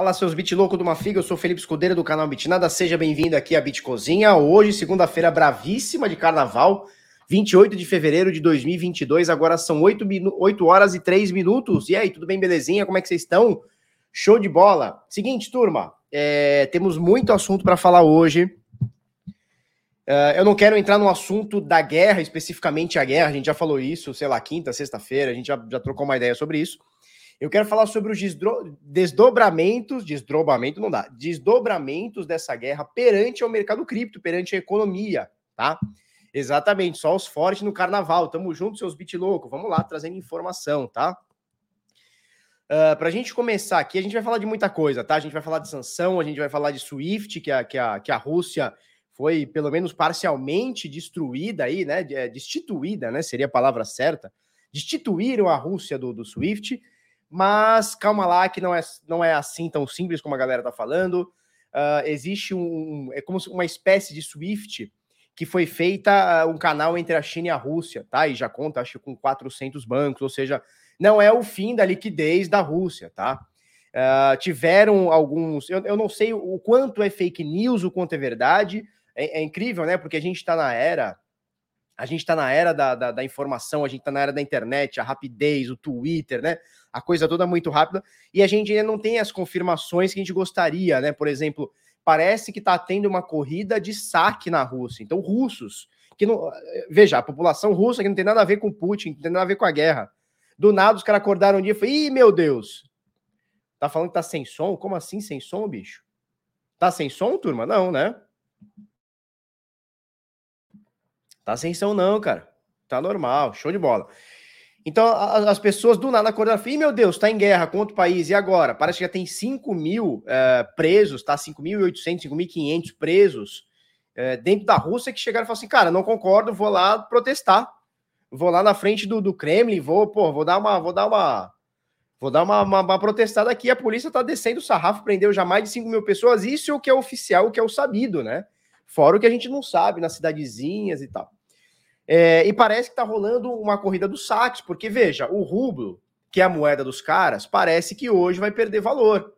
Fala seus bit louco de uma eu sou Felipe Escudeiro do canal Bitnada, seja bem-vindo aqui à Bit Cozinha. Hoje, segunda-feira bravíssima de carnaval, 28 de fevereiro de 2022, agora são 8, 8 horas e 3 minutos. E aí, tudo bem, belezinha? Como é que vocês estão? Show de bola. Seguinte, turma, é, temos muito assunto para falar hoje. Uh, eu não quero entrar no assunto da guerra, especificamente a guerra, a gente já falou isso, sei lá, quinta, sexta-feira, a gente já, já trocou uma ideia sobre isso. Eu quero falar sobre os desdobramentos, desdobramento não dá, desdobramentos dessa guerra perante o mercado cripto, perante a economia, tá? Exatamente, só os fortes no carnaval. Tamo junto, seus bit louco. Vamos lá, trazendo informação, tá? Uh, ah, para a gente começar aqui, a gente vai falar de muita coisa, tá? A gente vai falar de sanção, a gente vai falar de SWIFT, que a, que a, que a Rússia foi, pelo menos parcialmente, destruída aí, né? É, destituída, né? Seria a palavra certa. Destituíram a Rússia do, do SWIFT. Mas calma lá, que não é, não é assim tão simples como a galera tá falando. Uh, existe um. É como uma espécie de Swift que foi feita uh, um canal entre a China e a Rússia, tá? E já conta, acho, com 400 bancos, ou seja, não é o fim da liquidez da Rússia, tá? Uh, tiveram alguns. Eu, eu não sei o quanto é fake news, o quanto é verdade. É, é incrível, né? Porque a gente está na era a gente está na era da, da, da, informação, a gente está na era da internet, a rapidez, o Twitter, né? A coisa toda muito rápida, e a gente ainda não tem as confirmações que a gente gostaria, né? Por exemplo, parece que está tendo uma corrida de saque na Rússia. Então, russos, que não. Veja, a população russa que não tem nada a ver com Putin, não tem nada a ver com a guerra. Do nada, os caras acordaram um dia e falaram: ih, meu Deus! Tá falando que tá sem som? Como assim sem som, bicho? Tá sem som, turma? Não, né? Tá sem som, não, cara. Tá normal, show de bola. Então, as pessoas do nada acordaram e meu Deus, tá em guerra com outro país, e agora? Parece que já tem 5 mil é, presos, tá? 5.800, 5.500 presos é, dentro da Rússia que chegaram e falaram assim, cara, não concordo, vou lá protestar. Vou lá na frente do, do Kremlin, vou, pô, vou dar uma, vou dar uma, vou dar uma, uma, uma protestada aqui. A polícia tá descendo o sarrafo, prendeu já mais de 5 mil pessoas. Isso é o que é oficial, o que é o sabido, né? Fora o que a gente não sabe nas cidadezinhas e tal. É, e parece que está rolando uma corrida dos saques, porque veja, o rublo, que é a moeda dos caras, parece que hoje vai perder valor,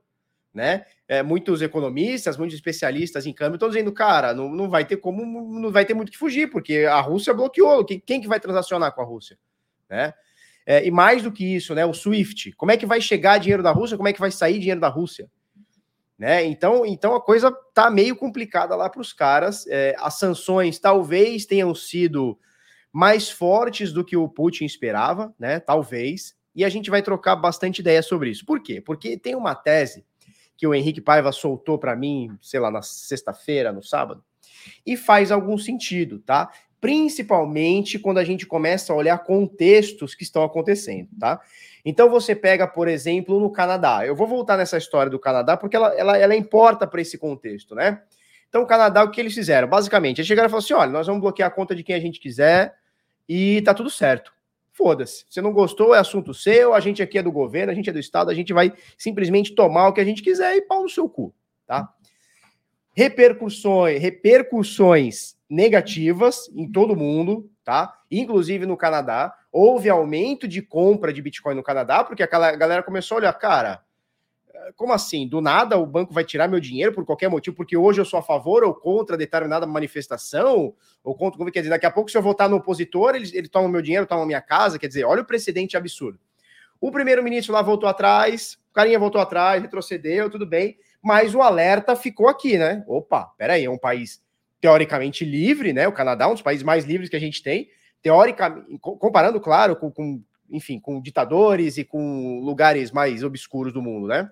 né? É, muitos economistas, muitos especialistas em câmbio estão dizendo, cara, não, não vai ter como, não vai ter muito que fugir, porque a Rússia bloqueou. Quem, quem que vai transacionar com a Rússia, né? É, e mais do que isso, né? O SWIFT, como é que vai chegar dinheiro da Rússia? Como é que vai sair dinheiro da Rússia? Né? Então, então a coisa tá meio complicada lá para os caras. É, as sanções talvez tenham sido mais fortes do que o Putin esperava, né? Talvez. E a gente vai trocar bastante ideia sobre isso. Por quê? Porque tem uma tese que o Henrique Paiva soltou para mim, sei lá, na sexta-feira, no sábado, e faz algum sentido, tá? Principalmente quando a gente começa a olhar contextos que estão acontecendo, tá? Então você pega, por exemplo, no Canadá. Eu vou voltar nessa história do Canadá porque ela, ela, ela importa para esse contexto, né? Então, o Canadá, o que eles fizeram? Basicamente, eles chegaram e falaram assim: olha, nós vamos bloquear a conta de quem a gente quiser, e tá tudo certo. Foda-se. Se não gostou, é assunto seu, a gente aqui é do governo, a gente é do Estado, a gente vai simplesmente tomar o que a gente quiser e pau no seu cu, tá? Repercussões, repercussões negativas em todo mundo, tá? Inclusive no Canadá. Houve aumento de compra de Bitcoin no Canadá, porque a galera começou a olhar, cara, como assim? Do nada o banco vai tirar meu dinheiro por qualquer motivo, porque hoje eu sou a favor ou contra determinada manifestação? Ou contra, quer dizer, daqui a pouco, se eu votar no opositor, eles, eles tomam meu dinheiro, tomam minha casa. Quer dizer, olha o precedente absurdo. O primeiro-ministro lá voltou atrás, o carinha voltou atrás, retrocedeu, tudo bem, mas o alerta ficou aqui, né? Opa, peraí, é um país teoricamente livre, né? O Canadá é um dos países mais livres que a gente tem, teoricamente, comparando, claro, com, com enfim, com ditadores e com lugares mais obscuros do mundo, né?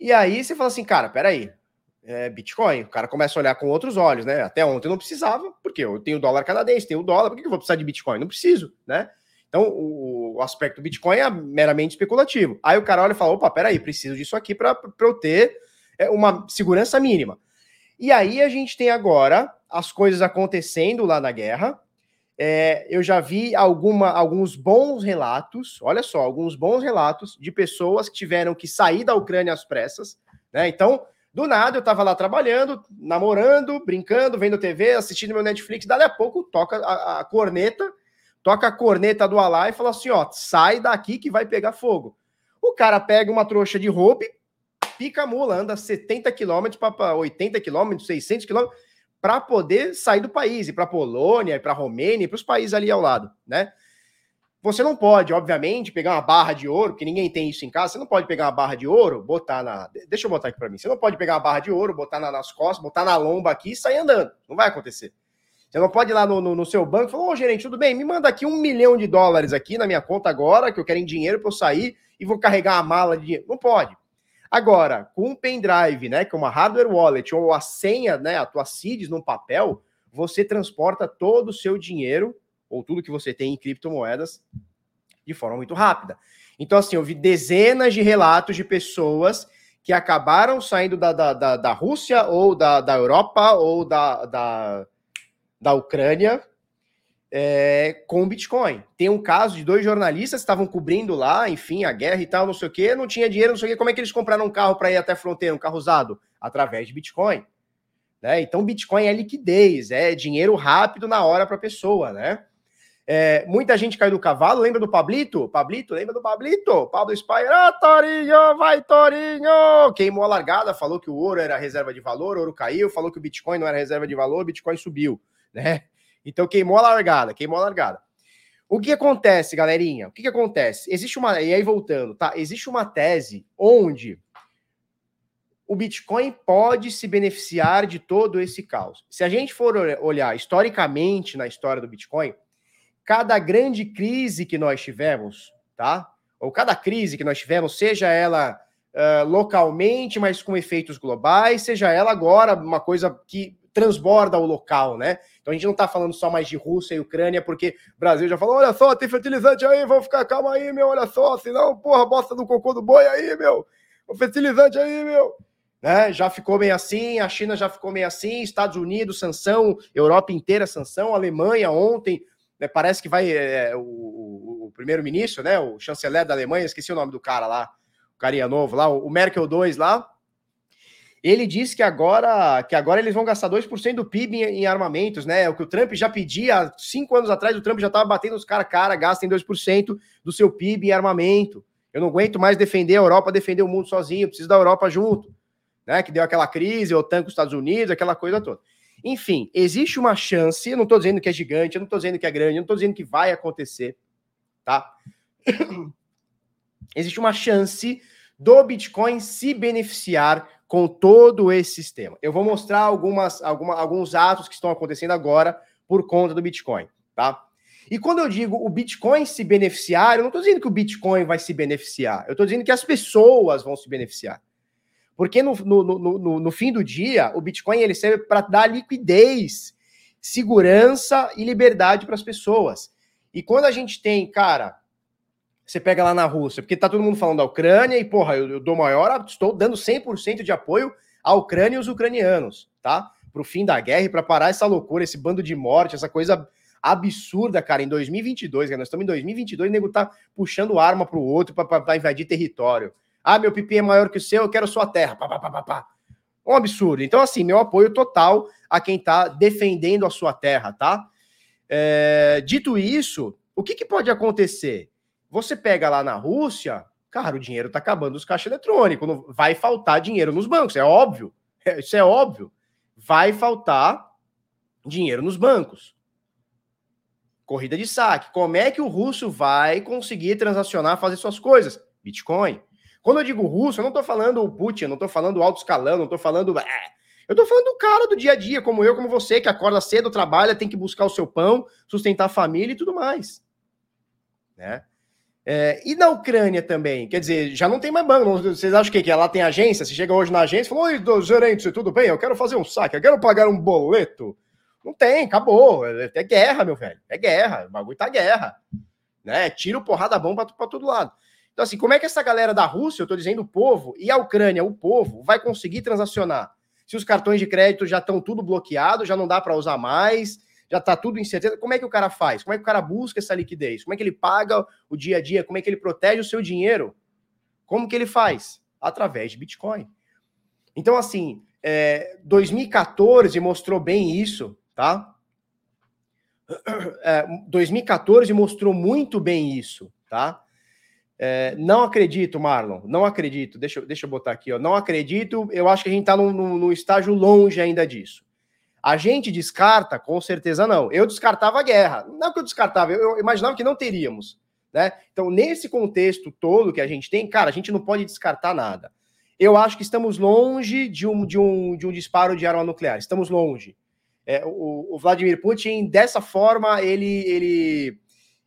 E aí você fala assim, cara, peraí, é Bitcoin. O cara começa a olhar com outros olhos, né? Até ontem eu não precisava, porque eu tenho dólar canadense, tenho dólar, por que eu vou precisar de Bitcoin? Não preciso, né? Então, o, o aspecto Bitcoin é meramente especulativo. Aí o cara olha e fala: opa, peraí, preciso disso aqui para eu ter é, uma segurança mínima. E aí a gente tem agora as coisas acontecendo lá na guerra, é, eu já vi alguma, alguns bons relatos, olha só, alguns bons relatos de pessoas que tiveram que sair da Ucrânia às pressas, né? Então, do nada, eu tava lá trabalhando, namorando, brincando, vendo TV, assistindo meu Netflix, dali a pouco toca a, a corneta, toca a corneta do Alá e fala assim, ó, sai daqui que vai pegar fogo. O cara pega uma trouxa de roupa pica a mula, anda 70 quilômetros para 80 quilômetros, 600 quilômetros, para poder sair do país, ir para Polônia, ir para Romênia, para os países ali ao lado, né? Você não pode, obviamente, pegar uma barra de ouro, que ninguém tem isso em casa. Você não pode pegar uma barra de ouro, botar na. Deixa eu botar aqui para mim. Você não pode pegar uma barra de ouro, botar nas costas, botar na lomba aqui e sair andando. Não vai acontecer. Você não pode ir lá no, no, no seu banco e falar: Ô gerente, tudo bem? Me manda aqui um milhão de dólares aqui na minha conta agora, que eu quero em dinheiro para eu sair e vou carregar a mala de dinheiro. Não pode. Agora, com um pendrive, né, que é uma hardware wallet ou a senha, né, a tua CIDs no papel, você transporta todo o seu dinheiro ou tudo que você tem em criptomoedas de forma muito rápida. Então, assim, eu vi dezenas de relatos de pessoas que acabaram saindo da, da, da, da Rússia ou da, da Europa ou da, da, da Ucrânia é, com Bitcoin. Tem um caso de dois jornalistas que estavam cobrindo lá, enfim, a guerra e tal, não sei o quê, não tinha dinheiro, não sei o quê. Como é que eles compraram um carro para ir até a fronteira, um carro usado? Através de Bitcoin. Né? Então, Bitcoin é liquidez, é dinheiro rápido na hora para a pessoa, né? É, muita gente caiu do cavalo, lembra do Pablito? Pablito, lembra do Pablito? Pablo Spire, ah, Torinho, vai Torinho! Queimou a largada, falou que o ouro era reserva de valor, ouro caiu, falou que o Bitcoin não era reserva de valor, Bitcoin subiu, né? Então queimou a largada, queimou a largada. O que acontece, galerinha? O que, que acontece? Existe uma. E aí, voltando, tá? Existe uma tese onde o Bitcoin pode se beneficiar de todo esse caos. Se a gente for olhar historicamente na história do Bitcoin, cada grande crise que nós tivemos, tá? Ou cada crise que nós tivemos, seja ela uh, localmente, mas com efeitos globais, seja ela agora uma coisa que transborda o local, né? Então a gente não tá falando só mais de Rússia e Ucrânia, porque o Brasil já falou: olha só, tem fertilizante aí, vamos ficar calma aí, meu, olha só, senão, porra, bosta do cocô do boi aí, meu, o fertilizante aí, meu. Né? Já ficou meio assim, a China já ficou meio assim, Estados Unidos, sanção, Europa inteira, sanção, Alemanha ontem, né, parece que vai é, o, o, o primeiro-ministro, né, o chanceler da Alemanha, esqueci o nome do cara lá, o carinha novo lá, o Merkel 2 lá, ele disse que agora que agora eles vão gastar 2% do PIB em, em, armamentos, né? O que o Trump já pedia há cinco anos atrás, o Trump já estava batendo os caras, cara, gastem 2% do seu PIB em armamento. Eu não aguento mais defender a Europa, defender o mundo sozinho, preciso da Europa junto. Né? Que deu aquela crise, o tanque os Estados Unidos, aquela coisa toda. Enfim, existe uma chance, eu não estou dizendo que é gigante, eu não estou dizendo que é grande, eu não estou dizendo que vai acontecer, tá? existe uma chance do Bitcoin se beneficiar com todo esse sistema. Eu vou mostrar algumas, alguma, alguns atos que estão acontecendo agora por conta do Bitcoin, tá? E quando eu digo o Bitcoin se beneficiar, eu não estou dizendo que o Bitcoin vai se beneficiar, eu estou dizendo que as pessoas vão se beneficiar. Porque no, no, no, no fim do dia, o Bitcoin ele serve para dar liquidez, segurança e liberdade para as pessoas. E quando a gente tem, cara, você pega lá na Rússia, porque tá todo mundo falando da Ucrânia e, porra, eu, eu dou maior, estou dando 100% de apoio à Ucrânia e os ucranianos, tá? Pro fim da guerra e para parar essa loucura, esse bando de morte, essa coisa absurda, cara, em 2022, cara, nós estamos em 2022, o nego tá puxando arma pro outro para invadir território. Ah, meu pipi é maior que o seu, eu quero sua terra. Pá, pá, pá, pá, Um absurdo. Então, assim, meu apoio total a quem tá defendendo a sua terra, tá? É, dito isso, o que, que pode acontecer? Você pega lá na Rússia, cara, o dinheiro tá acabando os caixas eletrônicos, vai faltar dinheiro nos bancos, é óbvio. É, isso é óbvio. Vai faltar dinheiro nos bancos. Corrida de saque. Como é que o russo vai conseguir transacionar, fazer suas coisas? Bitcoin. Quando eu digo russo, eu não tô falando o Putin, não tô falando o alto escalão, não tô falando. É, eu tô falando do cara do dia a dia, como eu, como você, que acorda cedo, trabalha, tem que buscar o seu pão, sustentar a família e tudo mais. Né? É, e na Ucrânia também, quer dizer, já não tem mais banco. Vocês acham que, que lá tem agência? Você chega hoje na agência e fala: Oi, gerente, tudo bem? Eu quero fazer um saque, eu quero pagar um boleto. Não tem, acabou. É, é guerra, meu velho. É guerra. O bagulho tá guerra. Né? Tiro porrada bom pra, pra todo lado. Então, assim, como é que essa galera da Rússia, eu tô dizendo o povo, e a Ucrânia, o povo, vai conseguir transacionar? Se os cartões de crédito já estão tudo bloqueado, já não dá para usar mais, já está tudo incerteza. Como é que o cara faz? Como é que o cara busca essa liquidez? Como é que ele paga o dia a dia? Como é que ele protege o seu dinheiro? Como que ele faz? Através de Bitcoin. Então, assim, é, 2014 mostrou bem isso, tá? É, 2014 mostrou muito bem isso, tá? É, não acredito, Marlon, não acredito. Deixa, deixa eu botar aqui, ó. Não acredito. Eu acho que a gente está num, num, estágio longe ainda disso. A gente descarta? Com certeza não. Eu descartava a guerra. Não que eu descartava, eu, eu imaginava que não teríamos. Né? Então, nesse contexto todo que a gente tem, cara, a gente não pode descartar nada. Eu acho que estamos longe de um, de um, de um disparo de arma nuclear. Estamos longe. É, o, o, Vladimir Putin, dessa forma, ele, ele,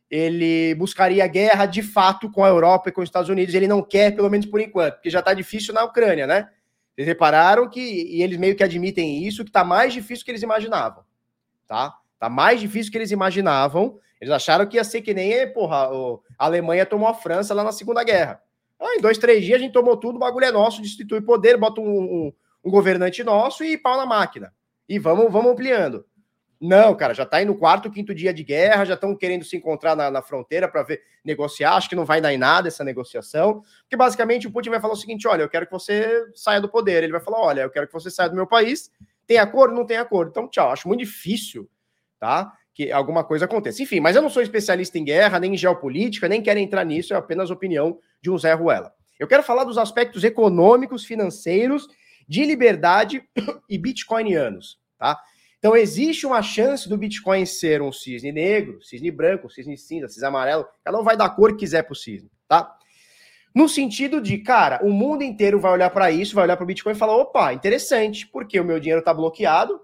ele buscaria guerra de fato com a Europa e com os Estados Unidos. Ele não quer, pelo menos por enquanto, porque já está difícil na Ucrânia, né? Eles repararam que, e eles meio que admitem isso, que está mais difícil que eles imaginavam. Tá? Tá mais difícil que eles imaginavam. Eles acharam que ia ser que nem, porra, a Alemanha tomou a França lá na Segunda Guerra. Ah, em dois, três dias a gente tomou tudo, o bagulho é nosso, destitui poder, bota um, um, um governante nosso e pau na máquina. E vamos, vamos ampliando. Não, cara, já tá aí no quarto, quinto dia de guerra, já estão querendo se encontrar na, na fronteira para ver negociar. Acho que não vai dar em nada essa negociação, porque basicamente o Putin vai falar o seguinte: olha, eu quero que você saia do poder. Ele vai falar: olha, eu quero que você saia do meu país. Tem acordo? Não tem acordo. Então, tchau. Acho muito difícil, tá? Que alguma coisa aconteça. Enfim, mas eu não sou especialista em guerra, nem em geopolítica, nem quero entrar nisso, é apenas opinião de um Zé Ruela. Eu quero falar dos aspectos econômicos, financeiros, de liberdade e bitcoinianos, tá? Então, existe uma chance do Bitcoin ser um cisne negro, cisne branco, cisne cinza, cisne amarelo. Cada um vai dar a cor que quiser pro cisne, tá? No sentido de, cara, o mundo inteiro vai olhar para isso, vai olhar para o Bitcoin e falar: opa, interessante, porque o meu dinheiro está bloqueado.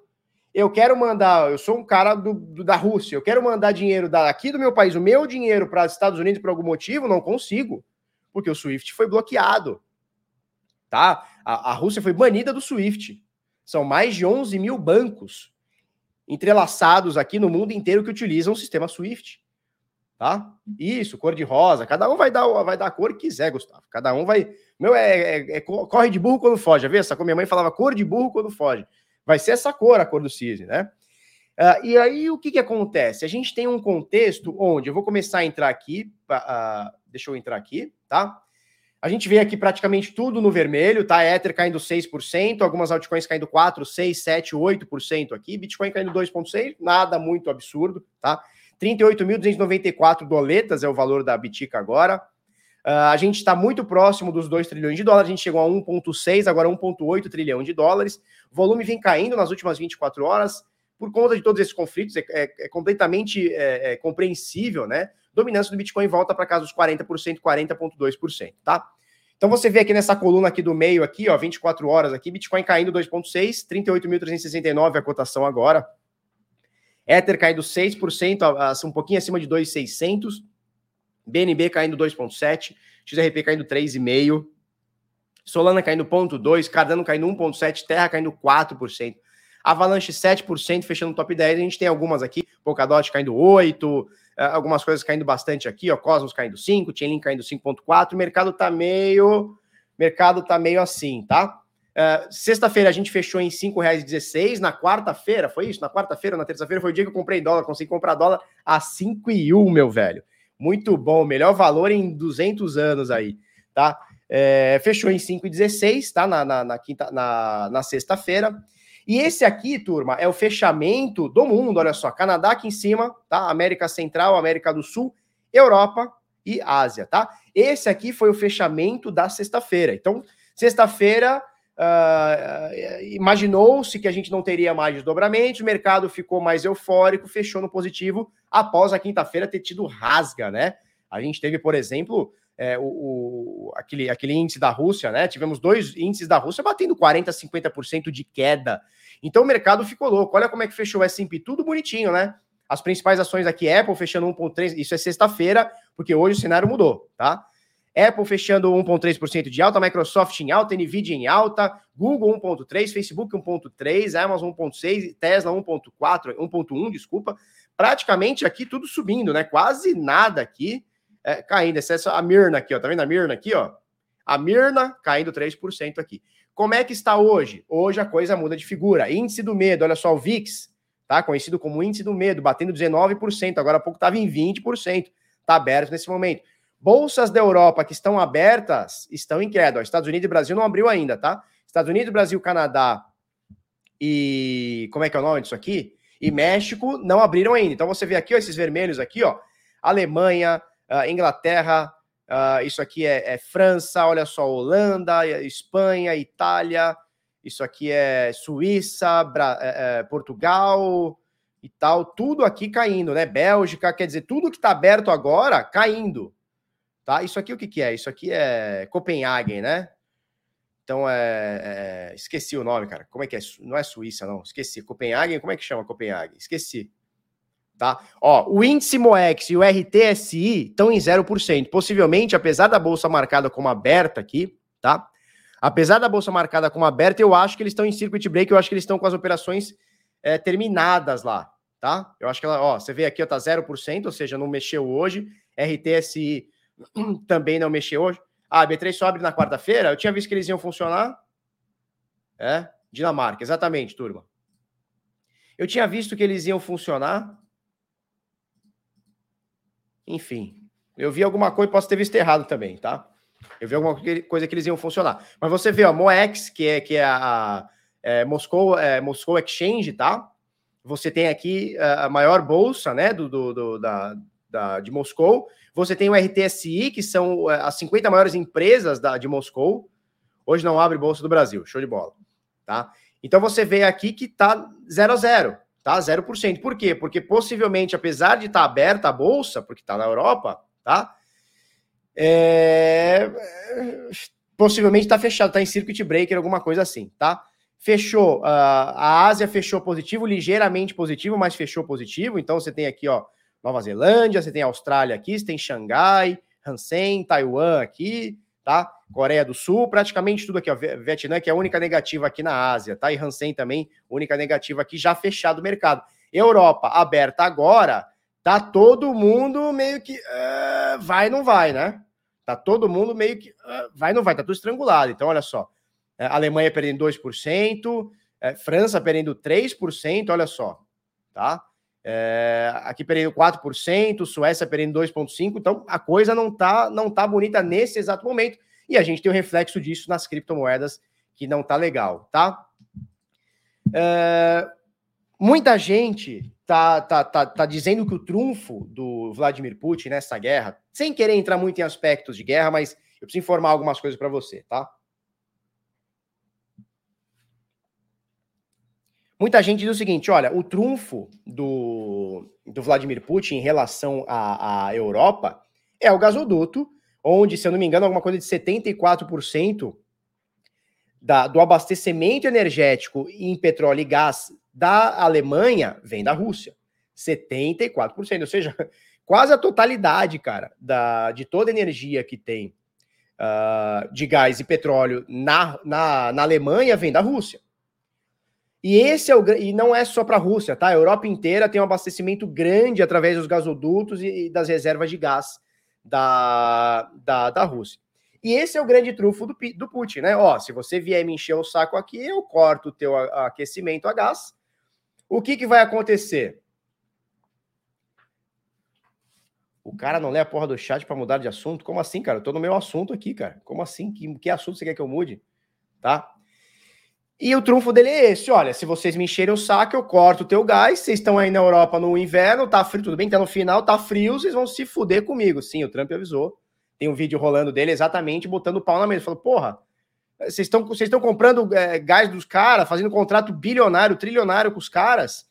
Eu quero mandar, eu sou um cara do, do, da Rússia, eu quero mandar dinheiro daqui do meu país, o meu dinheiro para os Estados Unidos por algum motivo, não consigo, porque o SWIFT foi bloqueado. Tá? A, a Rússia foi banida do SWIFT. São mais de 11 mil bancos entrelaçados aqui no mundo inteiro que utilizam o sistema Swift. Tá? Isso, cor de rosa. Cada um vai dar, vai dar a cor que quiser, Gustavo. Cada um vai. Meu, é, é, é corre de burro quando foge. Já viu? Essa minha mãe falava cor de burro quando foge. Vai ser essa cor, a cor do cisne, né? Uh, e aí, o que, que acontece? A gente tem um contexto onde eu vou começar a entrar aqui. Uh, deixa eu entrar aqui, tá? A gente vê aqui praticamente tudo no vermelho, tá? Ether caindo 6%, algumas altcoins caindo 4, 6, 7, 8% aqui, Bitcoin caindo 2,6%, nada muito absurdo, tá? 38.294 doletas é o valor da Bitica agora. Uh, a gente está muito próximo dos 2 trilhões de dólares, a gente chegou a 1,6, agora 1,8 trilhão de dólares. O volume vem caindo nas últimas 24 horas por conta de todos esses conflitos, é, é, é completamente é, é compreensível, né? Dominância do Bitcoin volta para casa dos 40%, 40,2%, tá? Então você vê aqui nessa coluna aqui do meio aqui, ó, 24 horas aqui, Bitcoin caindo 2.6, 38.369 a cotação agora. Ether caindo 6%, um pouquinho acima de 2.600. BNB caindo 2.7, XRP caindo 3,5. Solana caindo 0.2, Cardano caindo 1.7, Terra caindo 4%. Avalanche 7%, fechando o top 10. A gente tem algumas aqui, Polkadot caindo 8, é, algumas coisas caindo bastante aqui, ó, Cosmos caindo 5, Chainlink caindo 5.4, o mercado tá meio, mercado tá meio assim, tá? Uh, Sexta-feira a gente fechou em R$ 5,16. Na quarta-feira, foi isso? Na quarta-feira ou na terça-feira foi o dia que eu comprei dólar. Consegui comprar dólar a 5,1, meu velho. Muito bom, melhor valor em 200 anos aí, tá? É, fechou em 5,16, tá? Na, na, na, quinta, na, na sexta-feira. E esse aqui, turma, é o fechamento do mundo. Olha só, Canadá aqui em cima, tá? América Central, América do Sul, Europa e Ásia, tá? Esse aqui foi o fechamento da sexta-feira. Então, sexta-feira, uh, imaginou-se que a gente não teria mais desdobramento, o mercado ficou mais eufórico, fechou no positivo após a quinta-feira ter tido rasga, né? A gente teve, por exemplo, é, o, o, aquele, aquele índice da Rússia, né? Tivemos dois índices da Rússia batendo 40%, 50% de queda. Então o mercado ficou louco. Olha como é que fechou o S&P, tudo bonitinho, né? As principais ações aqui, Apple fechando 1,3%, isso é sexta-feira, porque hoje o cenário mudou, tá? Apple fechando 1,3% de alta, Microsoft em alta, Nvidia em alta, Google 1,3%, Facebook 1,3%, Amazon 1,6%, Tesla 1,4%, 1,1%, desculpa. Praticamente aqui tudo subindo, né? Quase nada aqui é, caindo. Excesso a Mirna aqui, ó. Tá vendo a Mirna aqui, ó? A Mirna caindo 3% aqui. Como é que está hoje? Hoje a coisa muda de figura. Índice do medo, olha só, o VIX, tá? Conhecido como índice do medo, batendo 19%, agora há pouco estava em 20%. Está aberto nesse momento. Bolsas da Europa que estão abertas estão em queda. Ó, Estados Unidos e Brasil não abriu ainda, tá? Estados Unidos, Brasil, Canadá e como é que é o nome disso aqui? E México não abriram ainda. Então você vê aqui ó, esses vermelhos aqui, ó, Alemanha, uh, Inglaterra, Uh, isso aqui é, é, França, olha só, Holanda, Espanha, Itália, isso aqui é Suíça, Bra é, é, Portugal e tal, tudo aqui caindo, né? Bélgica, quer dizer, tudo que está aberto agora caindo, tá? Isso aqui o que, que é? Isso aqui é Copenhague, né? Então é, é, Esqueci o nome, cara. Como é que é? Não é Suíça, não. Esqueci. Copenhague, como é que chama Copenhague? Esqueci tá? Ó, o índice MOEX e o RTSI estão em 0%. Possivelmente, apesar da bolsa marcada como aberta aqui, tá? Apesar da bolsa marcada como aberta, eu acho que eles estão em circuit break, eu acho que eles estão com as operações é, terminadas lá, tá? Eu acho que ela, ó, você vê aqui, ó, tá 0%, ou seja, não mexeu hoje. RTSI também não mexeu hoje. Ah, a B3 sobe na quarta-feira, eu tinha visto que eles iam funcionar. É, Dinamarca, exatamente, turma. Eu tinha visto que eles iam funcionar enfim, eu vi alguma coisa, posso ter visto errado também, tá? Eu vi alguma coisa que eles iam funcionar. Mas você vê, ó, Moex, que é, que é a é, Moscou, é, Moscou Exchange, tá? Você tem aqui a maior bolsa, né, do, do, do da, da, de Moscou. Você tem o RTSI, que são é, as 50 maiores empresas da, de Moscou. Hoje não abre bolsa do Brasil, show de bola, tá? Então você vê aqui que tá 0 a 0 tá? 0%. Por quê? Porque possivelmente, apesar de estar tá aberta a bolsa, porque está na Europa, tá? É... Possivelmente está fechado, está em circuit breaker, alguma coisa assim, tá? Fechou, uh, a Ásia fechou positivo, ligeiramente positivo, mas fechou positivo. Então você tem aqui, ó, Nova Zelândia, você tem Austrália aqui, você tem Xangai, Hansen, Taiwan aqui, tá? Coreia do Sul, praticamente tudo aqui, ó. Vietnã, que é a única negativa aqui na Ásia, tá? E Hansen também, única negativa aqui, já fechado o mercado. Europa aberta agora, tá todo mundo meio que uh, vai, não vai, né? Tá todo mundo meio que uh, vai, não vai, tá tudo estrangulado. Então, olha só, é, Alemanha perdendo 2%, é, França perdendo 3%, olha só, tá? É, aqui perdendo 4%, Suécia perdendo 2,5%, então a coisa não tá, não tá bonita nesse exato momento. E a gente tem o reflexo disso nas criptomoedas, que não tá legal, tá? É, muita gente tá, tá, tá, tá dizendo que o trunfo do Vladimir Putin nessa guerra, sem querer entrar muito em aspectos de guerra, mas eu preciso informar algumas coisas para você, tá? Muita gente diz o seguinte: olha, o trunfo do, do Vladimir Putin em relação à, à Europa é o gasoduto onde, se eu não me engano, alguma coisa de 74% da, do abastecimento energético em petróleo e gás da Alemanha vem da Rússia. 74%, ou seja, quase a totalidade, cara, da, de toda a energia que tem uh, de gás e petróleo na, na, na Alemanha vem da Rússia. E esse é o e não é só para a Rússia, tá? A Europa inteira tem um abastecimento grande através dos gasodutos e, e das reservas de gás da, da, da Rússia. E esse é o grande trufo do, do Putin, né? Ó, se você vier me encher o saco aqui, eu corto o teu aquecimento a gás. O que, que vai acontecer? O cara não lê a porra do chat para mudar de assunto? Como assim, cara? Eu tô no meu assunto aqui, cara. Como assim? Que, que assunto você quer que eu mude? Tá? E o trunfo dele é esse: olha, se vocês me encherem o saco, eu corto o teu gás. Vocês estão aí na Europa no inverno, tá frio, tudo bem, tá no final, tá frio, vocês vão se fuder comigo. Sim, o Trump avisou. Tem um vídeo rolando dele exatamente botando o pau na mesa. Falou, porra, vocês estão vocês estão comprando é, gás dos caras, fazendo contrato bilionário, trilionário com os caras.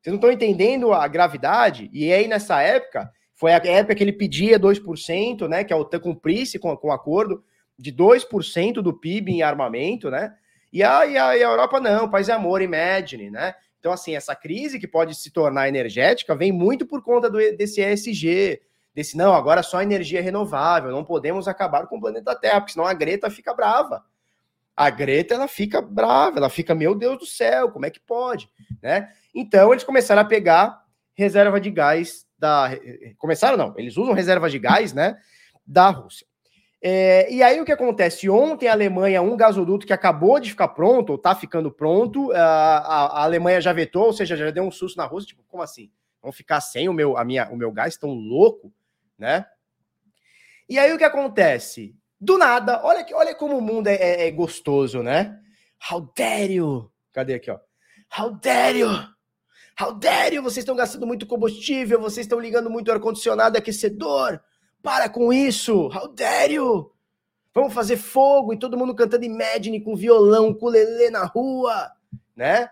Vocês não estão entendendo a gravidade? E aí, nessa época, foi a época que ele pedia 2%, né? Que a OTAN cumprisse com, com o acordo de 2% do PIB em armamento, né? E a, e a, e a Europa não, paz e amor, imagine, né? Então, assim, essa crise que pode se tornar energética vem muito por conta do, desse ESG, desse não, agora só energia renovável, não podemos acabar com o planeta Terra, porque senão a Greta fica brava. A Greta, ela fica brava, ela fica, meu Deus do céu, como é que pode, né? Então, eles começaram a pegar reserva de gás da... Começaram, não, eles usam reserva de gás, né, da Rússia. É, e aí o que acontece? Ontem a Alemanha, um gasoduto que acabou de ficar pronto, ou está ficando pronto, a, a, a, Alemanha já vetou, ou seja, já deu um susto na Rússia, tipo, como assim? Vão ficar sem o meu, a minha, o meu gás tão louco, né? E aí o que acontece? Do nada, olha, que, olha como o mundo é, é, é gostoso, né? How dare you? Cadê aqui, ó? How dare you? How dare you? Vocês estão gastando muito combustível, vocês estão ligando muito ar-condicionado, aquecedor para com isso! How dare you! Vamos fazer fogo e todo mundo cantando Imagine com violão, com lelê na rua, né?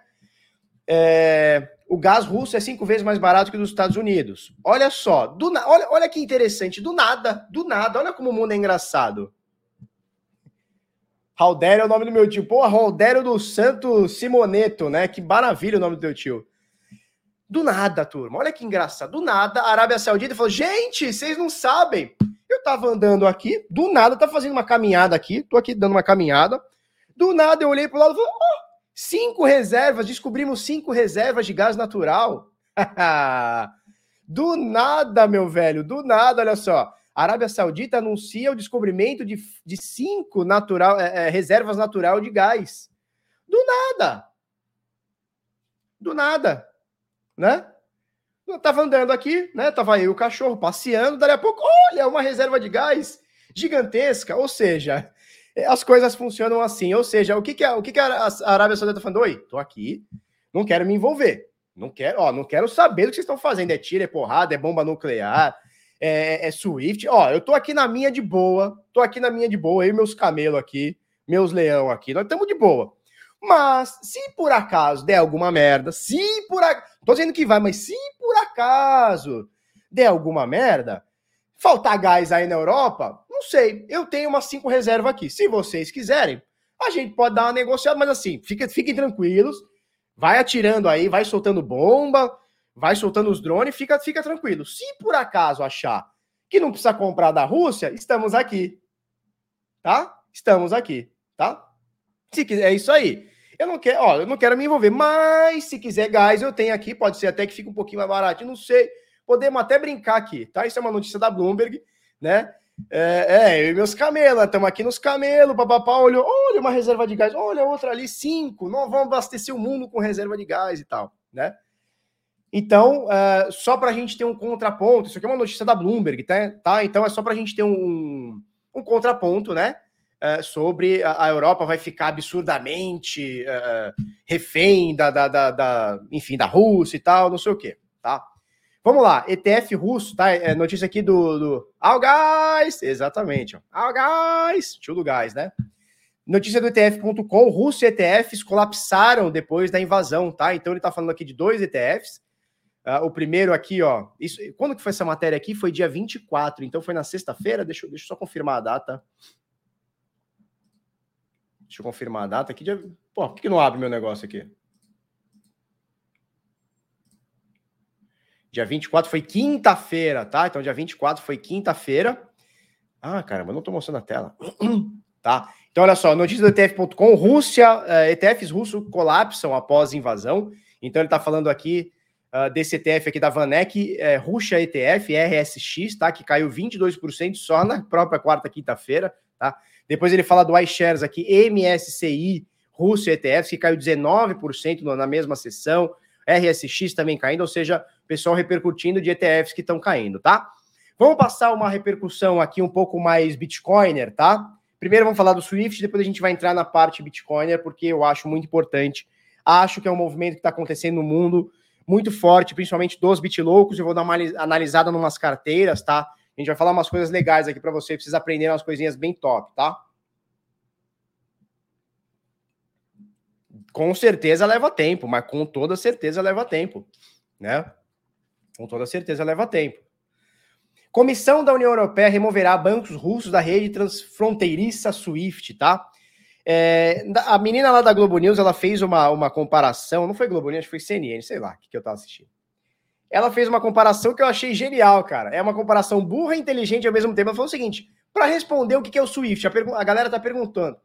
É, o gás russo é cinco vezes mais barato que dos Estados Unidos. Olha só, do na... olha, olha que interessante, do nada, do nada, olha como o mundo é engraçado. Raldério é o nome do meu tio. Pô, Raldério do Santo Simoneto, né? Que maravilha o nome do teu tio. Do nada, turma, olha que engraçado. Do nada, a Arábia Saudita falou: gente, vocês não sabem. Eu tava andando aqui, do nada, tá fazendo uma caminhada aqui, tô aqui dando uma caminhada. Do nada eu olhei pro lado e falei: oh, cinco reservas, descobrimos cinco reservas de gás natural. do nada, meu velho, do nada, olha só. A Arábia Saudita anuncia o descobrimento de, de cinco natural, é, é, reservas natural de gás. Do nada. Do nada né? Eu tava andando aqui, né? Tava eu e o cachorro passeando, daí a pouco, olha, uma reserva de gás gigantesca. Ou seja, as coisas funcionam assim. Ou seja, o que, que, a, o que, que a Arábia Saudita tá falando? Oi, tô aqui, não quero me envolver. Não quero, ó, não quero saber do que vocês estão fazendo. É tiro, é porrada, é bomba nuclear, é, é Swift. Ó, eu tô aqui na minha de boa, tô aqui na minha de boa, aí meus camelos aqui, meus leão aqui, nós estamos de boa. Mas se por acaso der alguma merda, se por acaso. Tô dizendo que vai, mas se por acaso der alguma merda, faltar gás aí na Europa, não sei. Eu tenho umas cinco reservas aqui. Se vocês quiserem, a gente pode dar uma negociada, mas assim, fica, fiquem tranquilos. Vai atirando aí, vai soltando bomba, vai soltando os drones, fica, fica tranquilo. Se por acaso achar que não precisa comprar da Rússia, estamos aqui. Tá? Estamos aqui, tá? Se quiser, é isso aí. Eu não quero, ó, eu não quero me envolver, mas se quiser gás, eu tenho aqui, pode ser até que fique um pouquinho mais barato, não sei. Podemos até brincar aqui, tá? Isso é uma notícia da Bloomberg, né? É, é eu e meus camelos, estamos aqui nos camelos, papapá, olha, olha uma reserva de gás, olha outra ali, cinco, não vamos abastecer o mundo com reserva de gás e tal, né? Então, uh, só para a gente ter um contraponto, isso aqui é uma notícia da Bloomberg, tá? tá? Então é só para a gente ter um, um contraponto, né? Uh, sobre a, Europa vai ficar absurdamente uh, refém da, da, da, da, enfim, da Rússia e tal, não sei o quê, tá? Vamos lá, ETF russo, tá? É notícia aqui do, do Algás, exatamente. Algás, tio do gás, né? Notícia do ETF.com, e ETFs colapsaram depois da invasão, tá? Então ele tá falando aqui de dois ETFs. Uh, ah, o primeiro aqui, ó. Isso, quando que foi essa matéria aqui? Foi dia 24, então foi na sexta-feira. Deixa, deixa eu só confirmar a data. Deixa eu confirmar a data aqui. Dia... Pô, por que não abre meu negócio aqui? Dia 24 foi quinta-feira, tá? Então, dia 24 foi quinta-feira. Ah, caramba, não tô mostrando a tela. tá? Então, olha só, notícia do ETF.com: Rússia, uh, eh, ETFs russos colapsam após invasão. Então, ele tá falando aqui uh, desse ETF aqui da Vanek, é, Rússia ETF, RSX, tá? Que caiu 22% só na própria quarta, quinta-feira, tá? Depois ele fala do iShares aqui, MSCI, Rússia ETFs, que caiu 19% na mesma sessão, RSX também caindo, ou seja, pessoal repercutindo de ETFs que estão caindo, tá? Vamos passar uma repercussão aqui um pouco mais Bitcoiner, tá? Primeiro vamos falar do Swift, depois a gente vai entrar na parte Bitcoiner, porque eu acho muito importante. Acho que é um movimento que está acontecendo no mundo muito forte, principalmente dos bitloucos. Eu vou dar uma analisada em umas carteiras, tá? A gente vai falar umas coisas legais aqui para você, vocês aprenderem umas coisinhas bem top, tá? Com certeza leva tempo, mas com toda certeza leva tempo, né? Com toda certeza leva tempo. Comissão da União Europeia removerá bancos russos da rede transfronteiriça SWIFT, tá? É, a menina lá da Globo News, ela fez uma, uma comparação, não foi Globo News, foi CNN, sei lá, o que, que eu tava assistindo ela fez uma comparação que eu achei genial, cara. É uma comparação burra e inteligente ao mesmo tempo. Ela falou o seguinte: para responder o que é o Swift, a, a galera tá perguntando.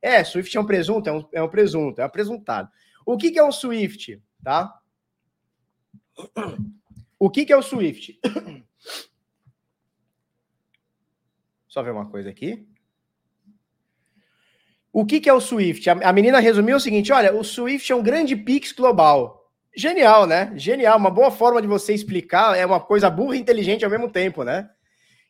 É, Swift é um presunto? É um, é um presunto, é um presuntado. O que, que é um Swift? Tá? O que, que é o Swift? Só ver uma coisa aqui. O que, que é o Swift? A, a menina resumiu o seguinte: olha, o Swift é um grande Pix global. Genial, né? Genial. Uma boa forma de você explicar. É uma coisa burra e inteligente ao mesmo tempo, né?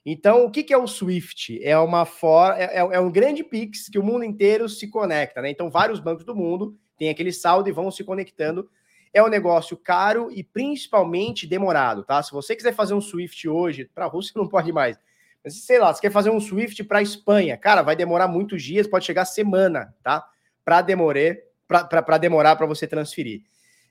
Então, o que, é o Swift? É uma for... É, é, é, um grande Pix que o mundo inteiro se conecta, né? Então, vários bancos do mundo têm aquele saldo e vão se conectando. É um negócio caro e principalmente demorado, tá? Se você quiser fazer um Swift hoje, para a Rússia não pode mais, sei lá, você quer fazer um Swift para Espanha, cara, vai demorar muitos dias, pode chegar semana, tá? Para demorar, para demorar para você transferir.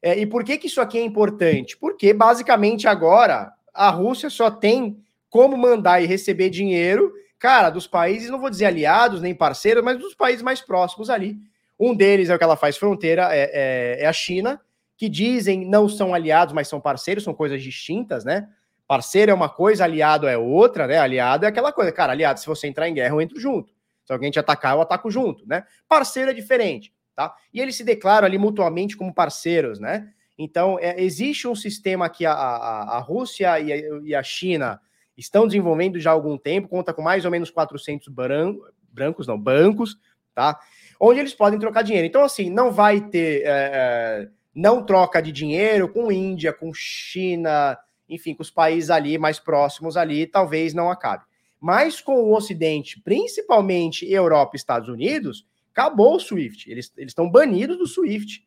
É, e por que, que isso aqui é importante? Porque basicamente agora a Rússia só tem como mandar e receber dinheiro, cara, dos países, não vou dizer aliados nem parceiros, mas dos países mais próximos ali. Um deles é o que ela faz fronteira, é, é, é a China, que dizem não são aliados, mas são parceiros, são coisas distintas, né? Parceiro é uma coisa, aliado é outra, né? Aliado é aquela coisa, cara, aliado, se você entrar em guerra, eu entro junto. Se alguém te atacar, eu ataco junto, né? Parceiro é diferente, tá? E eles se declaram ali mutuamente como parceiros, né? Então, é, existe um sistema que a, a, a Rússia e a, e a, China estão desenvolvendo já há algum tempo, conta com mais ou menos 400 bran brancos, não, bancos, tá? Onde eles podem trocar dinheiro. Então, assim, não vai ter, é, é, não troca de dinheiro com Índia, com China, enfim, com os países ali mais próximos ali, talvez não acabe. Mas com o Ocidente, principalmente Europa e Estados Unidos, acabou o SWIFT. Eles estão banidos do SWIFT.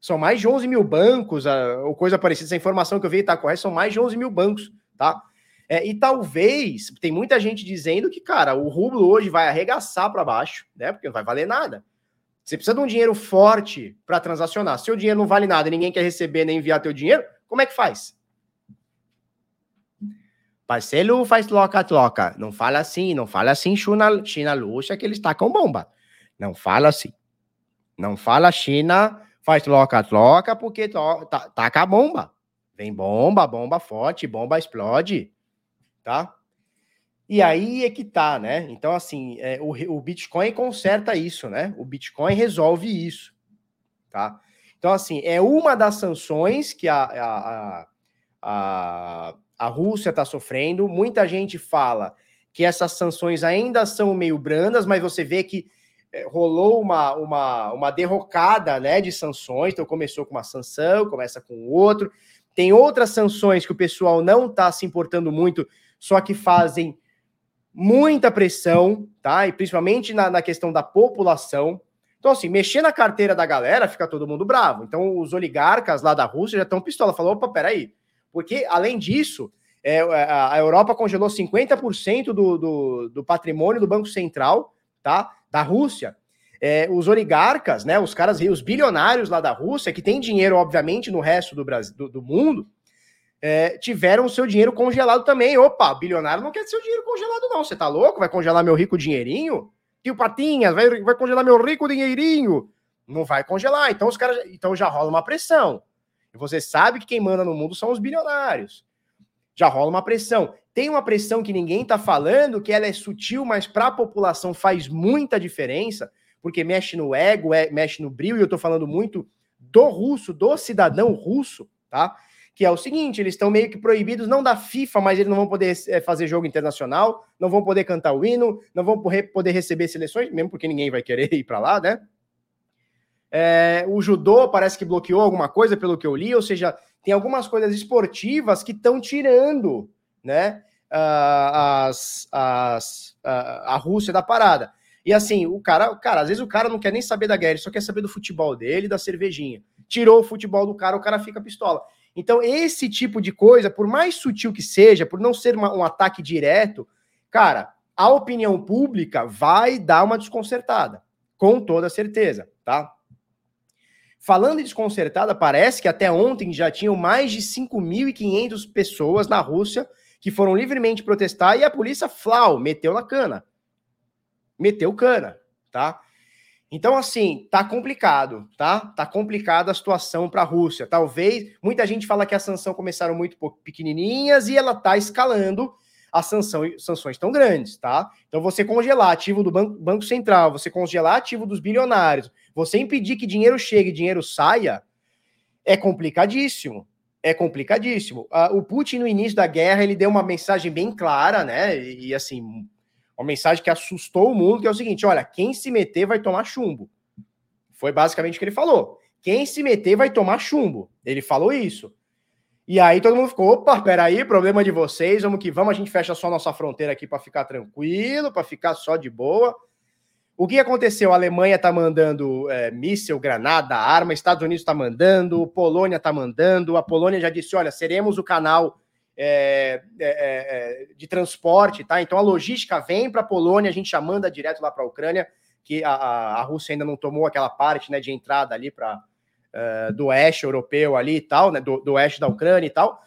São mais de 11 mil bancos, ou coisa parecida. Essa informação que eu vi está correta, são mais de 11 mil bancos, tá? É, e talvez, tem muita gente dizendo que, cara, o rublo hoje vai arregaçar para baixo, né? Porque não vai valer nada. Você precisa de um dinheiro forte para transacionar. Se o dinheiro não vale nada e ninguém quer receber nem enviar teu dinheiro, como é que faz? Parceiro faz troca-troca. Não fala assim, não fala assim, China, China luxa que eles tacam bomba. Não fala assim. Não fala China faz troca-troca porque tá, taca a bomba. Vem bomba, bomba forte, bomba explode, tá? E aí é que tá, né? Então, assim, é, o, o Bitcoin conserta isso, né? O Bitcoin resolve isso, tá? Então, assim, é uma das sanções que a, a, a, a Rússia está sofrendo. Muita gente fala que essas sanções ainda são meio brandas, mas você vê que rolou uma, uma, uma derrocada né, de sanções. Então, começou com uma sanção, começa com outro. Tem outras sanções que o pessoal não está se importando muito, só que fazem muita pressão, tá? E principalmente na, na questão da população. Então, assim, mexer na carteira da galera, fica todo mundo bravo. Então, os oligarcas lá da Rússia já estão pistola. Falou, opa, peraí, porque, além disso, é, a Europa congelou 50% do, do, do, patrimônio do Banco Central tá, da Rússia. É, os oligarcas, né, os caras, os bilionários lá da Rússia, que têm dinheiro, obviamente, no resto do, Brasil, do, do mundo, é, tiveram o seu dinheiro congelado também. Opa, bilionário não quer seu dinheiro congelado, não. Você tá louco? Vai congelar meu rico dinheirinho? Tio Patinhas, vai, vai congelar meu rico dinheirinho? Não vai congelar. Então os caras. Então já rola uma pressão. E você sabe que quem manda no mundo são os bilionários. Já rola uma pressão. Tem uma pressão que ninguém está falando, que ela é sutil, mas para a população faz muita diferença, porque mexe no ego, é, mexe no brilho, e eu estou falando muito do russo, do cidadão russo, tá? Que é o seguinte: eles estão meio que proibidos, não da FIFA, mas eles não vão poder é, fazer jogo internacional, não vão poder cantar o hino, não vão poder receber seleções, mesmo porque ninguém vai querer ir para lá, né? É, o judô parece que bloqueou alguma coisa, pelo que eu li, ou seja, tem algumas coisas esportivas que estão tirando né, as, as, a, a Rússia da parada. E assim, o cara, cara, às vezes o cara não quer nem saber da guerra, ele só quer saber do futebol dele, da cervejinha. Tirou o futebol do cara, o cara fica pistola. Então, esse tipo de coisa, por mais sutil que seja, por não ser uma, um ataque direto, cara, a opinião pública vai dar uma desconcertada, com toda certeza, tá? Falando em desconcertada, parece que até ontem já tinham mais de 5.500 pessoas na Rússia que foram livremente protestar e a polícia, flau, meteu na cana. Meteu cana, tá? Então, assim, tá complicado, tá? Tá complicada a situação para a Rússia. Talvez, muita gente fala que as sanções começaram muito pequenininhas e ela tá escalando as sanção, sanções tão grandes, tá? Então, você congelar ativo do Banco, Banco Central, você congelar ativo dos bilionários, você impedir que dinheiro chegue e dinheiro saia, é complicadíssimo. É complicadíssimo. Uh, o Putin, no início da guerra, ele deu uma mensagem bem clara, né? E, e assim, uma mensagem que assustou o mundo, que é o seguinte: olha, quem se meter vai tomar chumbo. Foi basicamente o que ele falou. Quem se meter vai tomar chumbo. Ele falou isso. E aí todo mundo ficou, opa, peraí, problema de vocês, vamos que vamos, a gente fecha só nossa fronteira aqui para ficar tranquilo, para ficar só de boa. O que aconteceu? A Alemanha está mandando é, míssil, granada, arma, Estados Unidos está mandando, Polônia está mandando. A Polônia já disse: olha, seremos o canal é, é, é, de transporte, tá? Então a logística vem para a Polônia, a gente já manda direto lá para a Ucrânia, que a, a, Rússia ainda não tomou aquela parte né, de entrada ali para uh, é, do oeste europeu ali e tal, né? Do, do oeste da Ucrânia e tal.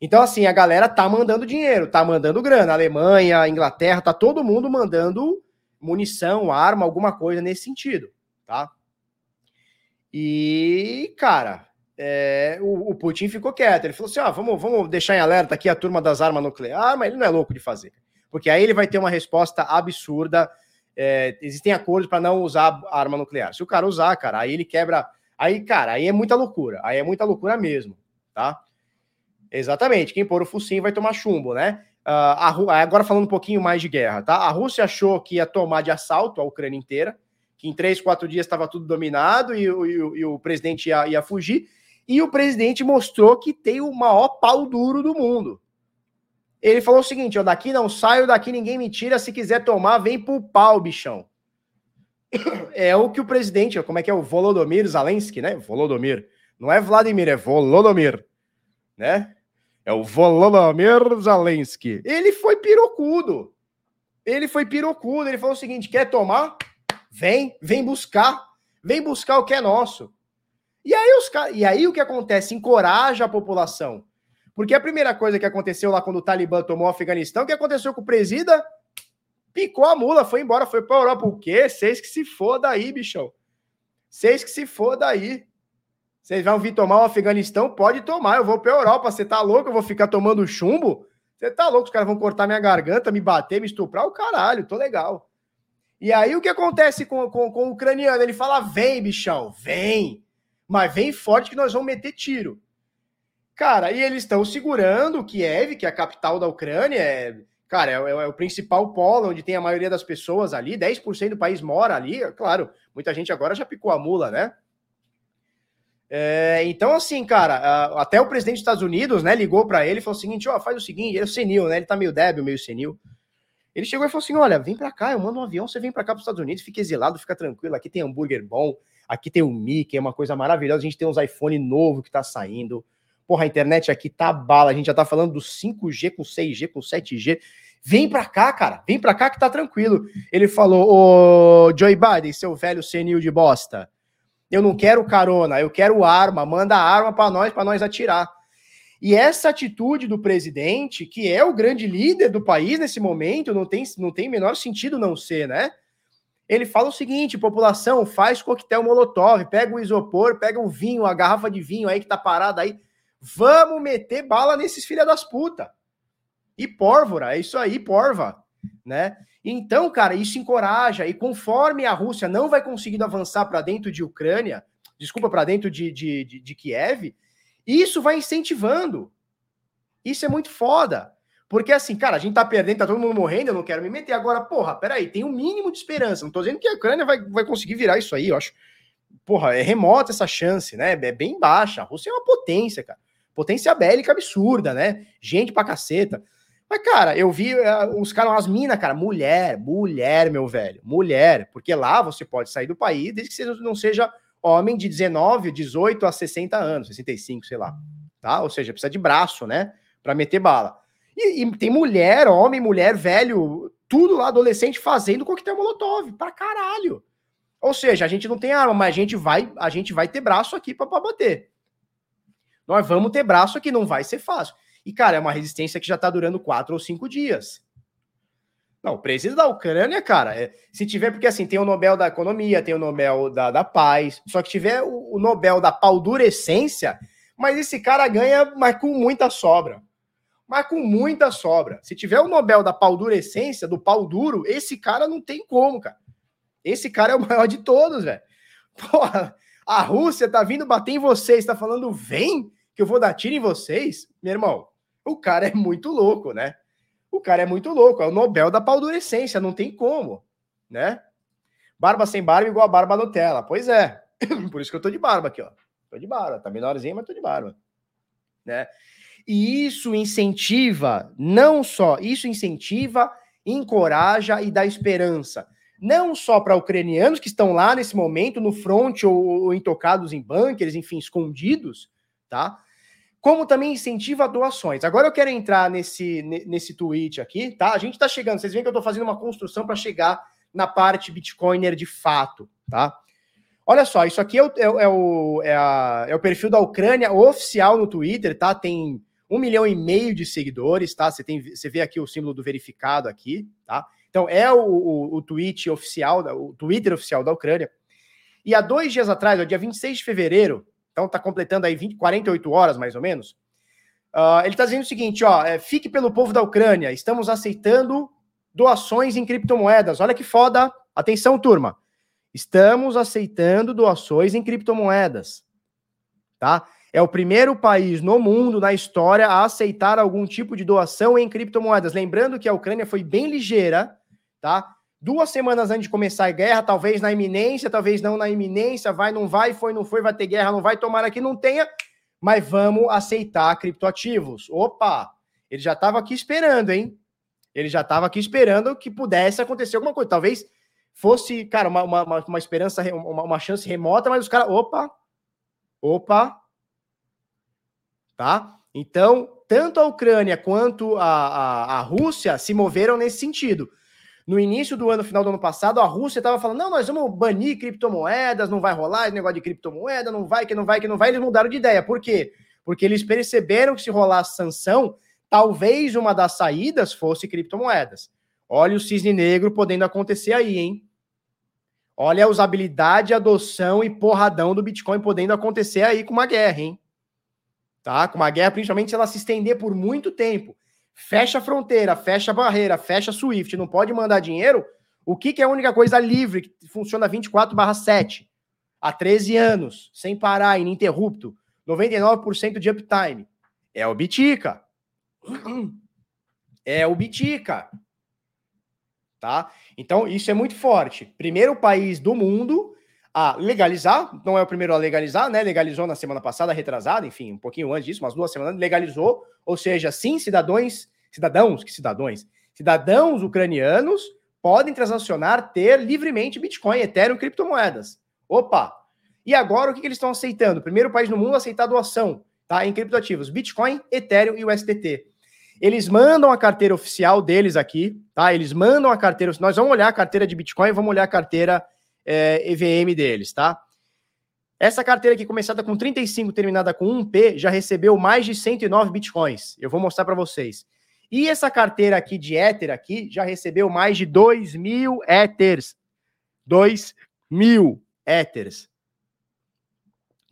Então, assim, a galera tá mandando dinheiro, tá mandando grana. A Alemanha, a Inglaterra, tá todo mundo mandando munição, arma, alguma coisa nesse sentido, tá? E, cara, é, o, o, Putin ficou quieto. Ele falou assim: ah, vamos, vamos deixar em alerta aqui a turma das armas nucleares, mas ele não é louco de fazer. Porque aí ele vai ter uma resposta absurda. É, existem acordos para não usar arma nuclear. Se o cara usar, cara, aí ele quebra. Aí, cara, aí é muita loucura. Aí é muita loucura mesmo, tá? Exatamente. Quem pôr o focinho vai tomar chumbo, né? Uh, agora falando um pouquinho mais de guerra, tá? A Rússia achou que ia tomar de assalto a Ucrânia inteira, que em três, quatro dias estava tudo dominado e, e, e, o presidente ia, ia fugir. E o presidente mostrou que tem o maior pau duro do mundo. Ele falou o seguinte: ó, daqui não saio, daqui ninguém me tira. Se quiser tomar, vem pro pau, bichão. É o que o presidente, como é que é o Volodymyr Zelensky, né? Volodymyr. Não é Vladimir, é Volodymyr, né? É o Volodymyr Zelensky. Ele foi pirocudo. Ele foi pirocudo. Ele falou o seguinte: quer tomar? Vem, vem buscar. Vem buscar o que é nosso. E aí, os, e aí o que acontece? Encoraja a população. Porque a primeira coisa que aconteceu lá quando o Talibã tomou o Afeganistão, o que aconteceu com o presida? Picou a mula, foi embora, foi para a Europa. O quê? Vocês que se foda aí, bichão. Vocês que se foda aí. Vocês vão vir tomar o Afeganistão? Pode tomar, eu vou para a Europa. Você tá louco? Eu vou ficar tomando chumbo? Você tá louco? Os caras vão cortar minha garganta, me bater, me estuprar? O caralho, tô legal. E aí o que acontece com, com, com o ucraniano? Ele fala: vem, bichão, vem mas vem forte que nós vamos meter tiro. Cara, e eles estão segurando Kiev, que é a capital da Ucrânia, é, cara, é, é, o principal polo onde tem a maioria das pessoas ali, 10% do país mora ali, claro, muita gente agora já picou a mula, né? É, então, assim, cara, até o presidente dos Estados Unidos, né, ligou para ele e falou o seguinte: ó, faz o seguinte, ele é senil, né? Ele tá meio débil, meio senil. Ele chegou e falou assim: olha, vem para cá, eu mando um avião, você vem para cá para os Estados Unidos, fica exilado, fica tranquilo, aqui tem hambúrguer bom, Aqui tem o Mickey, é uma coisa maravilhosa. A gente tem uns iPhone novo que tá saindo. Porra, a internet aqui tá bala. A gente já tá falando do 5G com 6G, com 7G. Vem pra cá, cara. Vem pra cá que tá tranquilo. Ele falou: Ô Joey Biden, seu velho senil de bosta. Eu não quero carona, eu quero arma. Manda arma para nós, para nós atirar. E essa atitude do presidente, que é o grande líder do país nesse momento, não tem, não tem menor sentido não ser, né? Ele fala o seguinte: população, faz coquetel molotov, pega o isopor, pega o vinho, a garrafa de vinho aí que tá parada aí. Vamos meter bala nesses filha das puta. E pólvora, é isso aí, porva, né? Então, cara, isso encoraja. E conforme a Rússia não vai conseguindo avançar para dentro de Ucrânia, desculpa, para dentro de, de, de, de Kiev, isso vai incentivando. Isso é muito foda. Porque assim, cara, a gente tá perdendo, tá todo mundo morrendo, eu não quero me meter. Agora, porra, peraí, tem um mínimo de esperança. Não tô dizendo que a Ucrânia vai, vai conseguir virar isso aí, eu acho. Porra, é remota essa chance, né? É bem baixa. A Rússia é uma potência, cara. Potência bélica absurda, né? Gente pra caceta. Mas, cara, eu vi os caras, as minas, cara, mulher, mulher, meu velho, mulher. Porque lá você pode sair do país desde que você não seja homem de 19, 18 a 60 anos, 65, sei lá. Tá? Ou seja, precisa de braço, né? Pra meter bala. E, e, tem mulher, homem, mulher, velho, tudo lá, adolescente, fazendo coquetel molotov, pra caralho. Ou seja, a gente não tem arma, mas a gente vai, a gente vai ter braço aqui pra bater. Nós vamos ter braço aqui, não vai ser fácil. E, cara, é uma resistência que já tá durando quatro ou cinco dias. Não, presidente da Ucrânia, cara, é, se tiver, porque assim, tem o Nobel da Economia, tem o Nobel da, da Paz, só que tiver o, o Nobel da Paldurecência, mas esse cara ganha, mas com muita sobra mas com muita sobra. Se tiver o Nobel da paldurecência, do pau duro, esse cara não tem como, cara. Esse cara é o maior de todos, velho. Porra, a Rússia tá vindo bater em vocês, tá falando, vem, que eu vou dar tiro em vocês. Meu irmão, o cara é muito louco, né? O cara é muito louco, é o Nobel da paldurecência, não tem como, né? Barba sem barba igual a barba Nutella. Pois é. Por isso que eu tô de barba aqui, ó. Tô de barba, tá menorzinho, mas tô de barba, né? E isso incentiva, não só, isso incentiva, encoraja e dá esperança. Não só para ucranianos que estão lá nesse momento, no front ou, ou intocados em bunkers, enfim, escondidos, tá? Como também incentiva doações. Agora eu quero entrar nesse, nesse tweet aqui, tá? A gente está chegando, vocês veem que eu estou fazendo uma construção para chegar na parte Bitcoiner de fato, tá? Olha só, isso aqui é o, é, é, o, é, a, é o perfil da Ucrânia oficial no Twitter, tá? Tem um milhão e meio de seguidores, tá? Você, tem, você vê aqui o símbolo do verificado aqui, tá? Então é o, o, o tweet oficial, o Twitter oficial da Ucrânia. E há dois dias atrás, no dia 26 de fevereiro, então está completando aí 20, 48 horas mais ou menos. Uh, ele está dizendo o seguinte: ó, é, fique pelo povo da Ucrânia, estamos aceitando doações em criptomoedas. Olha que foda. Atenção, turma. Estamos aceitando doações em criptomoedas. Tá? É o primeiro país no mundo, na história, a aceitar algum tipo de doação em criptomoedas. Lembrando que a Ucrânia foi bem ligeira, tá? Duas semanas antes de começar a guerra, talvez na iminência, talvez não na iminência, vai, não vai, foi, não foi, vai ter guerra, não vai, tomara que não tenha, mas vamos aceitar criptoativos. Opa, ele já estava aqui esperando, hein? Ele já estava aqui esperando que pudesse acontecer alguma coisa. Talvez fosse, cara, uma, uma, uma esperança, uma, uma chance remota, mas os caras, opa, opa, tá? Então, tanto a Ucrânia quanto a, a, a Rússia se moveram nesse sentido no início do ano, final do ano passado, a Rússia estava falando: não, nós vamos banir criptomoedas, não vai rolar esse negócio de criptomoeda, não vai, que não vai, que não vai. Eles mudaram de ideia. Por quê? Porque eles perceberam que se rolar sanção, talvez uma das saídas fosse criptomoedas. Olha o cisne negro podendo acontecer aí, hein? Olha a usabilidade, adoção e porradão do Bitcoin podendo acontecer aí com uma guerra, hein? Tá? Com uma guerra, principalmente se ela se estender por muito tempo fecha a fronteira, fecha a barreira, fecha a Swift, não pode mandar dinheiro, o que, que é a única coisa livre que funciona 24/7 há 13 anos, sem parar, ininterrupto, 99% de uptime? É o Bitica. É o Bitica. Tá? Então, isso é muito forte. Primeiro país do mundo a legalizar, não é o primeiro a legalizar, né? Legalizou na semana passada, retrasada, enfim, um pouquinho antes disso, umas duas semanas, legalizou, ou seja, sim, cidadãos, cidadãos, que cidadãos, cidadãos ucranianos podem transacionar, ter livremente Bitcoin, Ethereum, criptomoedas. Opa! E agora o que, que eles estão aceitando? Primeiro país no mundo a aceitar doação, tá? Em criptoativos, Bitcoin, Ethereum e o STT. Eles mandam a carteira oficial deles aqui, tá? Eles mandam a carteira. Nós vamos olhar a carteira de Bitcoin, vamos olhar a carteira é, EVM deles, tá? Essa carteira aqui, começada com 35, terminada com 1P, já recebeu mais de 109 bitcoins. Eu vou mostrar para vocês. E essa carteira aqui de Ether aqui já recebeu mais de 2 mil Ethers. 2 mil Ethers.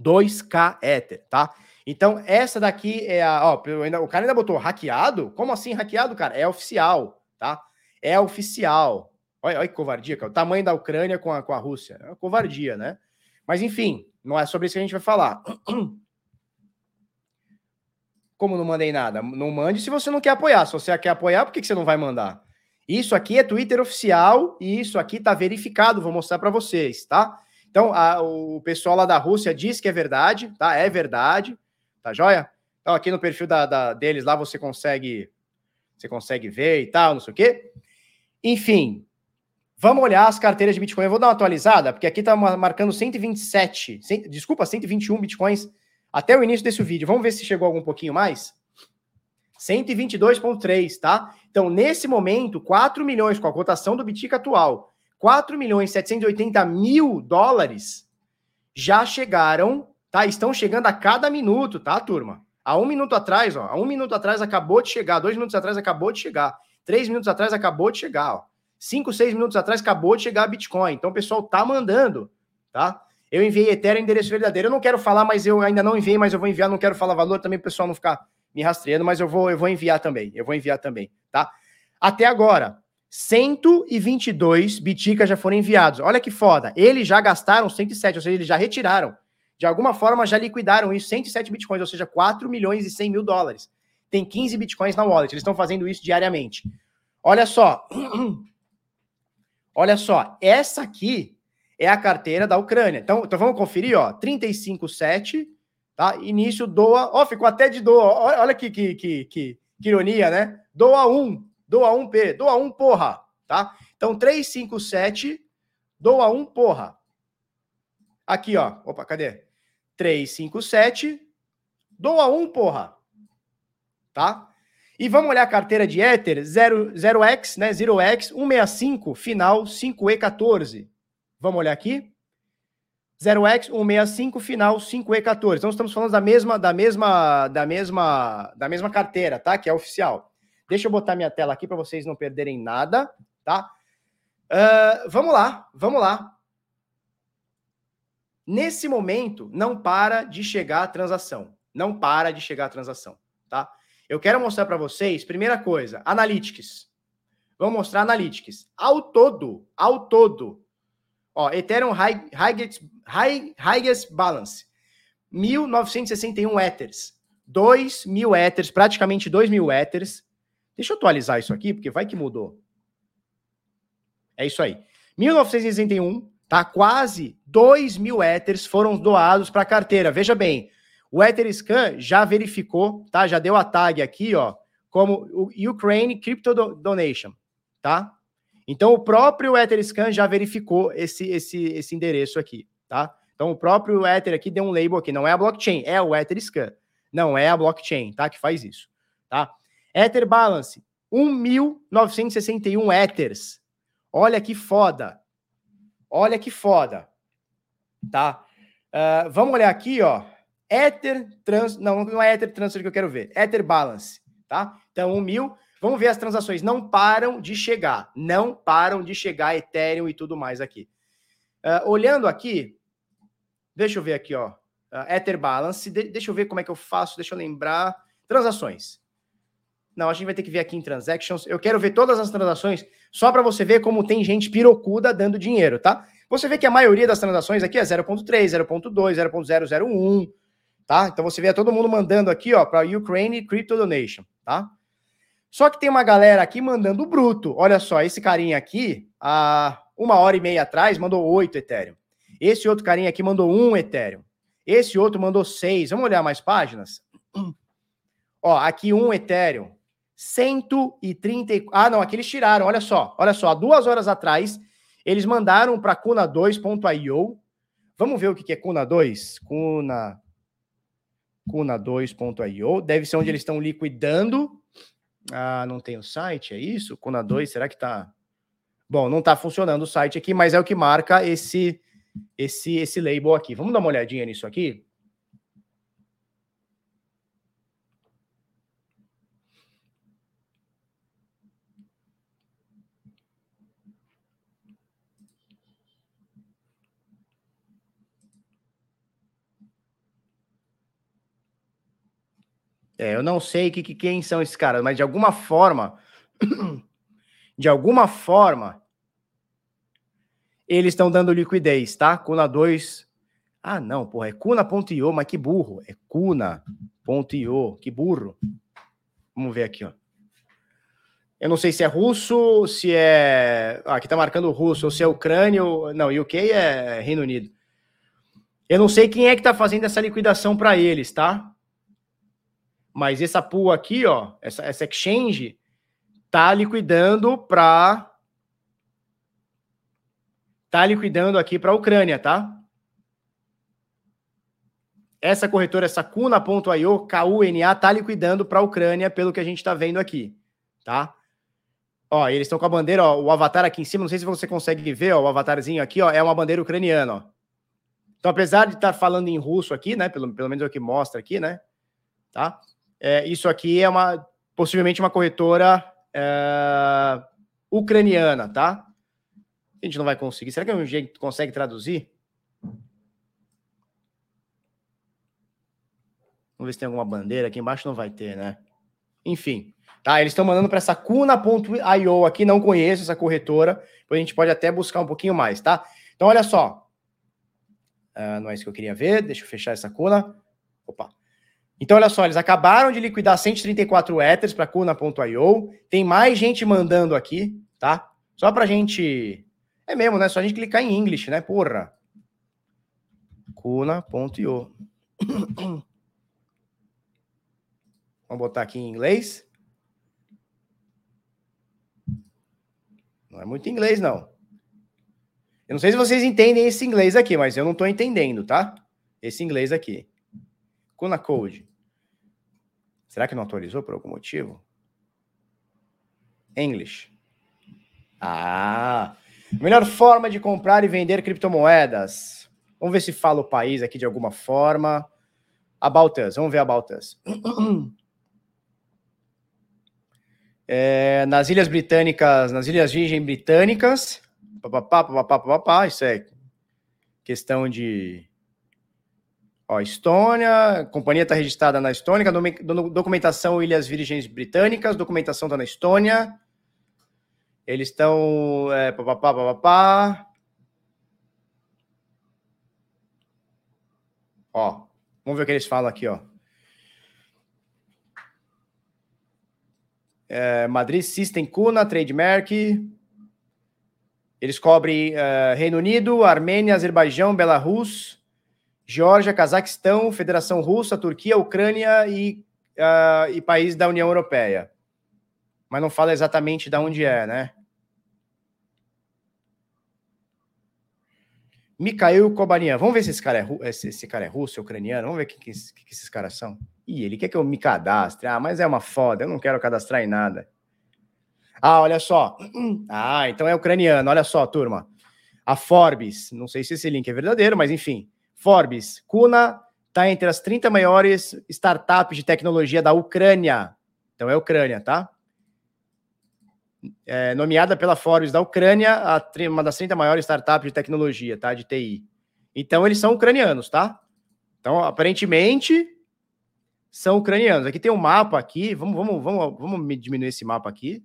2K Ether, tá? Então, essa daqui é a. Ó, o cara ainda botou hackeado? Como assim hackeado, cara? É oficial, tá? É oficial. Olha, olha que covardia, cara. O tamanho da Ucrânia com a, com a Rússia. É uma covardia, né? Mas, enfim, não é sobre isso que a gente vai falar. Como não mandei nada? Não mande se você não quer apoiar. Se você quer apoiar, por que, você não vai mandar? Isso aqui é Twitter oficial e isso aqui tá verificado. Vou mostrar para vocês, tá? Então, a, o pessoal lá da Rússia diz que é verdade, tá? É verdade, tá joia? Então, aqui no perfil da, da, deles lá você consegue você consegue ver e tal, não sei o quê. Enfim, Vamos olhar as carteiras de Bitcoin. Eu vou dar uma atualizada, porque aqui está marcando 127, 100, desculpa, 121 Bitcoins até o início desse vídeo. Vamos ver se chegou algum pouquinho mais. 122,3, tá? Então, nesse momento, 4 milhões com a cotação do Bitica atual, 4 milhões 780 mil dólares já chegaram, tá? Estão chegando a cada minuto, tá, turma? Há um minuto atrás, ó, há um minuto atrás acabou de chegar, dois minutos atrás acabou de chegar, três minutos atrás acabou de chegar, ó. Cinco, seis minutos atrás acabou de chegar a Bitcoin. Então o pessoal tá mandando, tá? Eu enviei Ethereum endereço verdadeiro. Eu não quero falar, mas eu ainda não enviei, mas eu vou enviar. Não quero falar valor também, o pessoal não ficar me rastreando, mas eu vou, eu vou enviar também. Eu vou enviar também, tá? Até agora, 122 biticas já foram enviados. Olha que foda. Eles já gastaram 107, ou seja, eles já retiraram. De alguma forma, já liquidaram isso, 107 bitcoins, ou seja, 4 milhões e 100 mil dólares. Tem 15 bitcoins na wallet. Eles estão fazendo isso diariamente. Olha só. Olha só, essa aqui é a carteira da Ucrânia. Então, então vamos conferir, ó, 357, tá? Início doa, ó, ficou até de doa. Olha, que, que, que, que, ironia, né? Doa 1, doa 1P, doa 1 porra, tá? Então 357 doa 1 porra. Aqui, ó. Opa, cadê? 357 Doa um, porra. Tá? E vamos olhar a carteira de Ether 0, 0x, né? 0x, 165, final 5E14. Vamos olhar aqui? 0x 165 final 5E14. Então estamos falando da mesma da mesma da mesma da mesma carteira, tá? Que é oficial. Deixa eu botar minha tela aqui para vocês não perderem nada, tá? Uh, vamos lá, vamos lá. Nesse momento não para de chegar a transação, não para de chegar a transação, tá? Eu quero mostrar para vocês, primeira coisa, Analytics. Vamos mostrar Analytics. Ao todo, ao todo, ó, Ethereum High, Highest Balance, 1.961 Ethers, 2 mil Ethers, praticamente 2 mil Ethers. Deixa eu atualizar isso aqui, porque vai que mudou. É isso aí. 1961, tá? Quase 2 mil Ethers foram doados para a carteira. Veja bem, o Etherscan já verificou, tá? Já deu a tag aqui, ó, como o Ukraine Crypto Donation, tá? Então o próprio Etherscan já verificou esse, esse, esse endereço aqui, tá? Então o próprio Ether aqui deu um label aqui, não é a blockchain, é o Etherscan. Não é a blockchain, tá? Que faz isso, tá? Ether Balance, 1.961 Ethers. Olha que foda. Olha que foda. Tá? Uh, vamos olhar aqui, ó. Ether Trans. Não, não é Ether Transfer que eu quero ver. Ether Balance, tá? Então, 1 mil. Vamos ver as transações. Não param de chegar. Não param de chegar Ethereum e tudo mais aqui. Uh, olhando aqui, deixa eu ver aqui, ó. Uh, Ether Balance. De deixa eu ver como é que eu faço. Deixa eu lembrar. Transações. Não, a gente vai ter que ver aqui em Transactions. Eu quero ver todas as transações só para você ver como tem gente pirocuda dando dinheiro, tá? Você vê que a maioria das transações aqui é 0.3, 0.2, 0.001, tá? Então você vê todo mundo mandando aqui, ó, para Ukraine Crypto Donation, tá? Só que tem uma galera aqui mandando bruto. Olha só, esse carinha aqui, há uma hora e meia atrás, mandou oito Ethereum. Esse outro carinha aqui mandou um Ethereum. Esse outro mandou seis. Vamos olhar mais páginas? Ó, aqui um Ethereum. 134. Ah, não, aqui eles tiraram. Olha só, olha só. Há duas horas atrás, eles mandaram para Kuna2.io. Vamos ver o que é Kuna2? Kuna. Kuna2.io. Deve ser onde eles estão liquidando. Ah, não tem o site, é isso? Kuna2, uhum. será que está? Bom, não está funcionando o site aqui, mas é o que marca esse esse esse label aqui. Vamos dar uma olhadinha nisso aqui? É, eu não sei que, que, quem são esses caras, mas de alguma forma, de alguma forma, eles estão dando liquidez, tá? Cuna 2. Ah, não, porra, é Cuna.io, mas que burro. É Cuna.io, que burro. Vamos ver aqui, ó. Eu não sei se é russo, se é. Ah, aqui tá marcando russo, ou se é Ucrânia, ou... não, UK é Reino Unido. Eu não sei quem é que tá fazendo essa liquidação para eles, tá? Mas essa pool aqui, ó, essa, essa exchange, tá liquidando para tá liquidando aqui para a Ucrânia, tá? Essa corretora, essa Cuna.io, KUNA, tá liquidando para a Ucrânia, pelo que a gente está vendo aqui, tá? Ó, eles estão com a bandeira, ó, o avatar aqui em cima, não sei se você consegue ver, ó, o avatarzinho aqui, ó, é uma bandeira ucraniana, ó. Então, apesar de estar tá falando em russo aqui, né, pelo, pelo menos é o que mostra aqui, né, tá? É, isso aqui é uma possivelmente uma corretora é, ucraniana, tá? A gente não vai conseguir. Será que a gente consegue traduzir? Vamos ver se tem alguma bandeira. Aqui embaixo não vai ter, né? Enfim, tá? Eles estão mandando para essa Cuna.io aqui. Não conheço essa corretora. A gente pode até buscar um pouquinho mais, tá? Então, olha só. Uh, não é isso que eu queria ver. Deixa eu fechar essa Cuna. Opa. Então, olha só, eles acabaram de liquidar 134 Ethers para Kuna.io. Tem mais gente mandando aqui, tá? Só para gente. É mesmo, né? Só a gente clicar em English, né? Porra. Kuna.io. Vamos botar aqui em inglês. Não é muito inglês, não. Eu não sei se vocês entendem esse inglês aqui, mas eu não estou entendendo, tá? Esse inglês aqui. Kuna Code. Será que não atualizou por algum motivo? English. Ah, melhor forma de comprar e vender criptomoedas. Vamos ver se fala o país aqui de alguma forma. About Us, vamos ver About Us. É, nas Ilhas Britânicas, nas Ilhas Virgem Britânicas, papapá, papapá, papapá, isso é questão de Ó, Estônia, companhia está registrada na Estônia, documentação Ilhas Virgens Britânicas, documentação está na Estônia. Eles estão. É, papapá, papapá. Ó, vamos ver o que eles falam aqui, ó. É, Madrid System Cuna, Trademark. Eles cobrem é, Reino Unido, Armênia, Azerbaijão, Belarus. Geórgia, Cazaquistão, Federação Russa, Turquia, Ucrânia e, uh, e países da União Europeia. Mas não fala exatamente de onde é, né? Mikhail Kobanian. Vamos ver se esse cara é, esse, esse cara é russo, ucraniano. Vamos ver o que, que, que, esses caras são. Ih, ele quer que eu me cadastre. Ah, mas é uma foda. Eu não quero cadastrar em nada. Ah, olha só. Ah, então é ucraniano. Olha só, turma. A Forbes. Não sei se esse link é verdadeiro, mas enfim. Forbes, Kuna está entre as 30 maiores startups de tecnologia da Ucrânia. Então é Ucrânia, tá? É, nomeada pela Forbes da Ucrânia, uma das 30 maiores startups de tecnologia, tá? De TI. Então eles são ucranianos, tá? Então, aparentemente, são ucranianos. Aqui tem um mapa aqui. Vamos, vamos, vamos, vamos diminuir esse mapa aqui.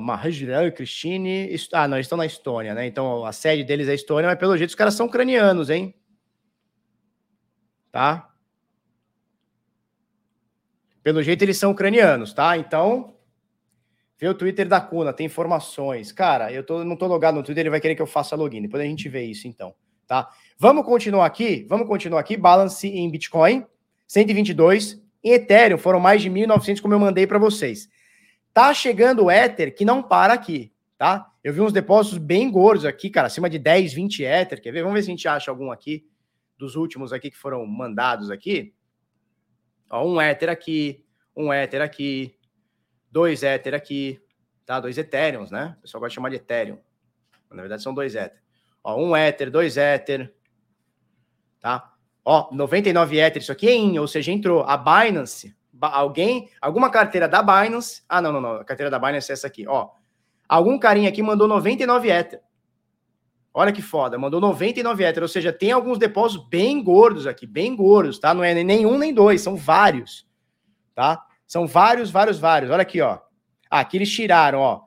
Mahajirel e Christine. Ah, não, eles estão na Estônia, né? Então a sede deles é Estônia, mas pelo jeito os caras são ucranianos, hein? Tá? Pelo jeito eles são ucranianos, tá? Então, vê o Twitter da Cuna, tem informações. Cara, eu tô, não tô logado no Twitter, ele vai querer que eu faça login. Depois a gente vê isso, então, tá? Vamos continuar aqui? Vamos continuar aqui. Balance em Bitcoin, 122. Em Ethereum, foram mais de 1.900, como eu mandei para vocês. Tá chegando o que não para aqui, tá? Eu vi uns depósitos bem gordos aqui, cara, acima de 10, 20 Ether. Quer ver? Vamos ver se a gente acha algum aqui, dos últimos aqui que foram mandados aqui. Ó, um Ether aqui, um Ether aqui, dois Ether aqui, tá? Dois Ethereums, né? O pessoal gosta de chamar de Ethereum. Na verdade, são dois Ether. Ó, um Ether, dois Ether, tá? Ó, 99 Ether, isso aqui é in, ou seja, entrou. A Binance alguém, alguma carteira da Binance. Ah, não, não, não. A carteira da Binance é essa aqui, ó. Algum carinha aqui mandou 99 Ether. Olha que foda, mandou 99 Ether, ou seja, tem alguns depósitos bem gordos aqui, bem gordos, tá? Não é nem um nem dois, são vários, tá? São vários, vários, vários. Olha aqui, ó. Ah, aqui eles tiraram, ó.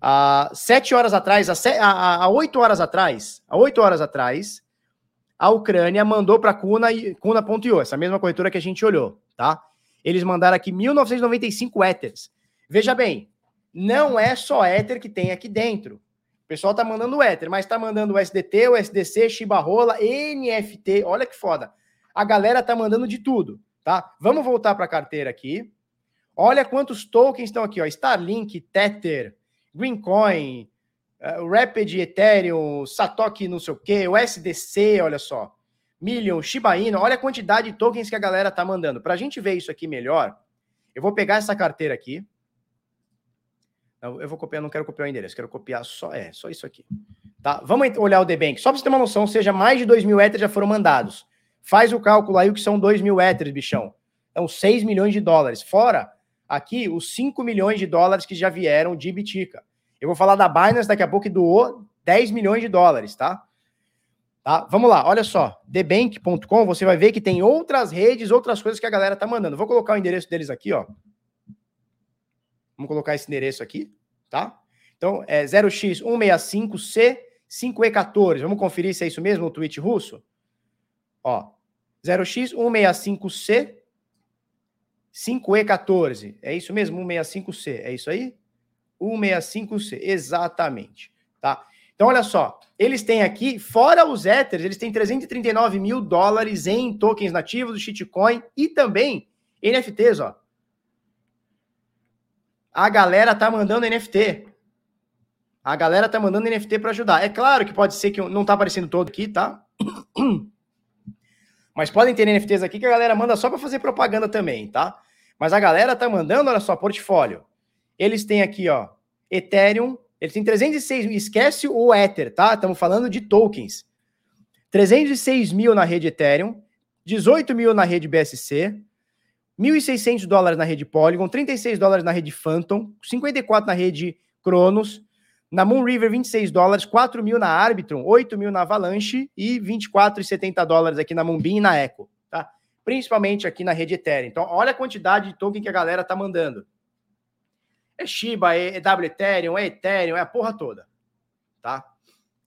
Há sete horas atrás, há, oito horas atrás, há oito horas atrás, a Ucrânia mandou para Cuna, Cuna.io, essa mesma corretora que a gente olhou, tá? Eles mandaram aqui 1995 Ethers. Veja bem, não é só Ether que tem aqui dentro. O pessoal tá mandando Ether, mas tá mandando o SDT, o SDC, Shiba Rola, NFT. Olha que foda. A galera tá mandando de tudo, tá? Vamos voltar para a carteira aqui. Olha quantos tokens estão aqui, ó. Starlink, Tether, Greencoin, uh, Rapid Ethereum, Satoshi não sei o quê, o SDC, olha só. Million, Shiba Inu, olha a quantidade de tokens que a galera tá mandando. Para a gente ver isso aqui melhor, eu vou pegar essa carteira aqui. Eu vou copiar, não quero copiar o endereço, quero copiar só, é, só isso aqui. Tá? Vamos olhar o Debank, só para você ter uma noção, seja, mais de 2 mil Ethers já foram mandados. Faz o cálculo aí o que são 2 mil Ethers, bichão. Então, 6 milhões de dólares. Fora aqui os 5 milhões de dólares que já vieram de Bitica. Eu vou falar da Binance daqui a pouco que doou 10 milhões de dólares, tá? Tá? Vamos lá, olha só. Thebank.com, você vai ver que tem outras redes, outras coisas que a galera tá mandando. Vou colocar o endereço deles aqui, ó. Vamos colocar esse endereço aqui, tá? Então, é 0x165C5E14. Vamos conferir se é isso mesmo, o tweet russo? Ó, 0x165C 5E14. É isso mesmo? 165C. É isso aí? 165C, exatamente. Tá? Então, olha só, eles têm aqui, fora os Ethers, eles têm 339 mil dólares em tokens nativos do shitcoin e também NFTs, ó. A galera tá mandando NFT. A galera tá mandando NFT para ajudar. É claro que pode ser que não tá aparecendo todo aqui, tá? Mas podem ter NFTs aqui que a galera manda só para fazer propaganda também, tá? Mas a galera tá mandando, olha só, portfólio. Eles têm aqui, ó, Ethereum, eles têm 306 mil, esquece o Ether, tá? Estamos falando de tokens. 306 mil na rede Ethereum, 18 mil na rede BSC, 1.600 dólares na rede Polygon, 36 dólares na rede Phantom, 54 na rede Cronos, na Moonriver 26 dólares, 4 mil na Arbitrum, 8 mil na Avalanche e 24,70 dólares aqui na Moonbeam e na Echo, tá? Principalmente aqui na rede Ethereum. Então, olha a quantidade de token que a galera tá mandando. É Shiba, é, é W Ethereum, é Ethereum, é a porra toda, tá?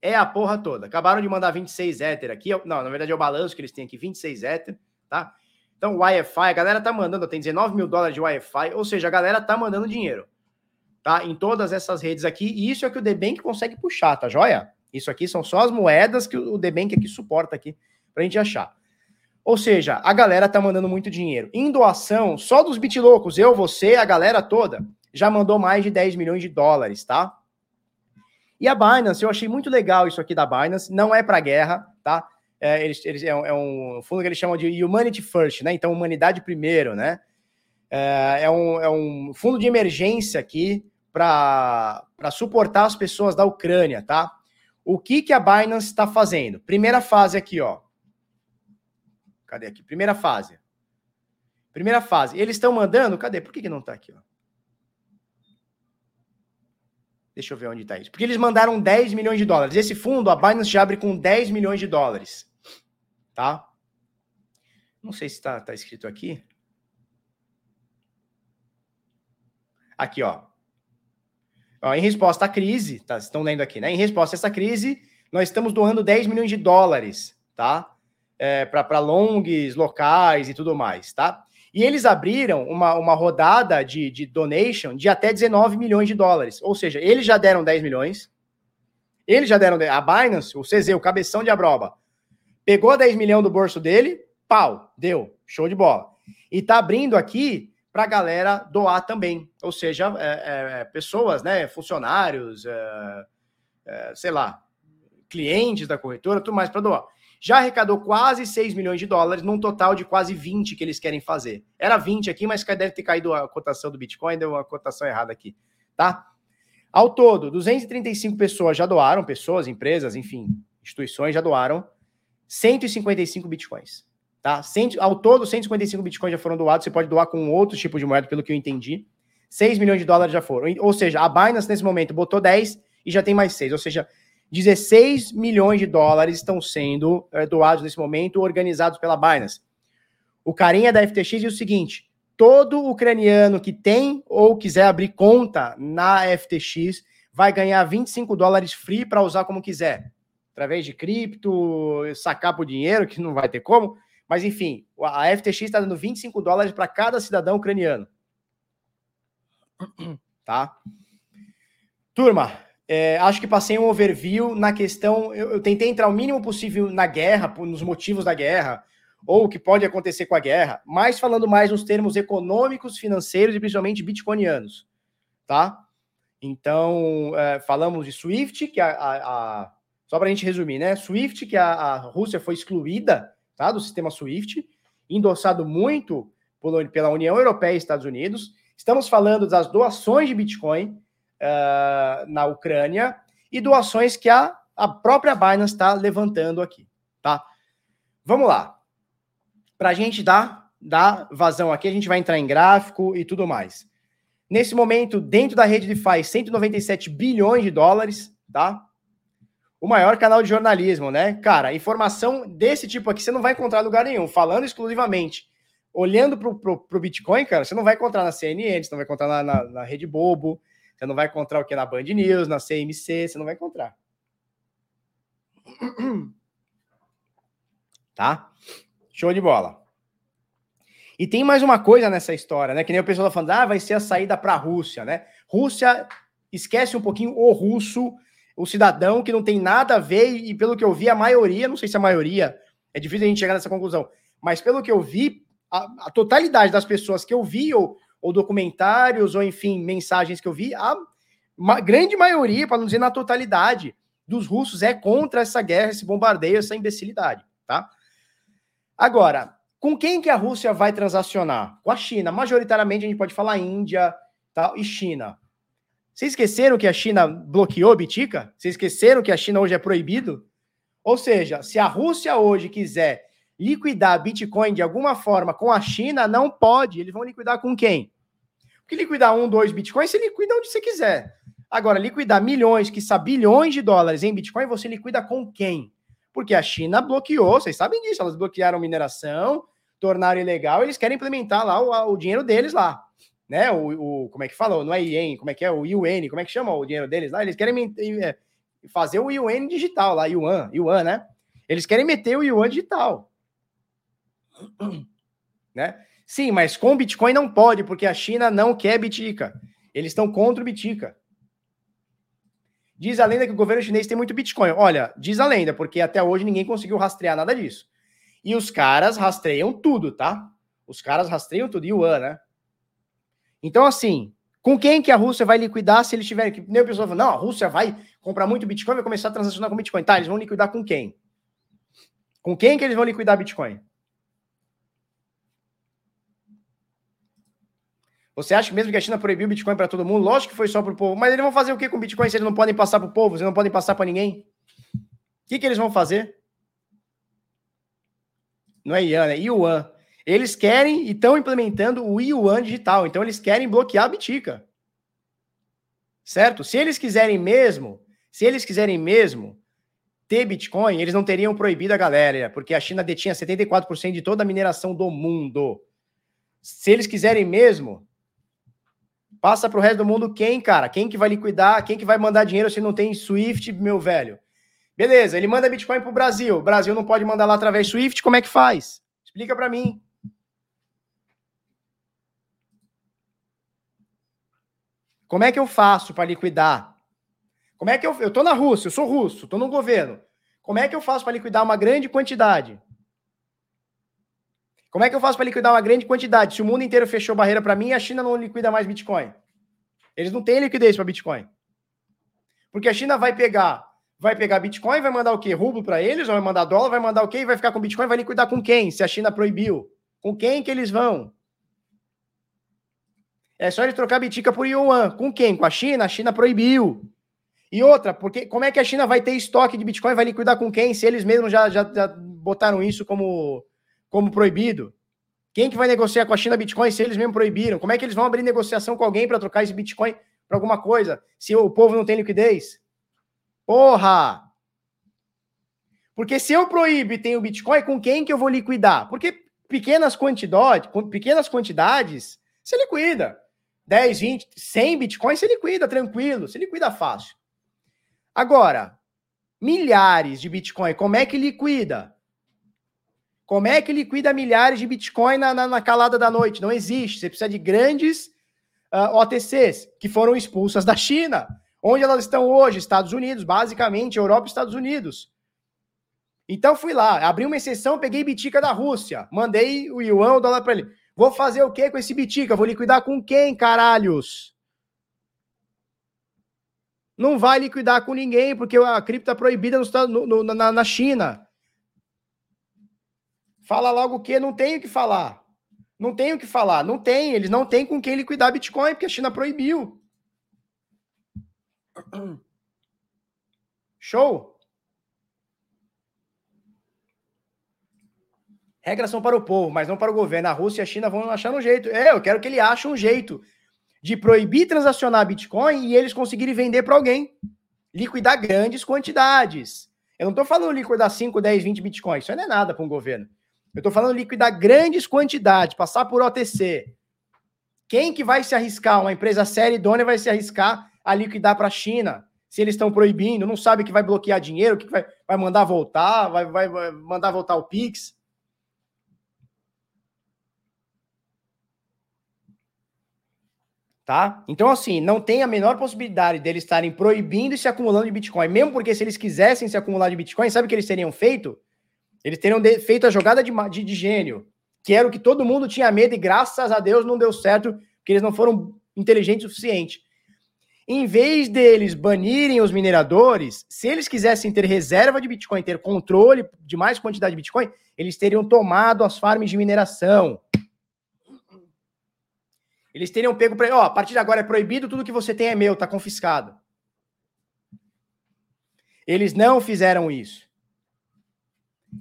É a porra toda. Acabaram de mandar 26 Ether aqui. Não, na verdade é o balanço que eles têm aqui, 26 Ether, tá? Então, Wi-Fi, a galera tá mandando, tem 19 mil dólares de Wi-Fi, ou seja, a galera tá mandando dinheiro, tá? Em todas essas redes aqui, e isso é que o Debank consegue puxar, tá joia? Isso aqui são só as moedas que o Debank aqui suporta aqui, pra gente achar. Ou seja, a galera tá mandando muito dinheiro. Em doação, só dos bitlocos, eu, você, a galera toda, já mandou mais de 10 milhões de dólares, tá? E a Binance, eu achei muito legal isso aqui da Binance, não é para guerra, tá? É, eles, eles, é, um, é um fundo que eles chamam de Humanity First, né? Então, humanidade primeiro, né? É, é, um, é um fundo de emergência aqui para suportar as pessoas da Ucrânia, tá? O que, que a Binance está fazendo? Primeira fase aqui, ó. Cadê aqui? Primeira fase. Primeira fase. Eles estão mandando. Cadê? Por que, que não está aqui? Ó? Deixa eu ver onde está isso. Porque eles mandaram 10 milhões de dólares. Esse fundo, a Binance já abre com 10 milhões de dólares. Tá? Não sei se está tá escrito aqui. Aqui, ó. ó. Em resposta à crise, tá? Estão lendo aqui, né? Em resposta a essa crise, nós estamos doando 10 milhões de dólares, tá? É, para longs, locais e tudo mais, tá? E eles abriram uma, uma rodada de, de donation de até 19 milhões de dólares. Ou seja, eles já deram 10 milhões. Eles já deram. A Binance, o CZ, o cabeção de Abroba, pegou 10 milhões do bolso dele, pau, deu. Show de bola. E tá abrindo aqui para a galera doar também. Ou seja, é, é, pessoas, né, funcionários, é, é sei lá, clientes da corretora, tudo mais para doar já arrecadou quase 6 milhões de dólares, num total de quase 20 que eles querem fazer. Era 20 aqui, mas deve ter caído a cotação do Bitcoin, deu uma cotação errada aqui, tá? Ao todo, 235 pessoas já doaram, pessoas, empresas, enfim, instituições já doaram 155 Bitcoins, tá? Ao todo, 155 Bitcoins já foram doados, você pode doar com outro tipo de moeda, pelo que eu entendi. 6 milhões de dólares já foram. Ou seja, a Binance nesse momento botou 10 e já tem mais 6. Ou seja, 16 milhões de dólares estão sendo é, doados nesse momento, organizados pela Binance. O carinha da FTX diz o seguinte: todo ucraniano que tem ou quiser abrir conta na FTX vai ganhar 25 dólares free para usar como quiser. Através de cripto, sacar por dinheiro, que não vai ter como. Mas enfim, a FTX está dando 25 dólares para cada cidadão ucraniano. Tá? Turma, é, acho que passei um overview na questão. Eu, eu, tentei entrar o mínimo possível na guerra, nos motivos da guerra, ou o que pode acontecer com a guerra, mas falando mais nos termos econômicos, financeiros e principalmente bitcoinianos. Tá? Então, é, falamos de SWIFT, que a, a, a só para a gente resumir, né? SWIFT, que a, a, Rússia foi excluída tá, do sistema SWIFT, endossado muito pela União Europeia e Estados Unidos. Estamos falando das doações de Bitcoin uh, na Ucrânia e doações que a, a própria Binance está levantando aqui, tá? Vamos lá. Para a gente dar, dar vazão aqui, a gente vai entrar em gráfico e tudo mais. Nesse momento, dentro da rede DeFi, 197 bilhões de dólares, tá? O maior canal de jornalismo, né? Cara, informação desse tipo aqui você não vai encontrar lugar nenhum. Falando exclusivamente, olhando para o Bitcoin, cara, você não vai encontrar na CNN, você não vai encontrar na, na, na Rede Bobo, você não vai encontrar o que na Band News, na CMC, você não vai encontrar. Tá? Show de bola. E tem mais uma coisa nessa história, né? Que nem o pessoal tá falando, ah, vai ser a saída para a Rússia, né? Rússia, esquece um pouquinho o russo, o cidadão que não tem nada a ver, e pelo que eu vi, a maioria, não sei se a maioria, é difícil a gente chegar nessa conclusão, mas pelo que eu vi, a, a totalidade das pessoas que eu vi, ou ou documentários, ou enfim, mensagens que eu vi, a grande maioria, para não dizer na totalidade, dos russos é contra essa guerra, esse bombardeio, essa imbecilidade, tá? Agora, com quem que a Rússia vai transacionar? Com a China. Majoritariamente a gente pode falar Índia tal, e China. Vocês esqueceram que a China bloqueou Bitica? Vocês esqueceram que a China hoje é proibido? Ou seja, se a Rússia hoje quiser liquidar Bitcoin de alguma forma com a China, não pode. Eles vão liquidar com quem? Porque liquidar um, dois Bitcoins, você liquida onde você quiser. Agora, liquidar milhões, que são bilhões de dólares em Bitcoin, você liquida com quem? Porque a China bloqueou, vocês sabem disso, elas bloquearam mineração, tornaram ilegal, eles querem implementar lá o, o dinheiro deles lá, né? O, o, como é que falou? Não é IEN, como é que é? O UN, como é que chama o dinheiro deles lá? Eles querem é, fazer o Yuan digital lá, Yuan, Yuan, né? Eles querem meter o Yuan digital. Né? Sim, mas com Bitcoin não pode, porque a China não quer Bitica. Eles estão contra o Bitica. Diz a lenda que o governo chinês tem muito Bitcoin. Olha, diz a lenda, porque até hoje ninguém conseguiu rastrear nada disso. E os caras rastreiam tudo, tá? Os caras rastreiam tudo, Yuan, né? Então, assim, com quem que a Rússia vai liquidar se eles tiverem que. Nem a pessoa fala, não, a Rússia vai comprar muito Bitcoin, vai começar a transacionar com Bitcoin. Tá, eles vão liquidar com quem? Com quem que eles vão liquidar Bitcoin? Você acha mesmo que a China proibiu Bitcoin para todo mundo? Lógico que foi só para o povo. Mas eles vão fazer o que com Bitcoin se eles não podem passar para o povo? Se não podem passar para ninguém? O que, que eles vão fazer? Não é Ian, é Yuan. Eles querem e estão implementando o Yuan digital. Então eles querem bloquear a Bitica. Certo? Se eles quiserem mesmo, se eles quiserem mesmo ter Bitcoin, eles não teriam proibido a galera, porque a China detinha 74% de toda a mineração do mundo. Se eles quiserem mesmo, passa para o resto do mundo quem, cara? Quem que vai liquidar? Quem que vai mandar dinheiro se não tem Swift, meu velho? Beleza, ele manda Bitcoin para o Brasil. O Brasil não pode mandar lá através Swift, como é que faz? Explica para mim. Como é que eu faço para liquidar? Como é que eu. Eu estou na Rússia, eu sou russo, estou no governo. Como é que eu faço para liquidar uma grande quantidade? Como é que eu faço para liquidar uma grande quantidade? Se o mundo inteiro fechou barreira para mim, a China não liquida mais Bitcoin. Eles não têm liquidez para Bitcoin. Porque a China vai pegar, vai pegar Bitcoin, vai mandar o quê? Rublo para eles, vai mandar dólar, vai mandar o quê? Vai ficar com Bitcoin, vai liquidar com quem? Se a China proibiu. Com quem que eles vão? É só ele trocar Bitica por Yuan. Com quem? Com a China? A China proibiu. E outra, porque como é que a China vai ter estoque de Bitcoin? Vai liquidar com quem? Se eles mesmos já, já, já botaram isso como, como proibido. Quem que vai negociar com a China Bitcoin se eles mesmos proibiram? Como é que eles vão abrir negociação com alguém para trocar esse Bitcoin para alguma coisa se o povo não tem liquidez? Porra! Porque se eu proíbo e tenho Bitcoin, com quem que eu vou liquidar? Porque pequenas quantidades, pequenas quantidades, você liquida. 10, 20, 100 bitcoins, você liquida tranquilo, você liquida fácil. Agora, milhares de bitcoin, como é que liquida? Como é que liquida milhares de bitcoin na, na, na calada da noite? Não existe. Você precisa de grandes uh, ah, OTCs que foram expulsas da China. Onde elas estão hoje? Estados Unidos, basicamente, Europa e Estados Unidos. Então fui lá, abri uma exceção, peguei bitica da Rússia, mandei o yuan, o dólar para ele. Vou fazer o que com esse Bitica? Vou liquidar com quem, caralhos? Não vai liquidar com ninguém, porque a cripto está proibida no, no, na, na China. Fala logo o que? Não tenho o que falar. Não tenho o que falar. Não tem. Eles não têm com quem liquidar Bitcoin, porque a China proibiu. Show? Regras são para o povo, mas não para o governo. A Rússia e a China vão achar um jeito. É, eu quero que ele ache um jeito de proibir transacionar Bitcoin e eles conseguirem vender para alguém. Liquidar grandes quantidades. Eu não estou falando liquidar 5, 10, 20 Bitcoins. Isso não é nada para um governo. Eu estou falando liquidar grandes quantidades, passar por OTC. Quem que vai se arriscar? Uma empresa séria e idônea vai se arriscar a liquidar para a China? Se eles estão proibindo, não sabe que vai bloquear dinheiro, que vai, vai mandar voltar, vai, vai, vai mandar voltar o Pix. Tá? Então, assim, não tem a menor possibilidade deles estarem proibindo e se acumulando de Bitcoin. Mesmo porque se eles quisessem se acumular de Bitcoin, sabe o que eles teriam feito? Eles teriam feito a jogada de, de, de gênio, que era o que todo mundo tinha medo e graças a Deus não deu certo, porque eles não foram inteligentes o suficiente. em vez deles banirem os mineradores, se eles quisessem ter reserva de Bitcoin, ter controle de mais quantidade de Bitcoin, eles teriam tomado as farms de mineração. Eles teriam pego para, ó, a partir de agora é proibido, tudo que você tem é meu, tá confiscado. Eles não fizeram isso.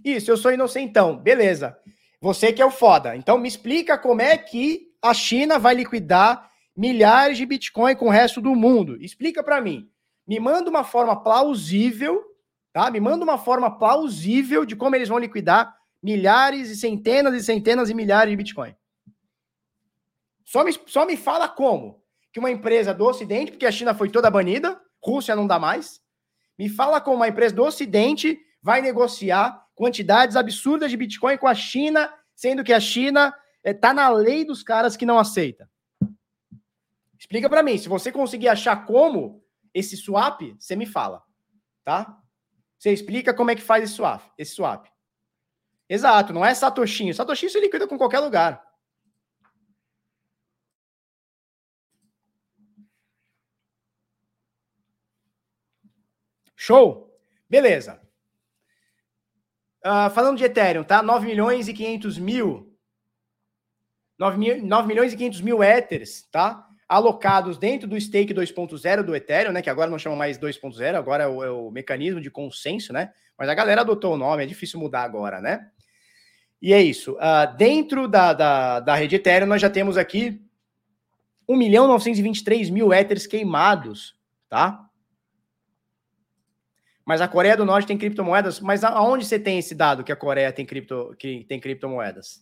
Isso, eu sou inocentão. Beleza. Você que é o foda. Então me explica como é que a China vai liquidar milhares de Bitcoin com o resto do mundo. Explica para mim. Me manda uma forma plausível, tá? Me manda uma forma plausível de como eles vão liquidar milhares e centenas e centenas e milhares de Bitcoin. Só me, só me fala como que uma empresa do Ocidente, porque a China foi toda banida, Rússia não dá mais, me fala como uma empresa do Ocidente vai negociar quantidades absurdas de Bitcoin com a China, sendo que a China está eh, na lei dos caras que não aceita. Explica para mim. Se você conseguir achar como esse swap, você me fala, tá? Você explica como é que faz esse swap. Esse swap. Exato, não é satoshinho. Satoshinho você liquida com qualquer lugar. Show? Beleza. Uh, falando de Ethereum, tá? 9 milhões e 500 mil. 9, mil, 9 milhões e 500 mil Ethers, tá? alocados dentro do stake 2.0 do Ethereum, né? Que agora não chama mais 2.0, agora é o, é o, mecanismo de consenso, né? Mas a galera adotou o nome, é difícil mudar agora, né? E é isso. Uh, dentro da, da, da rede Ethereum, nós já temos aqui 1 milhão 923 mil Ethers queimados, tá? Mas a Coreia do Norte tem criptomoedas. Mas aonde você tem esse dado que a Coreia tem, cripto, que tem criptomoedas?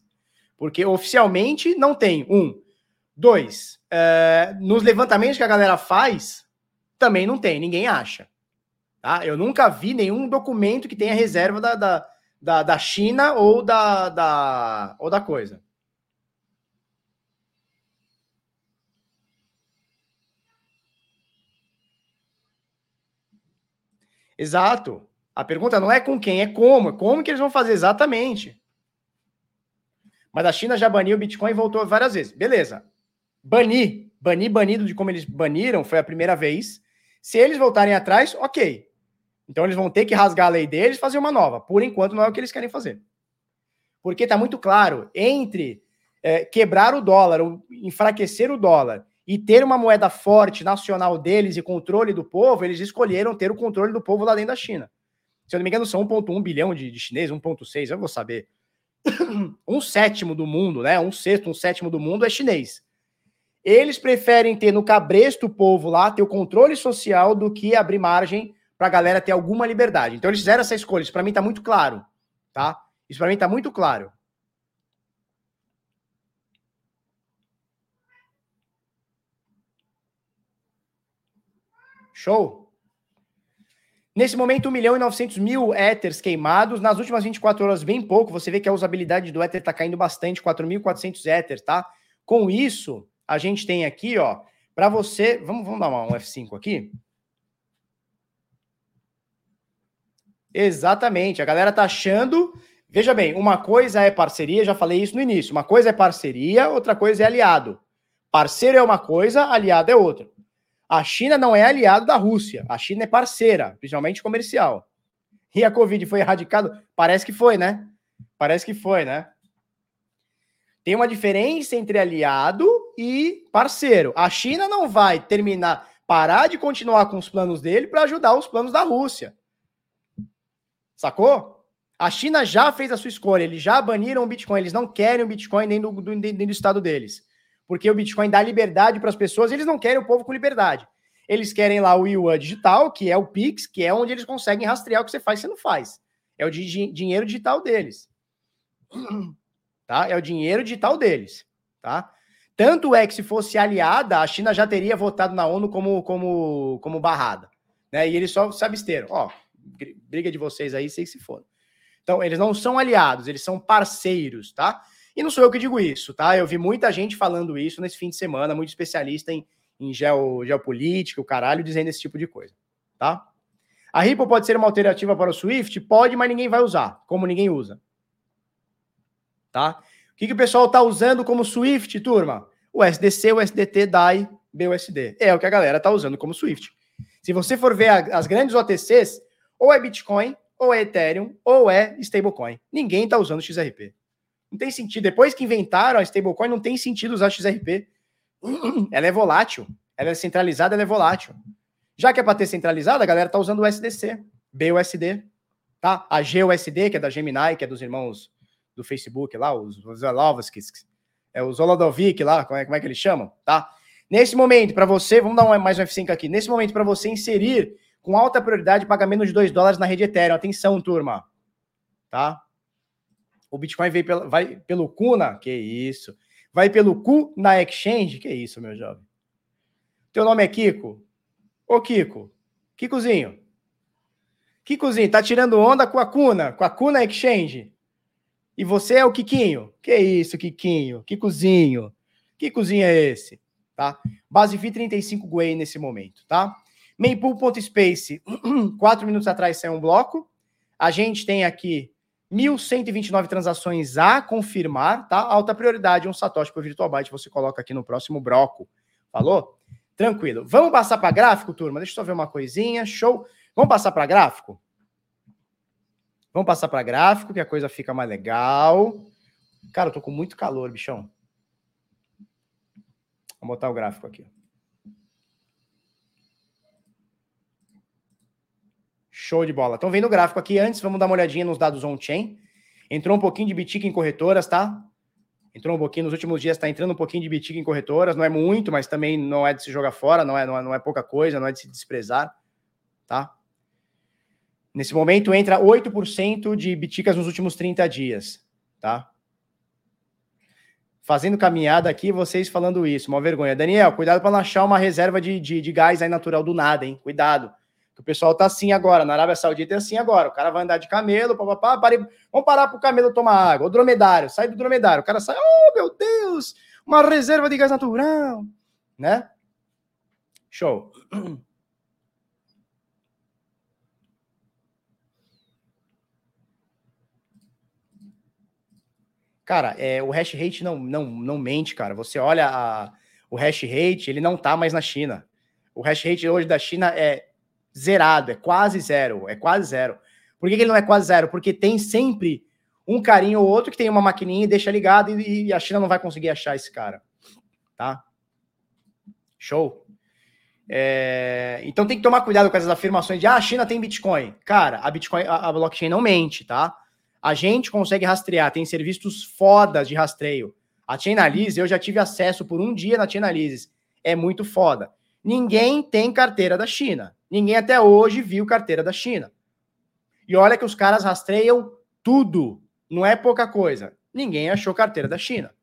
Porque oficialmente não tem. Um. Dois, é, nos levantamentos que a galera faz, também não tem, ninguém acha. Tá? Eu nunca vi nenhum documento que tenha reserva da, da, da, da China ou da, da, ou da coisa. Exato. A pergunta não é com quem, é como. Como que eles vão fazer exatamente. Mas a China já baniu o Bitcoin e voltou várias vezes. Beleza. Banir, banir, banido de como eles baniram, foi a primeira vez. Se eles voltarem atrás, ok. Então eles vão ter que rasgar a lei deles e fazer uma nova. Por enquanto, não é o que eles querem fazer. Porque está muito claro, entre é, quebrar o dólar, enfraquecer o dólar e ter uma moeda forte nacional deles e controle do povo, eles escolheram ter o controle do povo lá dentro da China. Se eu não me engano, são 1,1 bilhão de, de chineses, 1,6, eu vou saber. um sétimo do mundo, né? Um sexto, um sétimo do mundo é chinês. Eles preferem ter no cabresto o povo lá, ter o controle social, do que abrir margem para a galera ter alguma liberdade. Então eles fizeram essa escolha. Isso para mim está muito claro, tá? Isso para mim está muito claro. Show? Nesse momento, 1 milhão e 900 mil Ethers queimados. Nas últimas 24 horas, bem pouco. Você vê que a usabilidade do Ether está caindo bastante, 4.400 Ethers, tá? Com isso, a gente tem aqui, ó, para você. Vamos, vamos dar uma, um F5 aqui. Exatamente. A galera tá achando. Veja bem, uma coisa é parceria, já falei isso no início. Uma coisa é parceria, outra coisa é aliado. Parceiro é uma coisa, aliado é outra. A China não é aliado da Rússia. A China é parceira, principalmente comercial. E a Covid foi erradicada? Parece que foi, né? Parece que foi, né? Tem uma diferença entre aliado e parceiro. A China não vai terminar, parar de continuar com os planos dele para ajudar os planos da Rússia. Sacou? A China já fez a sua escolha, eles já baniram o Bitcoin, eles não querem o Bitcoin dentro do, dentro do estado deles. Porque o Bitcoin dá liberdade para as pessoas, eles não querem o povo com liberdade. Eles querem lá o Yuan digital, que é o Pix, que é onde eles conseguem rastrear o que você faz e você não faz. É o di dinheiro digital deles tá? É o dinheiro digital deles, tá? Tanto é que se fosse aliada, a China já teria votado na ONU como, como, como barrada, né? E eles só se absteram. Ó, briga de vocês aí, sei que se for. Então, eles não são aliados, eles são parceiros, tá? E não sou eu que digo isso, tá? Eu vi muita gente falando isso nesse fim de semana, muito especialista em, em geo, geopolítica, o caralho, dizendo esse tipo de coisa, tá? A Ripple pode ser uma alternativa para o Swift? Pode, mas ninguém vai usar, como ninguém usa tá? O que, que o pessoal está usando como Swift, turma? O SDC, o SDT, DAI, BUSD. É o que a galera tá usando como Swift. Se você for ver a, as grandes OTCs, ou é Bitcoin, ou é Ethereum, ou é stablecoin. Ninguém tá usando XRP. Não tem sentido. Depois que inventaram a stablecoin, não tem sentido usar XRP. Ela é volátil. Ela é centralizada, ela é volátil. Já que é para ter centralizada, a galera tá usando o SDC, BUSD, tá? A GUSD, que é da Gemini, que é dos irmãos do Facebook lá, os, os é os Oladovic lá, como é, como é que eles chamam, tá? Nesse momento, para você, vamos dar um, mais um F5 aqui. Nesse momento, para você inserir com alta prioridade pagamento de 2 dólares na rede Ethereum. Atenção, turma. Tá? O Bitcoin veio pelo, vai pelo Cuna, que isso. Vai pelo cu na exchange, que isso, meu jovem. Teu nome é Kiko? Ô, Kiko. Kikozinho. Kikozinho, tá tirando onda com a Cuna, com a Cuna Exchange. E você é o Kikinho? Que isso, Kikinho? Kikozinho. Que cozinha é esse? Tá? Base V 35 Gwei nesse momento, tá? Mempool.space, quatro minutos atrás saiu um bloco. A gente tem aqui 1.129 transações a confirmar, tá? Alta prioridade, um Satoshi por Virtual Byte, você coloca aqui no próximo bloco. Falou? Tranquilo. Vamos passar para gráfico, turma? Deixa eu só ver uma coisinha. Show. Vamos passar para gráfico? Vamos passar para gráfico, que a coisa fica mais legal. Cara, eu tô com muito calor, bichão. Vamos botar o gráfico aqui. Show de bola. Estão vendo o gráfico aqui antes? Vamos dar uma olhadinha nos dados on-chain. Entrou um pouquinho de BTIC em corretoras, tá? Entrou um pouquinho nos últimos dias, está entrando um pouquinho de BTIC em corretoras. Não é muito, mas também não é de se jogar fora, não é, não é, não é pouca coisa, não é de se desprezar, tá? Nesse momento entra 8% de BTICas nos últimos 30 dias, tá? Fazendo caminhada aqui, vocês falando isso, uma vergonha. Daniel, cuidado para não achar uma reserva de, de, de gás aí natural do nada, hein? Cuidado. O pessoal tá assim agora, na Arábia Saudita é assim agora. O cara vai andar de camelo, papapá, pare... vamos parar pro camelo tomar água. O dromedário, sai do dromedário. O cara sai, oh meu Deus, uma reserva de gás natural, né? Show. Cara, é, o hash rate não, não, não mente, cara. Você olha a, o hash rate, ele não tá mais na China. O hash rate hoje da China é zerado, é quase zero, é quase zero. Por que, que ele não é quase zero? Porque tem sempre um carinho ou outro que tem uma maquininha e deixa ligado e, e a China não vai conseguir achar esse cara, tá? Show. É, então tem que tomar cuidado com essas afirmações de ah, a China tem Bitcoin. Cara, a Bitcoin, a, a blockchain não mente, tá? A gente consegue rastrear, tem serviços fodas de rastreio. A Chainalysis, eu já tive acesso por um dia na Chainalysis. É muito foda. Ninguém tem carteira da China. Ninguém até hoje viu carteira da China. E olha que os caras rastreiam tudo. Não é pouca coisa. Ninguém achou carteira da China.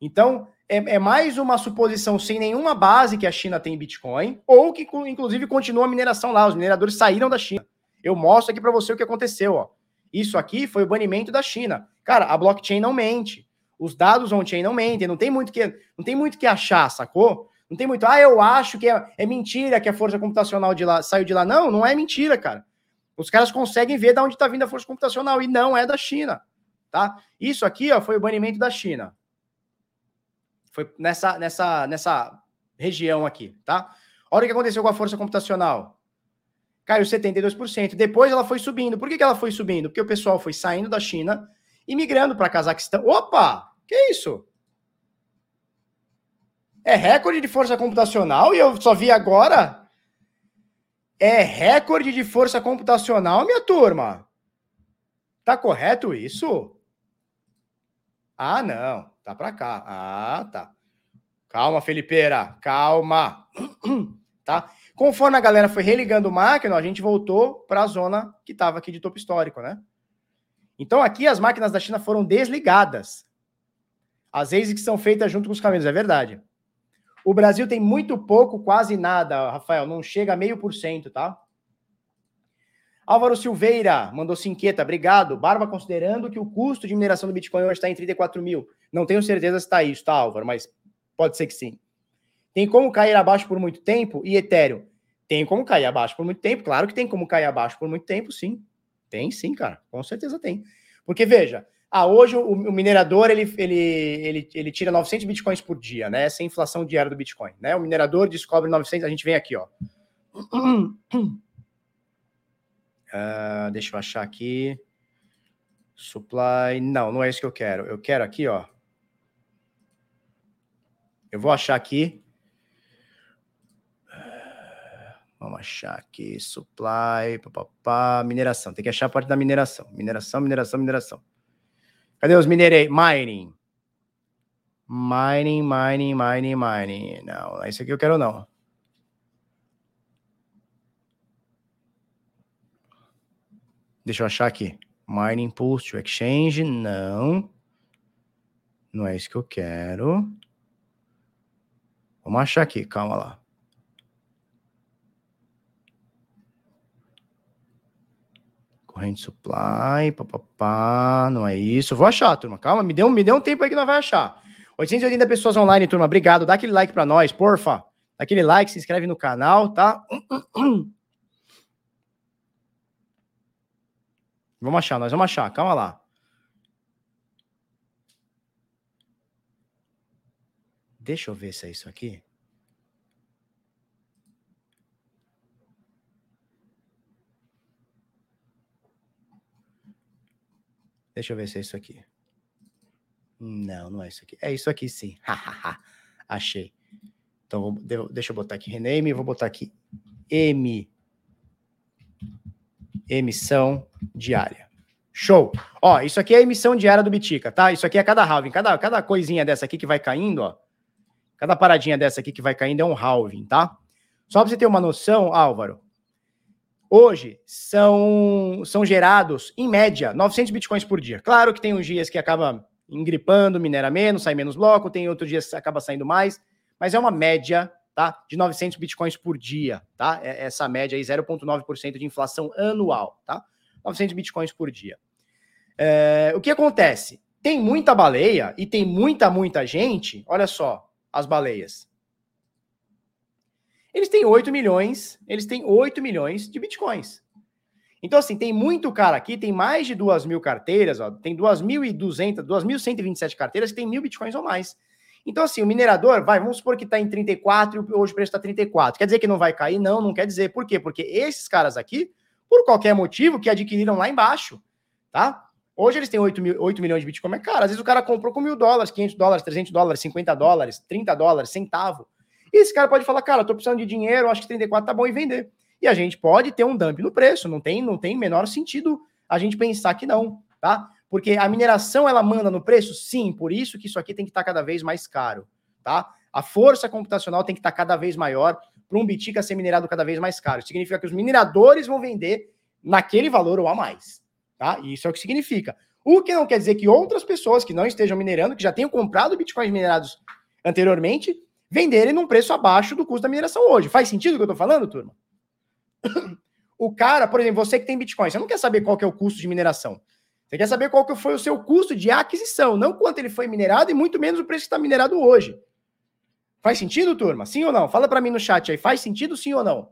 Então, é, é, mais uma suposição sem nenhuma base que a China tem Bitcoin, ou que, inclusive, continua a mineração lá. Os mineradores saíram da China. Eu mostro aqui para você o que aconteceu. Ó. Isso aqui foi o banimento da China. Cara, a blockchain não mente. Os dados on-chain não mentem. Não tem muito que, não tem muito que achar, sacou? Não tem muito, ah, eu acho que é, é mentira que a força computacional de lá saiu de lá. Não, não é mentira, cara. Os caras conseguem ver de onde está vindo a força computacional e não é da China, tá? Isso aqui, ó, foi o banimento da China. Foi nessa, nessa, nessa região aqui, tá? Olha o que aconteceu com a força computacional. Caiu 72%. Depois ela foi subindo. Por que, que ela foi subindo? Porque o pessoal foi saindo da China e migrando para Cazaquistão. Opa! Que isso? É recorde de força computacional e eu só vi agora. É recorde de força computacional, minha turma. Tá correto isso? Ah, não. Tá para cá. Ah, tá. Calma, Felipeira. Calma. tá? Conforme a galera foi religando o máquina, a gente voltou para a zona que estava aqui de topo histórico, né? Então aqui as máquinas da China foram desligadas. As ASICs são feitas junto com os caminhos, é verdade. O Brasil tem muito pouco, quase nada, Rafael, não chega a meio por cento, tá? Álvaro Silveira mandou cinqueta, obrigado. Barba, considerando que o custo de mineração do Bitcoin hoje está em 34 mil. Não tenho certeza se está isso, tá, Álvaro? Mas pode ser que sim. Tem como cair abaixo por muito tempo? E Ethereum? Tem como cair abaixo por muito tempo? Claro que tem como cair abaixo por muito tempo, sim. Tem sim, cara. Com certeza tem. Porque, veja, Ah, hoje o, o, minerador ele, ele, ele, ele tira 900 bitcoins por dia, né? Essa é a inflação diária do Bitcoin, né? O minerador descobre 900, a gente vem aqui, ó. Uh, deixa eu achar aqui. Supply. Não, não é isso que eu quero. Eu quero aqui, ó. Eu vou achar aqui. Vamos achar aqui. Supply. Papapá, mineração. Tem que achar a parte da mineração. Mineração, mineração, mineração. Cadê os minerei? Mining. Mining, mining, mining, mining. Não, é isso aqui eu quero, não. Deixa eu achar aqui. Mining Pulse to Exchange. Não. Não é isso que eu quero. Vamos achar aqui. Calma lá. Corrente supply, papapá, não é isso. vou achar, turma. Calma, me dê, um, me dê um tempo aí que nós vai achar. 880 pessoas online, turma. Obrigado. Dá aquele like para nós, porfa. Dá aquele like, se inscreve no canal, tá? Vamos achar, nós vamos achar. Calma lá. Deixa eu ver se é isso aqui. Deixa eu ver se é isso aqui. Não, não é isso aqui. É isso aqui sim. Achei. Então, deixa eu botar aqui rename, vou botar aqui M. Emissão diária. Show. Ó, isso aqui é a emissão diária do Bitica, tá? Isso aqui é cada halving. Cada, cada coisinha dessa aqui que vai caindo, ó. Cada paradinha dessa aqui que vai caindo é um halving, tá? Só para você ter uma noção, Álvaro, Hoje são, são gerados, em média, 900 bitcoins por dia. Claro que tem uns dias que acaba engripando, minera menos, sai menos bloco, tem outros dias que acaba saindo mais, mas é uma média tá, de 900 bitcoins por dia. Tá? É essa média aí, 0,9% de inflação anual. Tá? 900 bitcoins por dia. É, o que acontece? Tem muita baleia e tem muita, muita gente. Olha só as baleias. Eles têm 8 milhões, eles têm 8 milhões de bitcoins. Então, assim, tem muito cara aqui, tem mais de 2 mil carteiras, ó, tem 2.200, 2.127 carteiras que tem mil bitcoins ou mais. Então, assim, o minerador, vai, vamos supor que está em 34 e hoje o preço está 34. Quer dizer que não vai cair? Não, não quer dizer. Por quê? Porque esses caras aqui, por qualquer motivo, que adquiriram lá embaixo, tá? Hoje eles têm 8, mil, 8 milhões de Bitcoin, é caro. Às vezes o cara comprou com mil dólares, 500 dólares, 300 dólares, 50 dólares, 30 dólares, centavo. E esse cara pode falar, cara, tô precisando de dinheiro, acho que 34 tá bom e vender. E a gente pode ter um dump no preço, não tem, não tem menor sentido a gente pensar que não, tá? Porque a mineração ela manda no preço? Sim, por isso que isso aqui tem que estar tá cada vez mais caro, tá? A força computacional tem que estar tá cada vez maior para um Bitica ser minerado cada vez mais caro. Significa que os mineradores vão vender naquele valor ou a mais, tá? E isso é o que significa. O que não quer dizer que outras pessoas que não estejam minerando, que já tenham comprado bitcoins minerados anteriormente, venderem num preço abaixo do custo da mineração hoje. Faz sentido o que eu estou falando, turma? O cara, por exemplo, você que tem Bitcoin, você não quer saber qual que é o custo de mineração. Você quer saber qual que foi o seu custo de aquisição, não quanto ele foi minerado e muito menos o preço que está minerado hoje. Faz sentido, turma? Sim ou não? Fala para mim no chat aí. Faz sentido, sim ou não?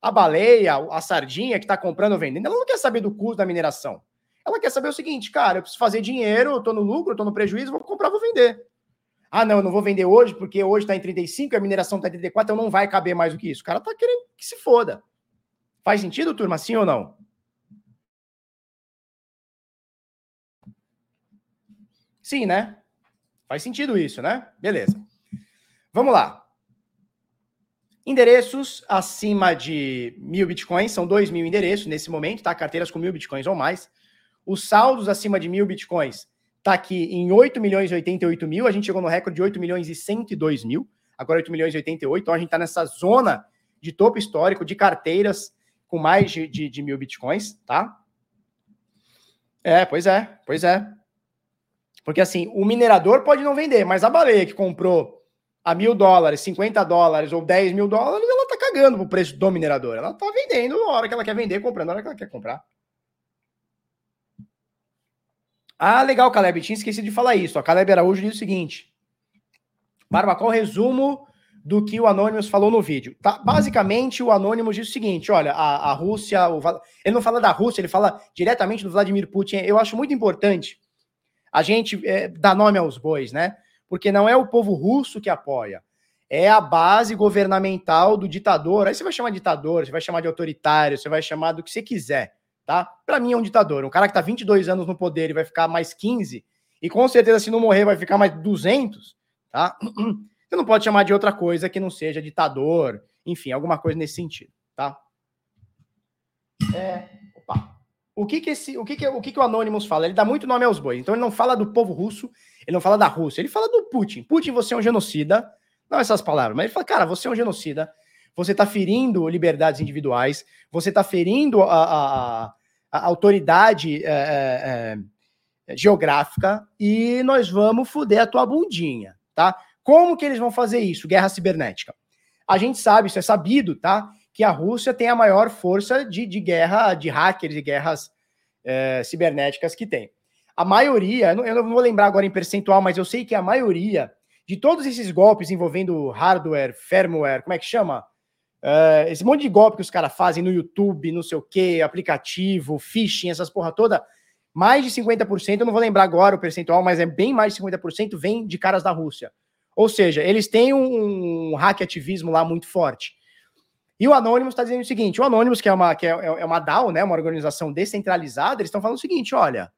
A baleia, a sardinha que está comprando ou vendendo, ela não quer saber do custo da mineração. Ela quer saber o seguinte, cara, eu preciso fazer dinheiro, eu estou no lucro, eu estou no prejuízo, vou comprar, vou vender. Ah, não, eu não vou vender hoje porque hoje está em 35 e a mineração está em 34, então não vai caber mais do que isso. O cara está querendo que se foda. Faz sentido, turma? Sim ou não? Sim, né? Faz sentido isso, né? Beleza. Vamos lá. Endereços acima de mil bitcoins, são dois mil endereços nesse momento, tá? Carteiras com mil bitcoins ou mais. Os saldos acima de mil bitcoins está aqui em 8 milhões e 88 mil, a gente chegou no recorde de 8 milhões e 102 mil, agora 8 milhões e 88, então a gente está nessa zona de topo histórico de carteiras com mais de, de, de mil bitcoins, tá? É, pois é, pois é. Porque assim, o minerador pode não vender, mas a baleia que comprou a mil dólares, 50 dólares ou 10 mil dólares, ela tá cagando pro preço do minerador. Ela tá vendendo na hora que ela quer vender, comprando na hora que ela quer comprar. Ah, legal, Caleb. Tinha esquecido de falar isso. A Caleb Araújo diz o seguinte: Barba, qual o resumo do que o Anonymous falou no vídeo. Tá? Basicamente, o Anonymous diz o seguinte: olha, a, a Rússia, o, ele não fala da Rússia, ele fala diretamente do Vladimir Putin. Eu acho muito importante a gente é, dar nome aos bois, né? Porque não é o povo russo que apoia, é a base governamental do ditador. Aí você vai chamar de ditador, você vai chamar de autoritário, você vai chamar do que você quiser, tá? Para mim é um ditador. Um cara que tá 22 anos no poder e vai ficar mais 15, e com certeza se não morrer vai ficar mais 200, tá? Você não pode chamar de outra coisa que não seja ditador, enfim, alguma coisa nesse sentido, tá? É, opa. O que que esse, o que que, o que que o Anonymous fala? Ele dá muito nome aos bois. Então ele não fala do povo russo, ele não fala da Rússia, ele fala do Putin. Putin, você é um genocida. Não essas palavras, mas ele fala, cara, você é um genocida. Você está ferindo liberdades individuais. Você está ferindo a, a, a autoridade é, é, geográfica e nós vamos fuder a tua bundinha, tá? Como que eles vão fazer isso? Guerra cibernética. A gente sabe, isso é sabido, tá? Que a Rússia tem a maior força de, de guerra, de hackers e guerras é, cibernéticas que tem. A maioria, eu não, eu não vou lembrar agora em percentual, mas eu sei que a maioria de todos esses golpes envolvendo hardware, firmware, como é que chama? Uh, esse monte de golpe que os caras fazem no YouTube, não sei o que, aplicativo, phishing, essas porra toda, mais de 50%, eu não vou lembrar agora o percentual, mas é bem mais de 50% vem de caras da Rússia. Ou seja, eles têm um, um hack ativismo lá muito forte. E o Anonymous está dizendo o seguinte: o Anonymous, que é uma, que é, é uma DAO, né, uma organização descentralizada, eles estão falando o seguinte: olha,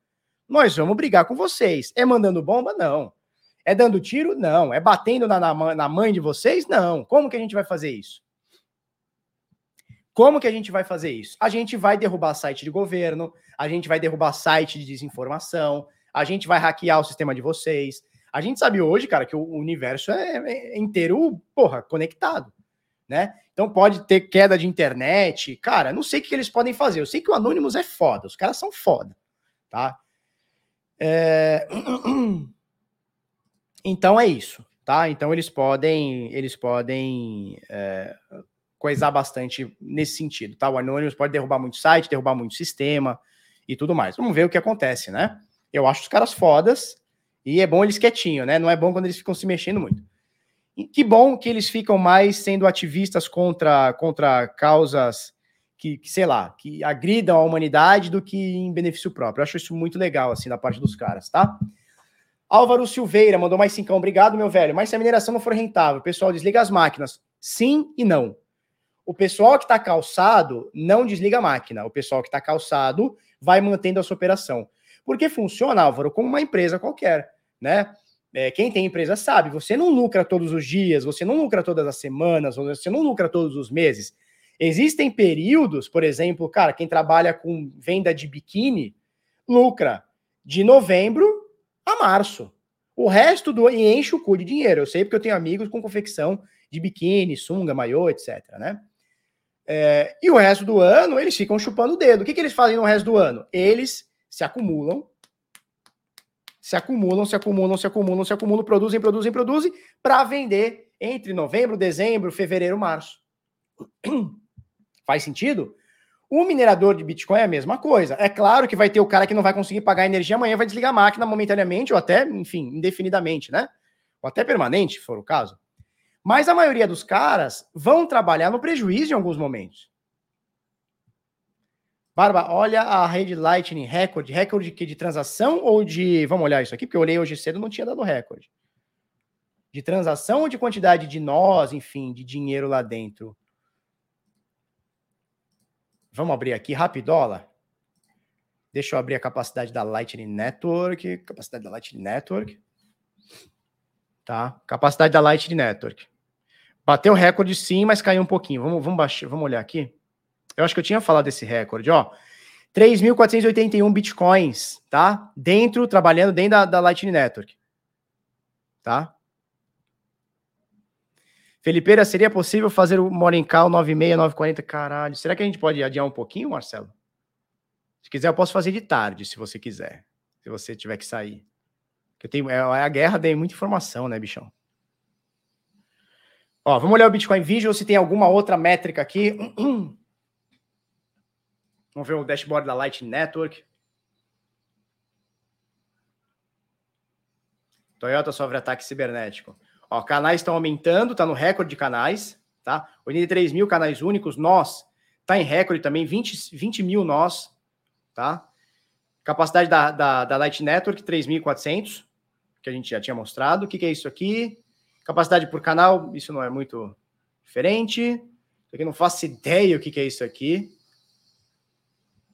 nós vamos brigar com vocês. É mandando bomba? Não. É dando tiro? Não. É batendo na, na, na mãe de vocês? Não. Como que a gente vai fazer isso? Como que a gente vai fazer isso? A gente vai derrubar site de governo, a gente vai derrubar site de desinformação, a gente vai hackear o sistema de vocês, a gente sabe hoje, cara, que o universo é, é inteiro, porra, conectado, né? Então pode ter queda de internet. Cara, não sei o que eles podem fazer. Eu sei que o Anonymous é foda, os caras são foda, tá? É... Então é isso, tá? Então eles podem, eles podem é, coisar bastante nesse sentido, tá? O Anonymous pode derrubar muito site, derrubar muito sistema e tudo mais. Vamos ver o que acontece, né? Eu acho os caras fodas. E é bom eles quietinho, né? Não é bom quando eles ficam se mexendo muito. E que bom que eles ficam mais sendo ativistas contra, contra causas que, que, sei lá, que agridam a humanidade do que em benefício próprio. Eu acho isso muito legal, assim, da parte dos caras, tá? Álvaro Silveira mandou mais cincão. Obrigado, meu velho. Mas se a mineração não for rentável, pessoal desliga as máquinas. Sim e não. O pessoal que está calçado não desliga a máquina. O pessoal que está calçado vai mantendo a sua operação. Porque funciona, Álvaro, como uma empresa qualquer né? É, quem tem empresa sabe, você não lucra todos os dias, você não lucra todas as semanas, você não lucra todos os meses. Existem períodos, por exemplo, cara, quem trabalha com venda de biquíni lucra de novembro a março. O resto do e enche o cu de dinheiro. Eu sei porque eu tenho amigos com confecção de biquíni, sunga, maiô, etc. Né? É, e o resto do ano eles ficam chupando o dedo. O que, que eles fazem no resto do ano? Eles se acumulam se acumulam, se acumulam, se acumulam, se acumulam, produzem, produzem, produzem, para vender entre novembro, dezembro, fevereiro, março. Faz sentido? O minerador de Bitcoin é a mesma coisa. É claro que vai ter o cara que não vai conseguir pagar energia amanhã, vai desligar a máquina momentaneamente, ou até, enfim, indefinidamente, né? Ou até permanente, se for o caso. Mas a maioria dos caras vão trabalhar no prejuízo em alguns momentos. Barba, olha a rede Lightning recorde. Recorde de, de transação ou de. Vamos olhar isso aqui, porque eu olhei hoje cedo não tinha dado recorde. De transação ou de quantidade de nós, enfim, de dinheiro lá dentro? Vamos abrir aqui rapidola. Deixa eu abrir a capacidade da Lightning Network. Capacidade da Lightning Network. Tá? Capacidade da Lightning Network. Bateu recorde sim, mas caiu um pouquinho. Vamos, vamos, baixar, vamos olhar aqui. Eu acho que eu tinha falado desse recorde, ó. 3.481 bitcoins, tá? Dentro, trabalhando dentro da, da Lightning Network. Tá? Felipeira, seria possível fazer o Morning Call 96, 940? Caralho, será que a gente pode adiar um pouquinho, Marcelo? Se quiser, eu posso fazer de tarde, se você quiser. Se você tiver que sair. Porque eu tenho, é, a guerra tem muita informação, né, bichão? Ó, vamos olhar o Bitcoin Visual, se tem alguma outra métrica aqui. Vamos ver o dashboard da Lightning Network. Toyota sofre ataque cibernético. Ó, canais estão aumentando, tá no recorde de canais, tá? 83 mil canais únicos, nós tá em recorde também, 20, 20 mil nós, tá? Capacidade da, da, da Light Network, 3.400, que a gente já tinha mostrado. O que, que é isso aqui? Capacidade por canal, isso não é muito diferente. Aqui não faço ideia o que, que é isso aqui.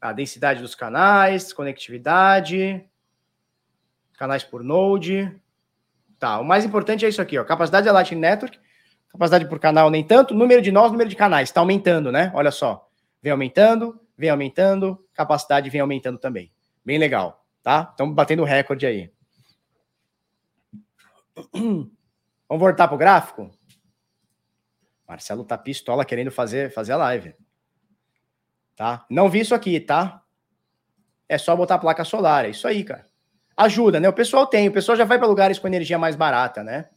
A densidade dos canais, conectividade, canais por node. Tá, o mais importante é isso aqui, ó. Capacidade da Lightning Network, capacidade por canal nem tanto, número de nós, número de canais, está aumentando, né? Olha só, vem aumentando, vem aumentando, capacidade vem aumentando também. Bem legal, tá? Estamos batendo recorde aí. Vamos voltar pro gráfico? Marcelo tá pistola querendo fazer, fazer a live. Tá? Não vi isso aqui, tá? É só botar placa solar, é isso aí, cara ajuda, né? O pessoal tem, o pessoal já vai para lugares com energia mais barata, né?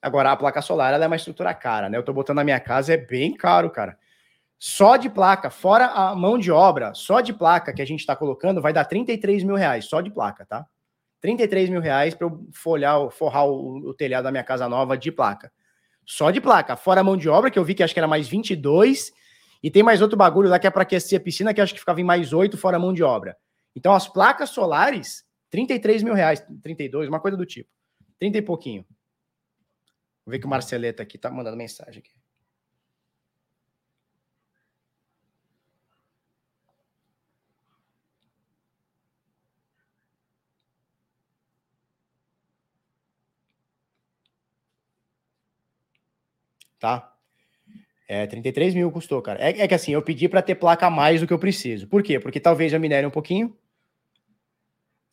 Agora, a placa solar ela é uma estrutura cara, né? Eu tô botando na minha casa, é bem caro, cara. Só de placa, fora a mão de obra, só de placa que a gente está colocando, vai dar 33 mil reais, só de placa, tá? 33 mil reais para eu folhar, forrar o, o, telhado da minha casa nova de placa. Só de placa. Fora a mão de obra, que eu vi que acho que era mais 22, e tem mais outro bagulho lá que é para aquecer a piscina, que acho que ficava em mais 8 fora a mão de obra. Então, as placas solares, 33 mil reais, 32, uma coisa do tipo. 30 e pouquinho. Vou ver que o Marceleta aqui tá mandando mensagem aqui. Tá? É, 33 mil custou, cara. É, é que assim, eu pedi para ter placa mais do que eu preciso. Por quê? Porque talvez eu minere um pouquinho,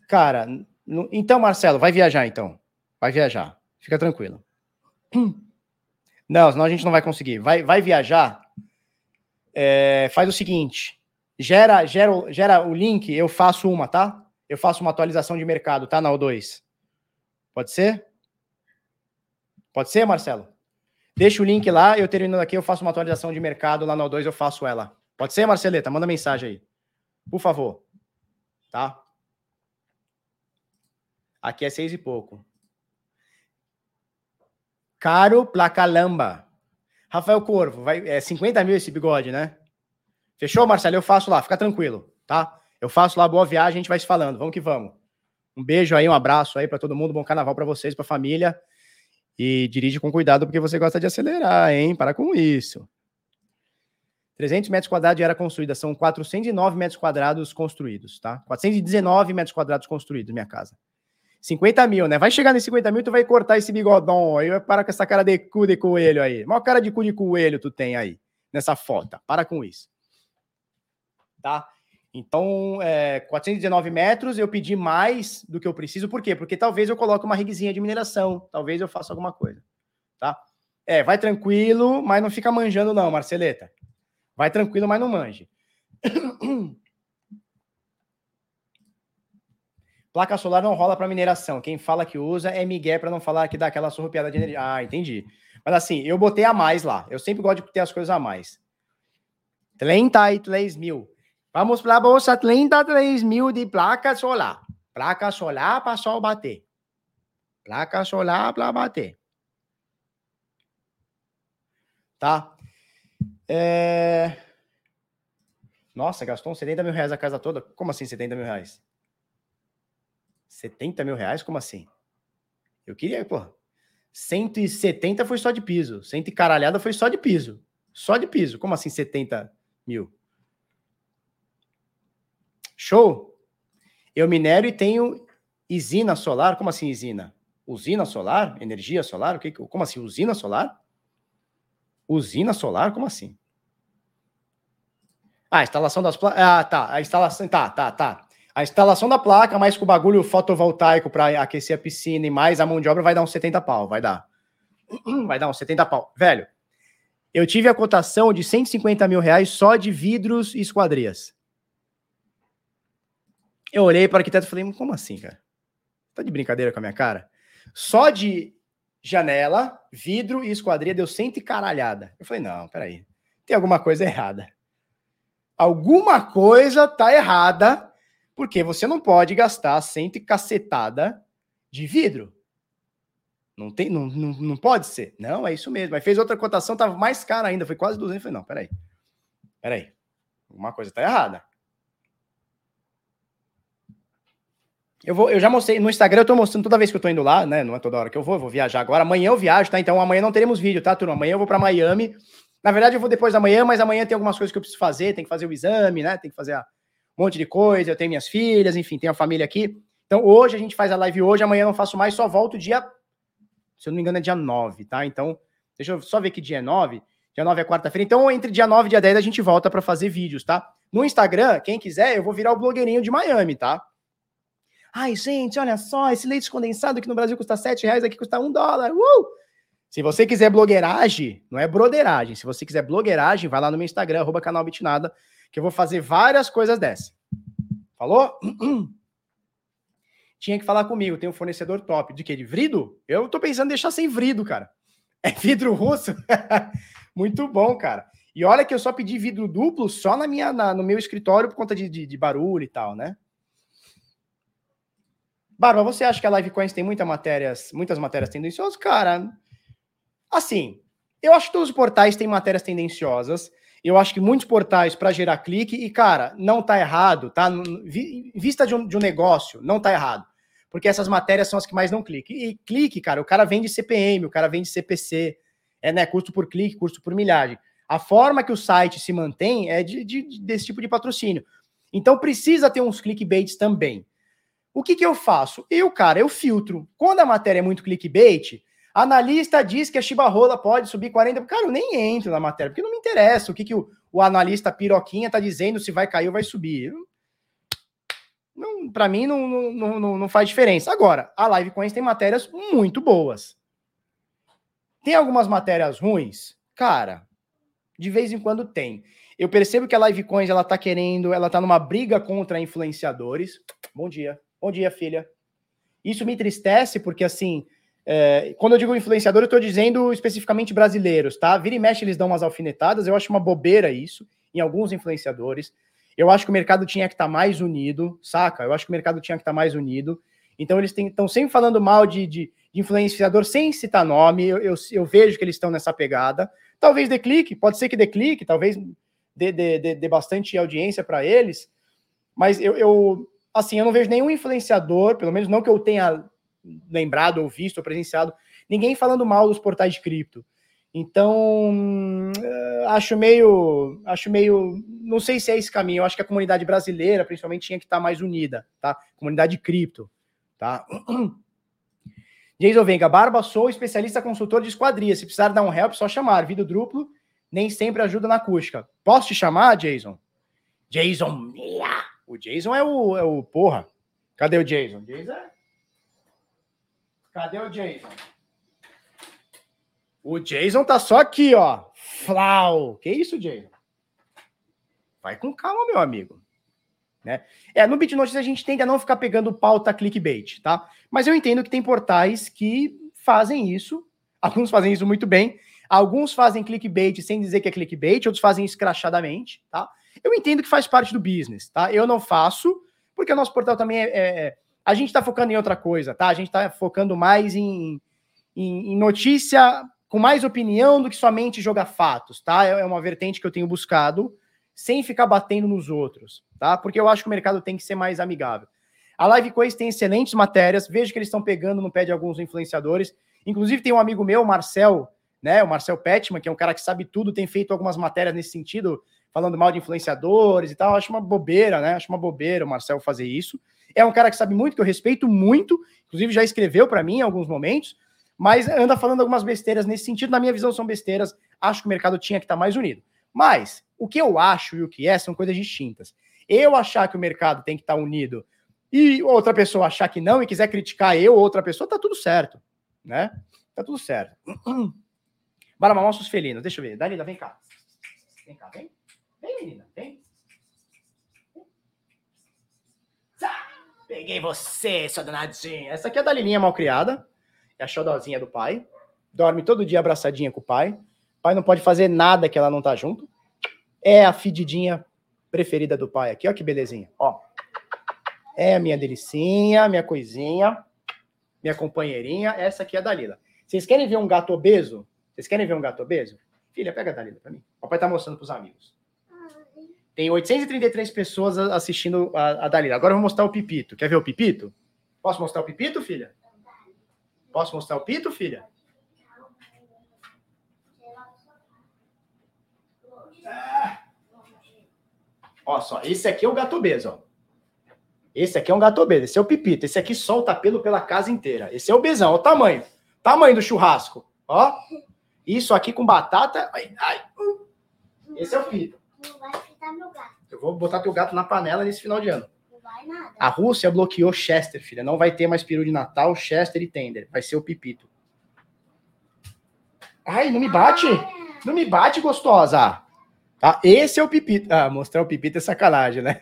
Cara, no... então, Marcelo, vai viajar então. Vai viajar. Fica tranquilo. Não, senão a gente não vai conseguir. Vai, vai viajar. É, faz o seguinte: gera, gera, gera o link, eu faço uma, tá? Eu faço uma atualização de mercado, tá? Na O2. Pode ser? Pode ser, Marcelo? Deixa o link lá, eu terminando aqui, eu faço uma atualização de mercado lá na O2, eu faço ela. Pode ser, Marceleta? Manda mensagem aí. Por favor. Tá? Aqui é seis e pouco. Caro Placalamba. Rafael Corvo, vai, é 50 mil esse bigode, né? Fechou, Marcelo? Eu faço lá, fica tranquilo, tá? Eu faço lá, boa viagem, a gente vai se falando. Vamos que vamos. Um beijo aí, um abraço aí para todo mundo, bom carnaval para vocês, para família. E dirige com cuidado porque você gosta de acelerar, hein? Para com isso. 300 metros quadrados de área construída, são 409 metros quadrados construídos, tá? 419 metros quadrados construídos, minha casa. 50 mil, né? Vai chegar nesse 50 mil, tu vai cortar esse bigodão aí, vai parar com essa cara de cu de coelho aí. Maior cara de cu de coelho tu tem aí, nessa foto. Para com isso. Tá? Então, é, 419 metros, eu pedi mais do que eu preciso. Por quê? Porque talvez eu coloque uma rigzinha de mineração. Talvez eu faça alguma coisa. Tá? É, vai tranquilo, mas não fica manjando não, Marceleta. Vai tranquilo, mas não manje. Placa solar não rola para mineração. Quem fala que usa é Miguel para não falar que dá aquela surrupiada de energia. Ah, entendi. Mas assim, eu botei a mais lá. Eu sempre gosto de ter as coisas a mais. 33 mil. Vamos para a bolsa, 33 mil de placa solar. Placa solar para sol bater. Placa solar para bater. Tá? É... Nossa, gastou uns 70 mil reais a casa toda? Como assim 70 mil reais? 70 mil reais? Como assim? Eu queria, pô. 170 foi só de piso. 100 e caralhada foi só de piso. Só de piso. Como assim 70 mil? Show! Eu minero e tenho usina solar. Como assim usina? Usina solar? Energia solar? O que, como assim? Usina solar? Usina solar? Como assim? Ah, instalação das placas. Ah, tá. A instalação. Tá, tá, tá. A instalação da placa, mais com o bagulho fotovoltaico para aquecer a piscina e mais a mão de obra, vai dar uns 70 pau, vai dar. Vai dar uns 70 pau. Velho, eu tive a cotação de 150 mil reais só de vidros e esquadrias. Eu olhei para o arquiteto e falei, como assim, cara? Tá de brincadeira com a minha cara? Só de janela, vidro e esquadria deu cento e caralhada. Eu falei, não, peraí. Tem alguma coisa errada. Alguma coisa tá errada porque você não pode gastar cento e cacetada de vidro. Não, tem, não, não, não pode ser. Não, é isso mesmo. Aí fez outra cotação, tava mais cara ainda, foi quase 200. Eu falei, não, peraí. Peraí. Alguma coisa tá errada. Eu, vou, eu já mostrei no Instagram, eu tô mostrando toda vez que eu tô indo lá, né? Não é toda hora que eu vou, eu vou viajar agora. Amanhã eu viajo, tá? Então amanhã não teremos vídeo, tá, turma? Amanhã eu vou para Miami. Na verdade, eu vou depois da manhã, mas amanhã tem algumas coisas que eu preciso fazer. Tem que fazer o exame, né? Tem que fazer um monte de coisa. Eu tenho minhas filhas, enfim, tenho a família aqui. Então hoje a gente faz a live hoje, amanhã eu não faço mais, só volto dia. Se eu não me engano, é dia 9, tá? Então, deixa eu só ver que dia é 9. Dia 9 é quarta-feira. Então, entre dia 9 e dia 10 a gente volta para fazer vídeos, tá? No Instagram, quem quiser, eu vou virar o blogueirinho de Miami, tá? Ai, gente, olha só, esse leite condensado que no Brasil custa 7 reais, aqui custa 1 dólar. Uh! Se você quiser blogueiragem, não é broderagem. Se você quiser blogueiragem, vai lá no meu Instagram, arroba canal Bitnada, que eu vou fazer várias coisas dessas. Falou? Tinha que falar comigo, tem um fornecedor top. De quê? De vrido? Eu tô pensando em deixar sem vrido, cara. É vidro russo? Muito bom, cara. E olha que eu só pedi vidro duplo só na minha, na, no meu escritório por conta de, de, de barulho e tal, né? Barba, você acha que a Live Coins tem muita matérias, muitas matérias tendenciosas? Cara, assim, eu acho que todos os portais têm matérias tendenciosas. Eu acho que muitos portais para gerar clique, e cara, não tá errado, tá? Vista de um, de um negócio, não tá errado. Porque essas matérias são as que mais não clique. E clique, cara, o cara vende CPM, o cara vende CPC, é né? Custo por clique, custo por milhagem. A forma que o site se mantém é de, de, desse tipo de patrocínio. Então precisa ter uns clickbaits também. O que, que eu faço? Eu, cara, eu filtro. Quando a matéria é muito clickbait, analista diz que a chibarrola pode subir 40. Cara, eu nem entro na matéria, porque não me interessa o que, que o, o analista piroquinha tá dizendo se vai cair ou vai subir. Não, para mim não, não, não, não faz diferença. Agora, a Live Coins tem matérias muito boas. Tem algumas matérias ruins? Cara, de vez em quando tem. Eu percebo que a Live Coins ela tá querendo, ela tá numa briga contra influenciadores. Bom dia. Bom dia, filha. Isso me entristece porque, assim, é, quando eu digo influenciador, eu estou dizendo especificamente brasileiros, tá? Vira e mexe, eles dão umas alfinetadas. Eu acho uma bobeira isso em alguns influenciadores. Eu acho que o mercado tinha que estar tá mais unido, saca? Eu acho que o mercado tinha que estar tá mais unido. Então, eles estão sempre falando mal de, de, de, influenciador sem citar nome. Eu, eu, eu vejo que eles estão nessa pegada. Talvez dê clique, pode ser que dê clique, talvez dê, dê, dê, dê bastante audiência para eles. Mas eu, eu, assim, eu não vejo nenhum influenciador, pelo menos não que eu tenha lembrado ou visto ou presenciado, ninguém falando mal dos portais de cripto. Então, eh, acho meio, acho meio, não sei se é esse caminho. Eu acho que a comunidade brasileira, principalmente, tinha que estar mais unida, tá? Comunidade de cripto, tá? Jason Venga, Barba, sou especialista consultor de esquadria. Se precisar dar um help, só chamar. Vídeo duplo nem sempre ajuda na acústica. Posso te chamar, Jason? Jason, o Jason é o, é o porra. Cadê o Jason? Jason é... Cadê o Jason? O Jason tá só aqui, ó. Flau. Que isso, Jason? Vai com calma, meu amigo. Né? É, no BitNotes a gente tende a não ficar pegando pauta clickbait, tá? Mas eu entendo que tem portais que fazem isso. Alguns fazem isso muito bem. Alguns fazem clickbait sem dizer que é clickbait, outros fazem escrachadamente, tá? Eu entendo que faz parte do business, tá? Eu não faço, porque o nosso portal também é. é, é a gente está focando em outra coisa, tá? A gente está focando mais em, em, em, notícia com mais opinião do que somente jogar fatos, tá? É, é uma vertente que eu tenho buscado, sem ficar batendo nos outros, tá? Porque eu acho que o mercado tem que ser mais amigável. A Live Quiz tem excelentes matérias, vejo que eles estão pegando no pé de alguns influenciadores. Inclusive, tem um amigo meu, Marcel, né? O Marcel Petman, que é um cara que sabe tudo, tem feito algumas matérias nesse sentido falando mal de influenciadores e tal. Acho uma bobeira, né? Acho uma bobeira o Marcel fazer isso. É um cara que sabe muito, que eu respeito muito, inclusive já escreveu para mim em alguns momentos, mas anda falando algumas besteiras nesse sentido. Na minha visão, são besteiras. Acho que o mercado tinha que estar tá mais unido. Mas o que eu acho e o que é são coisas distintas. Eu achar que o mercado tem que estar tá unido e outra pessoa achar que não e quiser criticar eu ou outra pessoa, tá tudo certo, né? Tá tudo certo. Bora mamar os felinos. Deixa eu ver. Dalila, vem cá. Vem cá, vem. Vem, menina, vem. Peguei você, sua danadinha. Essa aqui é a Dalilinha mal criada. É a xodozinha do pai. Dorme todo dia abraçadinha com o pai. O pai não pode fazer nada que ela não tá junto. É a fedidinha preferida do pai aqui. Ó que belezinha. Ó. É a minha delicinha, minha coisinha, minha companheirinha. Essa aqui é a Dalila. Vocês querem ver um gato obeso? Vocês querem ver um gato obeso? Filha, pega a Dalila pra mim. O papai tá mostrando pros amigos. Tem 833 pessoas assistindo a, a Dalila. Agora eu vou mostrar o Pipito. Quer ver o Pipito? Posso mostrar o Pipito, filha? Posso mostrar o Pito, filha? Ah. Ó só, esse aqui é o gato obeso, ó. Esse aqui é um gato obeso, esse é o Pipito. Esse aqui solta pelo pela casa inteira. Esse é o besão, o tamanho. Tamanho do churrasco, ó. Isso aqui com batata. Ai, ai. Esse é o Pito. Meu gato. Eu vou botar teu gato na panela nesse final de ano. Não vai nada. A Rússia bloqueou Chester, filha. Não vai ter mais peru de Natal, Chester e Tender. Vai ser o Pipito. Ai, não me bate. Não me bate, gostosa. Tá? Esse é o Pipito. Ah, mostrar o Pipito é sacanagem, né?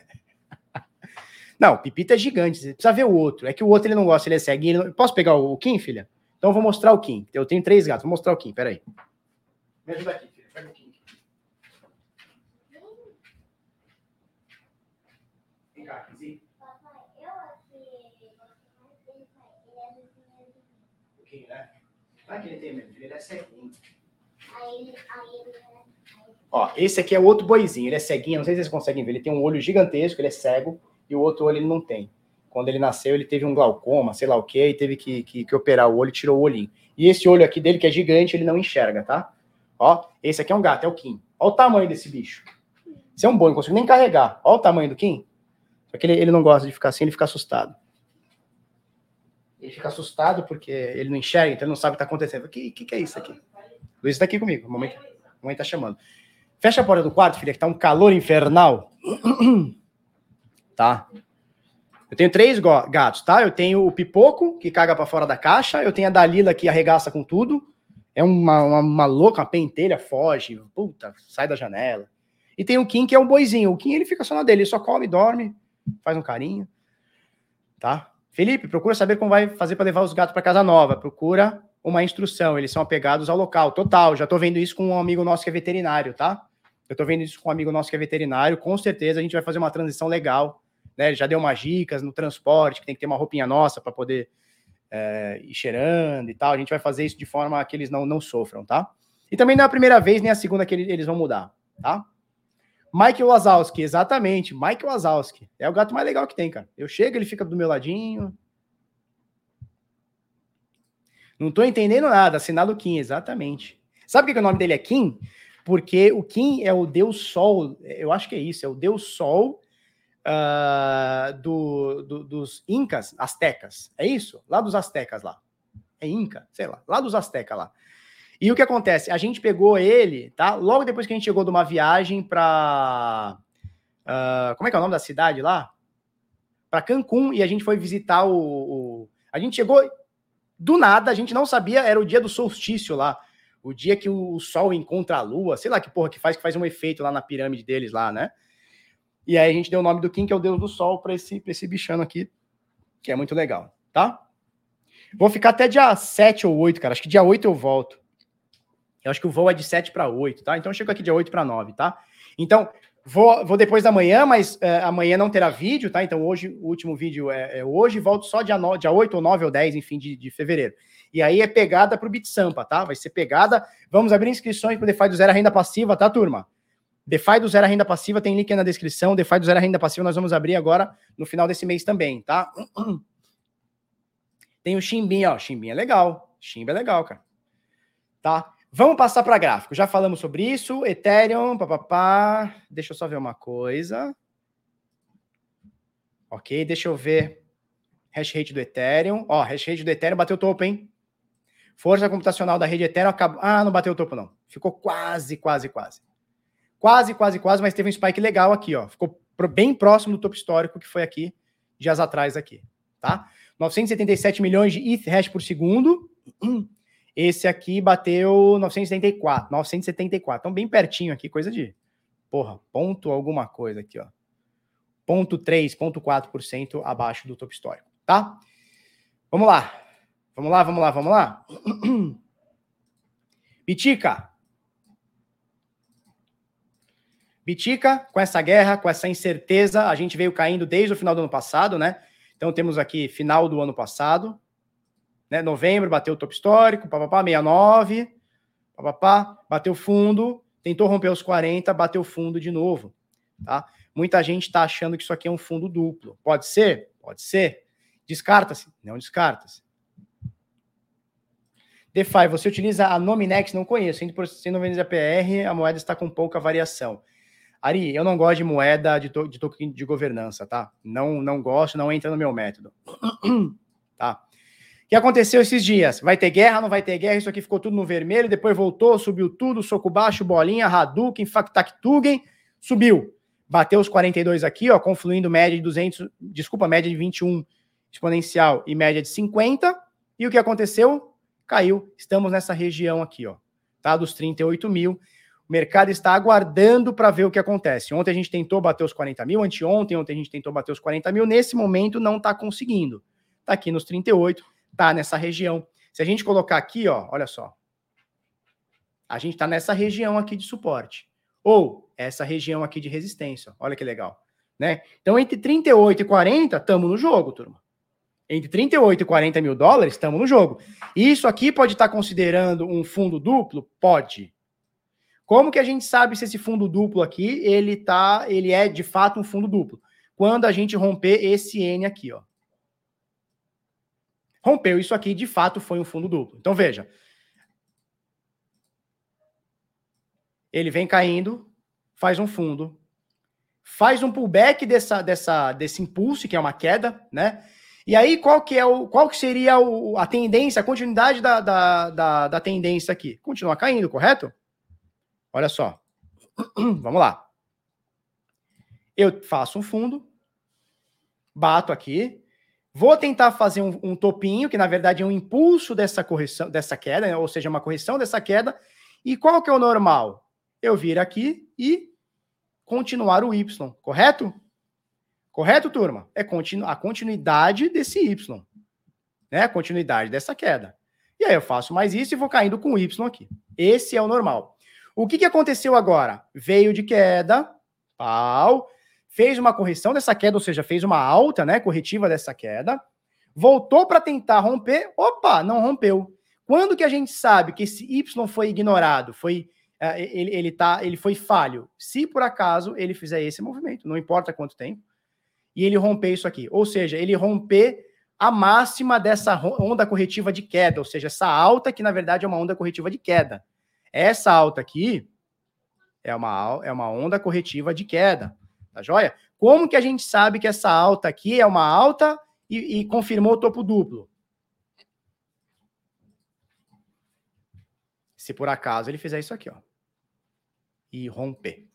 Não, o Pipito é gigante. Você precisa ver o outro. É que o outro ele não gosta, ele é. Não... Posso pegar o Kim, filha? Então eu vou mostrar o Kim. Eu tenho três gatos. Vou mostrar o Kim. Peraí. Me ajuda aqui, filha. Pega o Kim. Vem cá, Kimzinho. O Kim, né? Vai que ele tem mesmo. Ele é ceguinho. Aí ele. Ó, esse aqui é o outro boizinho, ele é ceguinho, não sei se vocês conseguem ver, ele tem um olho gigantesco, ele é cego, e o outro olho ele não tem. Quando ele nasceu, ele teve um glaucoma, sei lá o que, e teve que, que, que, operar o olho, tirou o olhinho. E esse olho aqui dele, que é gigante, ele não enxerga, tá? Ó, esse aqui é um gato, é o Kim. Ó o tamanho desse bicho. Esse é um boi, não consigo nem carregar. Ó o tamanho do Kim. Só que ele, ele não gosta de ficar assim, ele fica assustado. Ele fica assustado porque ele não enxerga, então ele não sabe o que está acontecendo. O que, que, que, é isso aqui? Luiz está aqui comigo, a mamãe, mamãe tá chamando. Fecha a porta do quarto, filha, que tá um calor infernal. tá? Eu tenho três gatos, tá? Eu tenho o Pipoco, que caga para fora da caixa. Eu tenho a Dalila, que arregaça com tudo. É uma, uma, uma, louca, uma pentelha, foge. Puta, sai da janela. E tem o Kim, que é um boizinho. O Kim, ele fica só na dele. Ele só come, dorme, faz um carinho. Tá? Felipe, procura saber como vai fazer para levar os gatos para casa nova. Procura uma instrução. Eles são apegados ao local. Total. Já tô vendo isso com um amigo nosso que é veterinário, tá? Eu tô vendo isso com um amigo nosso que é veterinário. Com certeza a gente vai fazer uma transição legal né? Ele já deu umas dicas no transporte, que tem que ter uma roupinha nossa para poder é, ir cheirando e tal. A gente vai fazer isso de forma que eles não, não sofram, tá? E também não é a primeira vez nem a segunda que eles vão mudar, tá? Mike Wazowski, exatamente. Mike Wazowski. É o gato mais legal que tem, cara. Eu chego, ele fica do meu ladinho. Não tô entendendo nada. Assinado Kim, exatamente. Sabe por que o nome dele é Kim? Porque o Kim é o deus sol. Eu acho que é isso. É o deus sol uh, do, do, dos incas, astecas. É isso? Lá dos astecas lá. É inca? Sei lá. Lá dos astecas lá. E o que acontece? A gente pegou ele, tá? Logo depois que a gente chegou de uma viagem para uh, ah, como é que é o nome da cidade lá? Para Cancún e a gente foi visitar o, o, a gente chegou do nada, a gente não sabia, era o dia do solstício lá, o dia que o sol encontra a lua, sei lá que porra que faz que faz um efeito lá na pirâmide deles lá, né? E aí a gente deu o nome do Kim, que é o deus do sol, para esse, esse bichano aqui, que é muito legal, tá? Vou ficar até dia 7 ou 8, cara. Acho que dia 8 eu volto. Eu acho que o voo é de 7 para 8, tá? Então eu chego aqui dia 8 para 9, tá? Então, vou, vou depois da manhã, mas é, amanhã não terá vídeo, tá? Então hoje, o último vídeo é, é hoje, volto só dia, 9, dia 8 ou 9 ou 10, enfim, de, de fevereiro. E aí é pegada pro Bit Sampa, tá? Vai ser pegada. Vamos abrir inscrições pro DeFi do Zero Renda Passiva, tá, turma? DeFi do Zero Renda Passiva tem link aí na descrição. DeFi do Zero Renda Passiva nós vamos abrir agora no final desse mês também, tá? Tem o Chimbim, ó. Chimbim é legal. Chimbim é legal, cara. Tá? Vamos passar para gráfico. Já falamos sobre isso. Ethereum, papapá. Deixa eu só ver uma coisa. Ok, deixa eu ver. Hash rate do Ethereum. Ó, hash rate do Ethereum bateu o topo, hein? Força computacional da rede Ethereum acabou. Ah, não bateu o topo, não. Ficou quase, quase, quase. Quase, quase, quase, mas teve um spike legal aqui, ó. Ficou bem próximo do topo histórico que foi aqui, dias atrás aqui, tá? 977 milhões de ETH hash por segundo. Esse aqui bateu 974, 974. Então bem pertinho aqui, coisa de, porra, ponto alguma coisa aqui, ó. Ponto 3, ponto 4% abaixo do topo histórico, tá? Vamos lá. Vamos lá, vamos lá, vamos lá. Bitica, Bitica, com essa guerra, com essa incerteza, a gente veio caindo desde o final do ano passado, né? Então temos aqui final do ano passado. Né? Novembro bateu o topo histórico, papapá, 69, papapá, bateu fundo, tentou romper os 40, bateu fundo de novo, tá? Muita gente está achando que isso aqui é um fundo duplo. Pode ser? Pode ser. Descarta-se? Não descarta-se. DeFi, você utiliza a Nominex? Não conheço. 190 APR, a moeda está com pouca variação. Ari, eu não gosto de moeda de, to, de token de governança, tá? Não, não gosto, não entra no meu método. tá? O que aconteceu esses dias? Vai ter guerra, não vai ter guerra? Isso aqui ficou tudo no vermelho, depois voltou, subiu tudo, soco baixo, bolinha, Hadouken, Factactugen, subiu. Bateu os 42 aqui, ó, confluindo média de 200, desculpa, média de 21 exponencial e média de 50. E o que aconteceu? Caiu. Estamos nessa região aqui, ó, tá? Dos 38 mil. O mercado está aguardando para ver o que acontece. Ontem a gente tentou bater os 40 mil, anteontem, ontem a gente tentou bater os 40 mil. Nesse momento não está conseguindo. Está aqui nos 38, está nessa região. Se a gente colocar aqui, ó, olha só. A gente está nessa região aqui de suporte. Ou essa região aqui de resistência. Olha que legal. Né? Então, entre 38 e 40, estamos no jogo, turma. Entre 38 e 40 mil dólares, estamos no jogo. Isso aqui pode estar tá considerando um fundo duplo? Pode. Como que a gente sabe se esse fundo duplo aqui, ele tá, ele é de fato um fundo duplo? Quando a gente romper esse N aqui, ó. Rompeu isso aqui, de fato foi um fundo duplo. Então veja. Ele vem caindo, faz um fundo, faz um pullback dessa, dessa, desse impulso, que é uma queda, né? E aí, qual que, é o, qual que seria o, a tendência, a continuidade da, da, da, da tendência aqui? Continuar caindo, correto? Olha só. Vamos lá. Eu faço um fundo, bato aqui, vou tentar fazer um, um, topinho, que na verdade é um impulso dessa correção, dessa queda, né? ou seja, uma correção dessa queda. E qual que é o normal? Eu vir aqui e continuar o Y, correto? Correto, turma? É continu a continuidade desse Y. Né? A continuidade dessa queda. E aí eu faço mais isso e vou caindo com o Y aqui. Esse é o normal. O que, que aconteceu agora? Veio de queda, pau, fez uma correção dessa queda, ou seja, fez uma alta, né, corretiva dessa queda, voltou para tentar romper, opa, não rompeu. Quando que a gente sabe que esse Y foi ignorado, foi é, ele, ele, tá, ele foi falho. Se por acaso ele fizer esse movimento, não importa quanto tempo, e ele romper isso aqui. Ou seja, ele romper a máxima dessa onda corretiva de queda, ou seja, essa alta que na verdade é uma onda corretiva de queda. Essa alta aqui é uma, é uma onda corretiva de queda, tá joia? Como que a gente sabe que essa alta aqui é uma alta e, e confirmou o topo duplo? Se por acaso ele fizer isso aqui, ó e romper.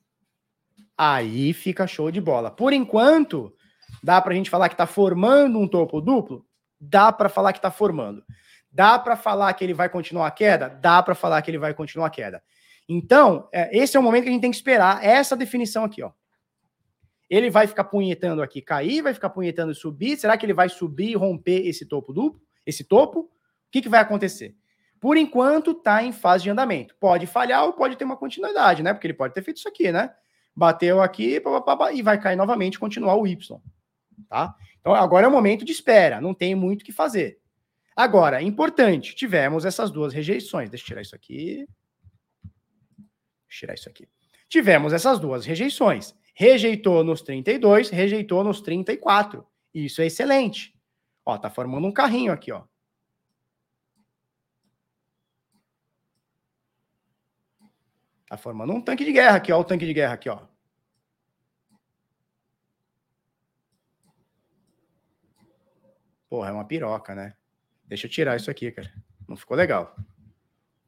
Aí fica show de bola. Por enquanto, dá para a gente falar que está formando um topo duplo? Dá para falar que está formando. Dá para falar que ele vai continuar a queda? Dá para falar que ele vai continuar a queda. Então, é, esse é o momento que a gente tem que esperar essa definição aqui, ó. Ele vai ficar punhetando aqui, cair, vai ficar punhetando subir. Será que ele vai subir e romper esse topo duplo? Esse topo? O que, que vai acontecer? Por enquanto, está em fase de andamento. Pode falhar ou pode ter uma continuidade, né? Porque ele pode ter feito isso aqui, né? Bateu aqui e vai cair novamente continuar o Y. Tá? Então, agora é o momento de espera. Não tem muito o que fazer. Agora, importante, tivemos essas duas rejeições. Deixa eu tirar isso aqui. Deixa eu tirar isso aqui. Tivemos essas duas rejeições. Rejeitou nos 32, rejeitou nos 34. Isso é excelente. Ó, tá formando um carrinho aqui, ó. Tá formando um tanque de guerra aqui, ó, o tanque de guerra aqui, ó. Porra, é uma piroca, né? Deixa eu tirar isso aqui, cara. Não ficou legal.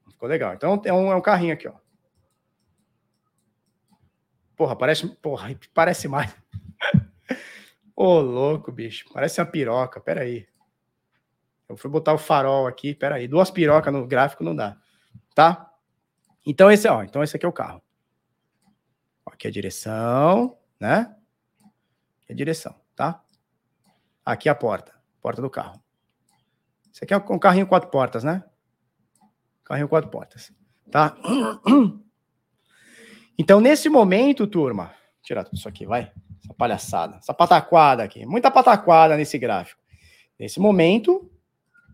Não ficou legal. Então é um, é um carrinho aqui, ó. Porra, parece. Porra, parece mais. Ô, louco, bicho. Parece uma piroca. Pera aí. Eu fui botar o farol aqui. Pera aí. Duas pirocas no gráfico não dá. Tá? Então esse, ó, então esse aqui é o carro. Aqui é a direção, né? Aqui é a direção, tá? Aqui é a porta, porta do carro. Esse aqui é um carrinho quatro portas, né? Carrinho quatro portas, tá? Então nesse momento, turma, vou tirar tudo isso aqui, vai. Essa palhaçada, essa pataquada aqui, muita pataquada nesse gráfico. Nesse momento,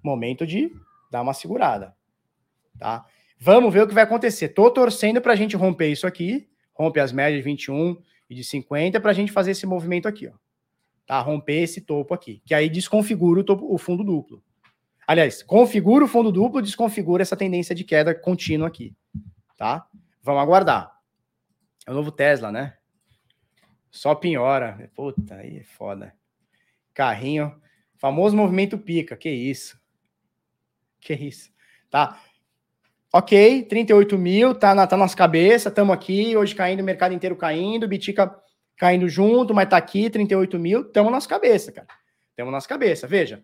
momento de dar uma segurada, tá? Vamos ver o que vai acontecer. Tô torcendo para a gente romper isso aqui, rompe as médias de 21 e de 50 para a gente fazer esse movimento aqui, ó. Tá? Romper esse topo aqui, que aí desconfigura o, topo, o fundo duplo. Aliás, configura o fundo duplo, desconfigura essa tendência de queda contínua aqui, tá? Vamos aguardar. É o novo Tesla, né? Só piora. Puta, aí é foda. Carrinho. Famoso movimento pica. Que isso? Que isso? Tá. Ok, 38 mil, tá, na, tá nas cabeças, estamos aqui, hoje caindo, o mercado inteiro caindo, Bitica caindo junto, mas tá aqui, 38 mil, estamos nas cabeças, cara. Estamos nas cabeças, veja.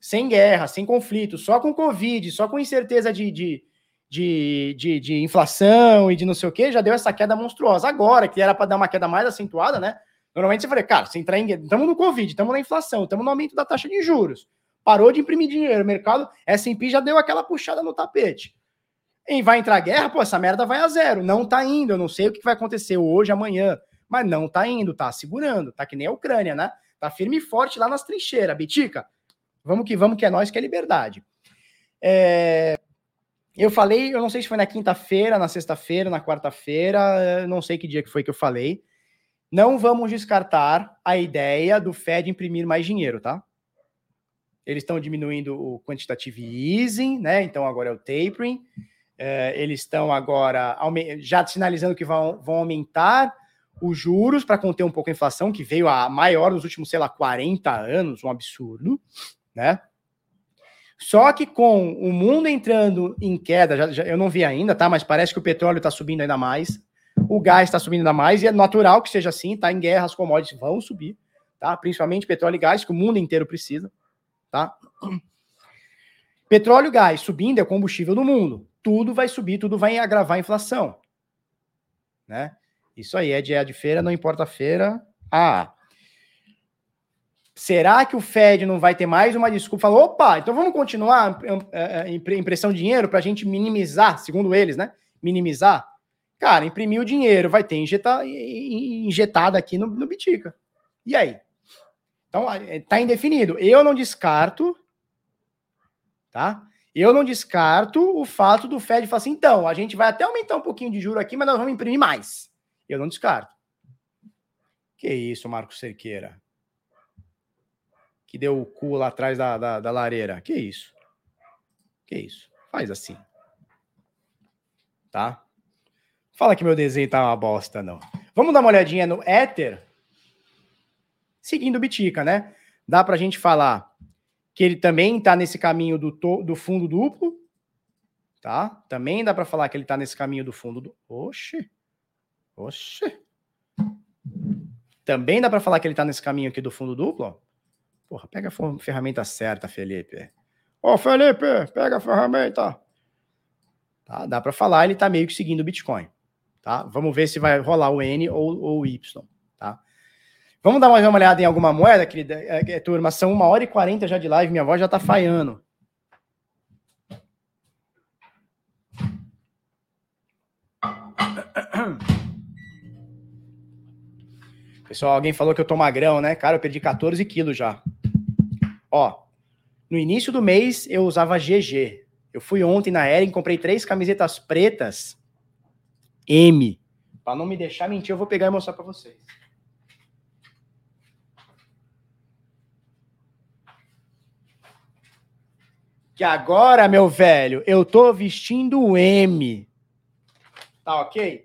Sem guerra, sem conflito, só com Covid, só com incerteza de, de, de, de, de inflação e de não sei o que, já deu essa queda monstruosa. Agora, que era para dar uma queda mais acentuada, né? Normalmente você fala, cara, se entrar em. Estamos no Covid, estamos na inflação, estamos no aumento da taxa de juros. Parou de imprimir dinheiro, o mercado SP já deu aquela puxada no tapete. E vai entrar guerra, pô, essa merda vai a zero. Não tá indo, eu não sei o que vai acontecer hoje, amanhã, mas não tá indo, tá segurando, tá que nem a Ucrânia, né? Tá firme e forte lá nas trincheiras, Bitica. Vamos que vamos, que é nós que é liberdade. É... Eu falei, eu não sei se foi na quinta-feira, na sexta-feira, na quarta-feira, não sei que dia que foi que eu falei. Não vamos descartar a ideia do Fed imprimir mais dinheiro, tá? Eles estão diminuindo o quantitative easing, né? Então agora é o tapering. É, eles estão agora já sinalizando que vão, vão aumentar os juros para conter um pouco a inflação, que veio a maior nos últimos, sei lá, 40 anos, um absurdo, né? Só que com o mundo entrando em queda, já, já, eu não vi ainda, tá? Mas parece que o petróleo está subindo ainda mais, o gás está subindo ainda mais, e é natural que seja assim, tá? Em guerra, as commodities vão subir, tá? Principalmente petróleo e gás, que o mundo inteiro precisa, tá? Petróleo e gás subindo é o combustível do mundo tudo vai subir, tudo vai agravar a inflação. Né? Isso aí é dia de feira, não importa a feira. Ah, será que o Fed não vai ter mais uma desculpa? Falou, opa, então vamos continuar é, é, impressão de dinheiro para a gente minimizar, segundo eles, né? Minimizar. Cara, imprimir o dinheiro, vai ter injetado aqui no, no Bitica. E aí? Então, tá indefinido. Eu não descarto, tá? Eu não descarto o fato do Fed falar assim, então, a gente vai até aumentar um pouquinho de juro aqui, mas nós vamos imprimir mais. Eu não descarto. Que isso, Marcos Cerqueira? Que deu o cu lá atrás da, da, da lareira. Que isso? Que isso? Faz assim. Tá? Fala que meu desenho tá uma bosta, não. Vamos dar uma olhadinha no Ether. Seguindo o Bitica, né? Dá pra gente falar que ele também está nesse caminho do, to, do fundo duplo, tá? Também dá para falar que ele está nesse caminho do fundo do. Oxe! Oxe! Também dá para falar que ele está nesse caminho aqui do fundo duplo, ó. Porra, pega a ferramenta certa, Felipe. Ô, Felipe, pega a ferramenta. Tá? Dá para falar, ele está meio que seguindo o Bitcoin. Tá? Vamos ver se vai rolar o N ou, ou o Y. Tá? Vamos dar mais uma olhada em alguma moeda, querida? É, é, turma, são uma hora e quarenta já de live, minha voz já tá falhando. Pessoal, alguém falou que eu tô magrão, né? Cara, eu perdi 14 quilos já. Ó, no início do mês eu usava GG. Eu fui ontem na Ering, comprei três camisetas pretas M. Para não me deixar mentir, eu vou pegar e mostrar para vocês. que agora, meu velho, eu tô vestindo M. Tá ok?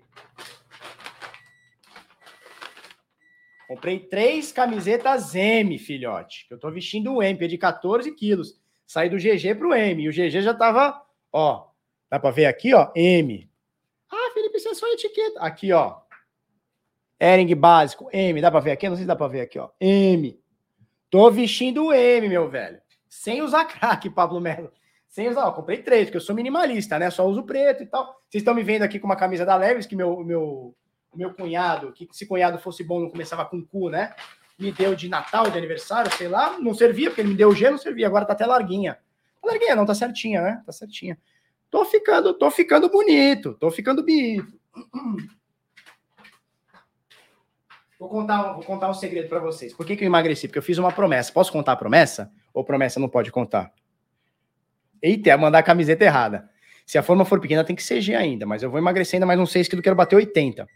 Comprei três camisetas M, filhote. Eu tô vestindo o M, de 14 quilos. Saí do GG pro M. E o GG já tava, ó. Dá pra ver aqui, ó? M. Ah, Felipe, isso é só etiqueta. Aqui, ó. Ering básico, M. Dá pra ver aqui? Não sei se dá pra ver aqui, ó. M. Tô vestindo o M, meu velho sem usar crack, Pablo Melo. Sem usar, ó, comprei três, porque eu sou minimalista, né? Só uso preto e tal. Vocês estão me vendo aqui com uma camisa da Leves, que meu, meu, meu cunhado, que se cunhado fosse bom, não começava com cu, né? Me deu de Natal, de aniversário, sei lá, não servia, porque ele me deu G, não servia, agora tá até larguinha. Tá larguinha, não, tá certinha, né? Tá certinha. Tô ficando, tô ficando bonito, tô ficando bonito. Vou contar, vou contar um segredo para vocês. Por que, que eu emagreci? Porque eu fiz uma promessa. Posso contar a promessa? Ou promessa não pode contar? Eita, mandar a camiseta errada. Se a forma for pequena, tem que ser G ainda, mas eu vou emagrecer ainda mais uns 6 quilos, quero bater 80.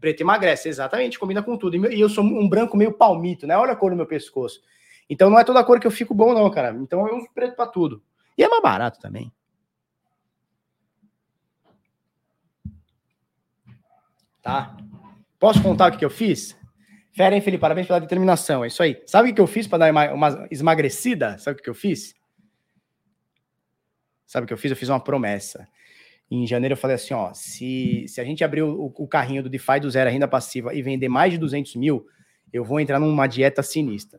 Preto emagrece, exatamente, combina com tudo. E eu sou um branco meio palmito, né? Olha a cor do meu pescoço. Então não é toda cor que eu fico bom, não, cara. Então eu uso preto para tudo. E é mais barato também. Tá? Posso contar o que, eu fiz? Fera, hein, Felipe? Parabéns pela determinação. É isso aí. Sabe o que eu fiz para dar uma esmagrecida? Sabe o que eu fiz? Sabe o que eu fiz? Eu fiz uma promessa. Em janeiro eu falei assim, ó, se, se a gente abrir o, o carrinho do DeFi do zero, a renda passiva, e vender mais de 200 mil, eu vou entrar numa dieta sinistra.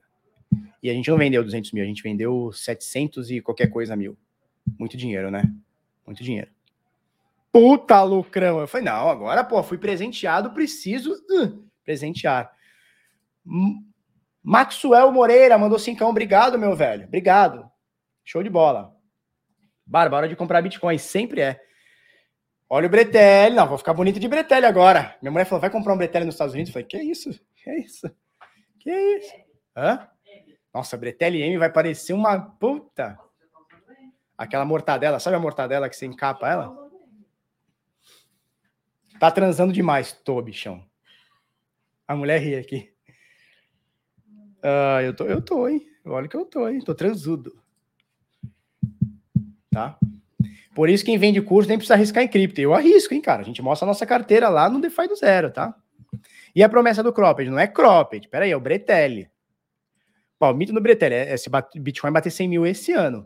E a gente não vendeu 200 mil, a gente vendeu 700 e qualquer coisa mil. Muito dinheiro, né? Muito dinheiro. Puta lucrão. Eu falei, não, agora, pô, fui presenteado, preciso uh, presentear. Maxwell Moreira mandou cincão, obrigado, meu velho. Obrigado. Show de bola. Barba, hora de comprar Bitcoin, sempre é. Olha o Bretelli. Não, vou ficar bonito de Bretelli agora. Minha mulher falou, vai comprar um Bretelli nos Estados Unidos? Eu falei, que isso? Que isso? Que isso? Hã? Nossa, Bretelli M vai parecer uma puta. Aquela mortadela, sabe a mortadela que você encapa ela? Tá transando demais, tô, bichão. A mulher ri aqui. Ah, eu tô, eu tô, hein? Olha que eu tô, hein? Tô transudo. Tá? Por isso, quem vende curso nem precisa arriscar em cripto. Eu arrisco, hein, cara? A gente mostra a nossa carteira lá no DeFi do zero, tá? E a promessa do Cropped? Não é Cropped, peraí, é o Bretelli. Palmito no Bretelli, é, é se Bitcoin bater 100 mil esse ano.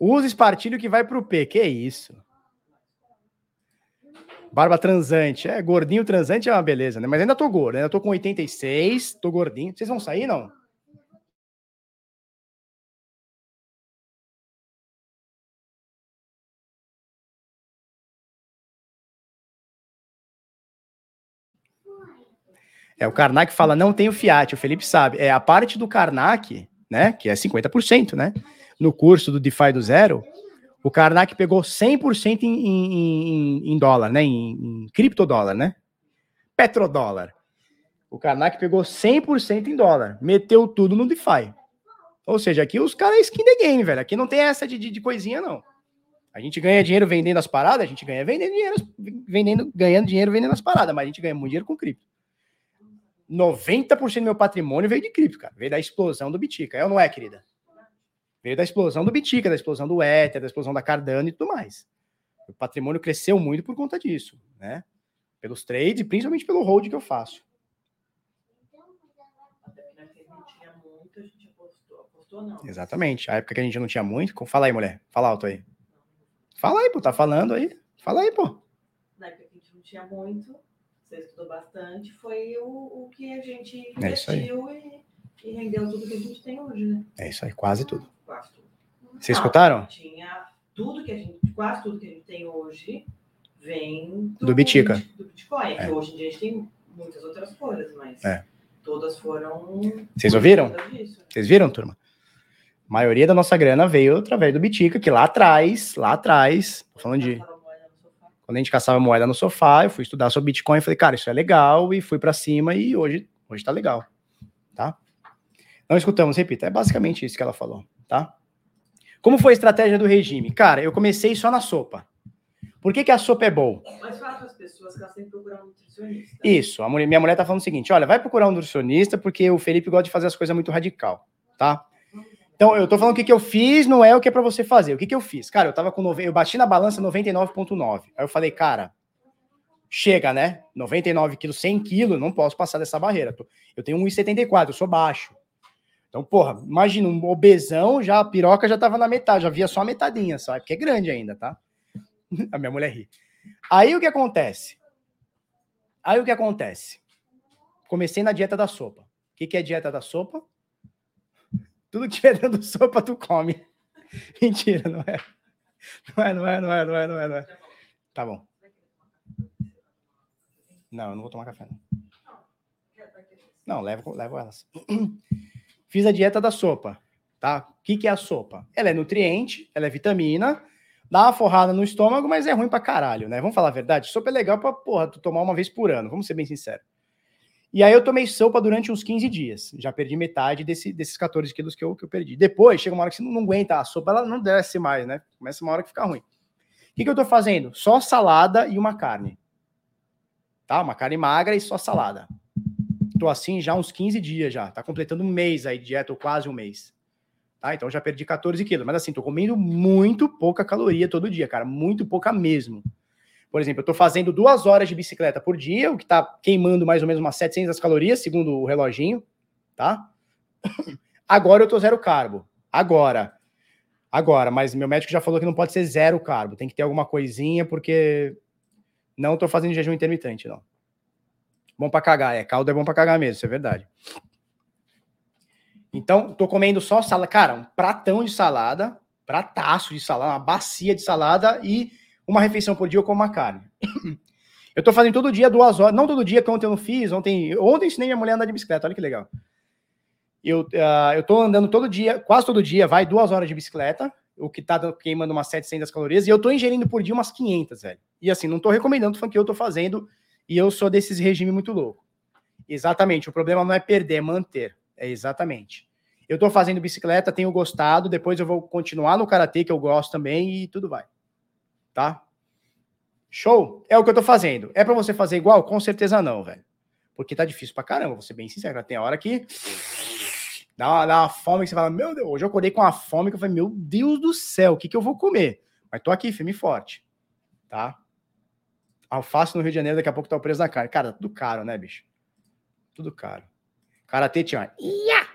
Usa espartilho que vai pro P. Que isso? Barba transante. É, gordinho transante é uma beleza, né? Mas ainda tô gordo, ainda tô com 86, tô gordinho. Vocês vão sair, não? É, o Karnak fala, não tem o Fiat, o Felipe sabe. É a parte do Karnak, né, que é 50%, né, no curso do DeFi do zero, o Karnak pegou 100% em, em, em, dólar, né, em, em criptodólar, né, petrodólar. O Karnak pegou 100% em dólar, meteu tudo no DeFi. Ou seja, aqui os caras é skin the game, velho. Aqui não tem essa de, de, de, coisinha, não. A gente ganha dinheiro vendendo as paradas, a gente ganha vendendo dinheiro, vendendo, ganhando dinheiro vendendo as paradas, mas a gente ganha muito dinheiro com cripto. 90% do meu patrimônio veio de cripto, cara. Veio da explosão do Bitica. É ou não é, querida? Veio da explosão do Bitica, da explosão do Ether, da explosão da Cardano e tudo mais. O patrimônio cresceu muito por conta disso, né? Pelos trades e principalmente pelo hold que eu faço. Exatamente. A época que a gente não tinha muito. Fala aí, mulher. Fala alto aí. Fala aí, pô. Tá falando aí. Fala aí, pô. Na época que a gente não tinha muito, você estudou bastante, foi o, o que a gente investiu é e, e, rendeu tudo que a gente tem hoje, né? É isso aí, quase tudo. Quase tudo. Vocês escutaram? Tinha tudo que a gente, quase tudo que a gente tem hoje vem do, do Bitica. Do Bitcoin, é. que hoje em dia a gente tem muitas outras coisas, mas é. todas foram. Vocês ouviram? Vocês viram, turma? A maioria da nossa grana veio através do Bitica, que lá atrás, lá atrás, falando de quando a gente caçava moeda no sofá, eu fui estudar sobre Bitcoin e falei, cara, isso é legal, e fui para cima e hoje, hoje tá legal, tá? Não escutamos, repita, é basicamente isso que ela falou, tá? Como foi a estratégia do regime? Cara, eu comecei só na sopa. Por que, que a sopa é boa? Mas fala para as pessoas que elas têm que procurar um nutricionista. Isso, a mulher, minha mulher tá falando o seguinte, olha, vai procurar um nutricionista porque o Felipe gosta de fazer as coisas muito radical, tá? Então, eu tô falando o que, que eu fiz, não é o que é para você fazer. O que, que eu fiz? Cara, eu tava com. Nove... Eu bati na balança 99,9. Aí eu falei, cara, chega, né? 99 quilos, 100 quilos, não posso passar dessa barreira. Eu tenho 1,74, eu sou baixo. Então, porra, imagina, um obesão, já a piroca já tava na metade, já via só a metadinha, sabe? Porque é grande ainda, tá? A minha mulher ri. Aí o que acontece? Aí o que acontece? Comecei na dieta da sopa. O que, que é dieta da sopa? Tudo que tiver dentro sopa, tu come. Mentira, não é. Não é, não é, não é, não é, não é, não é. Tá bom. Não, eu não vou tomar café, não. Não, levo, levo elas. Fiz a dieta da sopa, tá? O que, que é a sopa? Ela é nutriente, ela é vitamina, dá uma forrada no estômago, mas é ruim pra caralho, né? Vamos falar a verdade? Sopa é legal pra, porra, tu tomar uma vez por ano, vamos ser bem sinceros. E aí eu tomei sopa durante uns 15 dias. Já perdi metade desse, desses 14 quilos que eu, que eu perdi. Depois, chega uma hora que você não, não aguenta a sopa, ela não desce mais, né? Começa uma hora que fica ruim. O que, que eu tô fazendo? Só salada e uma carne. Tá? Uma carne magra e só salada. Tô assim já uns 15 dias já. Tá completando um mês aí dieta, ou quase um mês. Tá? Então já perdi 14 quilos. Mas assim, tô comendo muito pouca caloria todo dia, cara. Muito pouca mesmo. Por exemplo, eu estou fazendo duas horas de bicicleta por dia, o que está queimando mais ou menos umas 700 calorias, segundo o reloginho, tá? Agora eu tô zero carbo. Agora. Agora, mas meu médico já falou que não pode ser zero carbo, tem que ter alguma coisinha, porque não tô fazendo jejum intermitente, não. Bom para cagar, é. Caldo é bom para cagar mesmo, isso é verdade. Então, tô comendo só salada. Cara, um pratão de salada, prataço de salada, uma bacia de salada e uma refeição por dia eu como uma carne. eu tô fazendo todo dia duas horas, não todo dia, que ontem eu não fiz, ontem, ontem ensinei minha mulher a andar de bicicleta, olha que legal. Eu, uh, eu tô andando todo dia, quase todo dia, vai duas horas de bicicleta, o que tá queimando umas 700 calorias, e eu tô ingerindo por dia umas 500, velho. E assim, não tô recomendando, o que eu tô fazendo, e eu sou desses regime muito louco. Exatamente, o problema não é perder, é manter. É exatamente. Eu tô fazendo bicicleta, tenho gostado, depois eu vou continuar no karatê, que eu gosto também, e tudo vai tá? Show? É o que eu tô fazendo. É para você fazer igual? Com certeza não, velho. Porque tá difícil pra caramba, vou ser bem sincero. Tem hora que dá uma, dá uma fome que você fala, meu Deus, hoje eu acordei com uma fome que eu falei, meu Deus do céu, o que, que eu vou comer? Mas tô aqui, firme e forte, tá? Alface no Rio de Janeiro, daqui a pouco tá o preço da carne. Cara, tudo caro, né, bicho? Tudo caro. Karatê tinha. Ia!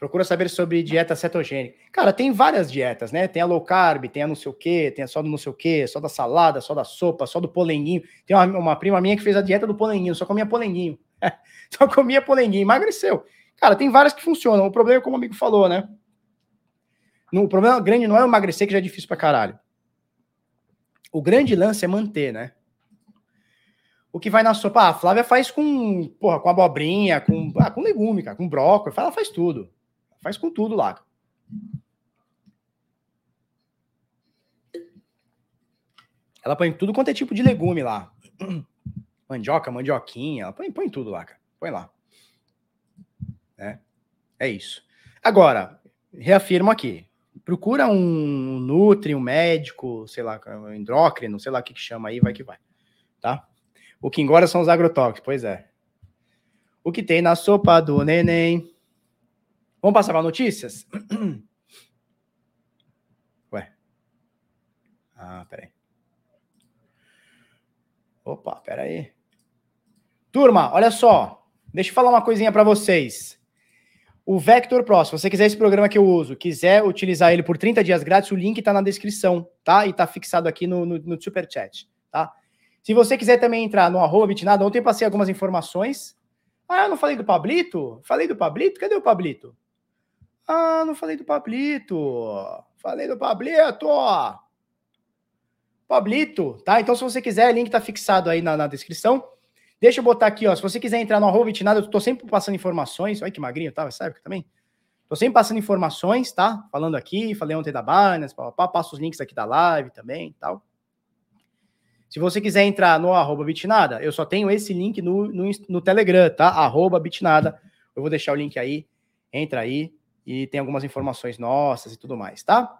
Procura saber sobre dieta cetogênica. Cara, tem várias dietas, né? Tem a low carb, tem a não sei o quê, tem a só do não sei o quê, só da salada, só da sopa, só do polenguinho. Tem uma, uma prima minha que fez a dieta do polenguinho, só comia polenguinho. só comia polenguinho, emagreceu. Cara, tem várias que funcionam. O problema é como o amigo falou, né? o problema grande não é emagrecer, que já é difícil pra caralho. O grande lance é manter, né? O que vai na sopa, ah, a Flávia faz com, porra, com abobrinha, com, ah, com legume, cara, com brócolis, ela faz tudo. Faz com tudo lá. Ela põe tudo quanto é tipo de legume lá. Mandioca, mandioquinha, ela põe, põe tudo lá, cara. Põe lá. É, é isso. Agora, reafirmo aqui. Procura um Nutri, um médico, sei lá, um endócrino, sei lá o que, que chama aí, vai que vai. Tá? O que engorda são os agrotóxicos, pois é. O que tem na sopa do neném Vamos passar para notícias? Ué. Ah, peraí. Opa, peraí. Turma, olha só. Deixa eu falar uma coisinha para vocês. O Vector Pro, se você quiser esse programa que eu uso, quiser utilizar ele por 30 dias grátis, o link está na descrição, tá? E está fixado aqui no, no, no super chat, tá? Se você quiser também entrar no arroba bitnada, ontem passei algumas informações. Ah, eu não falei do Pablito? Falei do Pablito? Cadê o Pablito? Ah, não falei do Pablito. Falei do Pablito. Pablito, tá? Então, se você quiser, o link tá fixado aí na, na descrição. Deixa eu botar aqui, ó. Se você quiser entrar no arroba Vitinada, eu tô sempre passando informações. Olha que magrinho, tá? Época também. Tô sempre passando informações, tá? Falando aqui, falei ontem da Binance, papapá, passo os links aqui da live também tal. Se você quiser entrar no arroba Bitnada, eu só tenho esse link no, no, no Telegram, tá? Arroba Bitnada. Eu vou deixar o link aí. Entra aí, e tem algumas informações nossas e tudo mais, tá?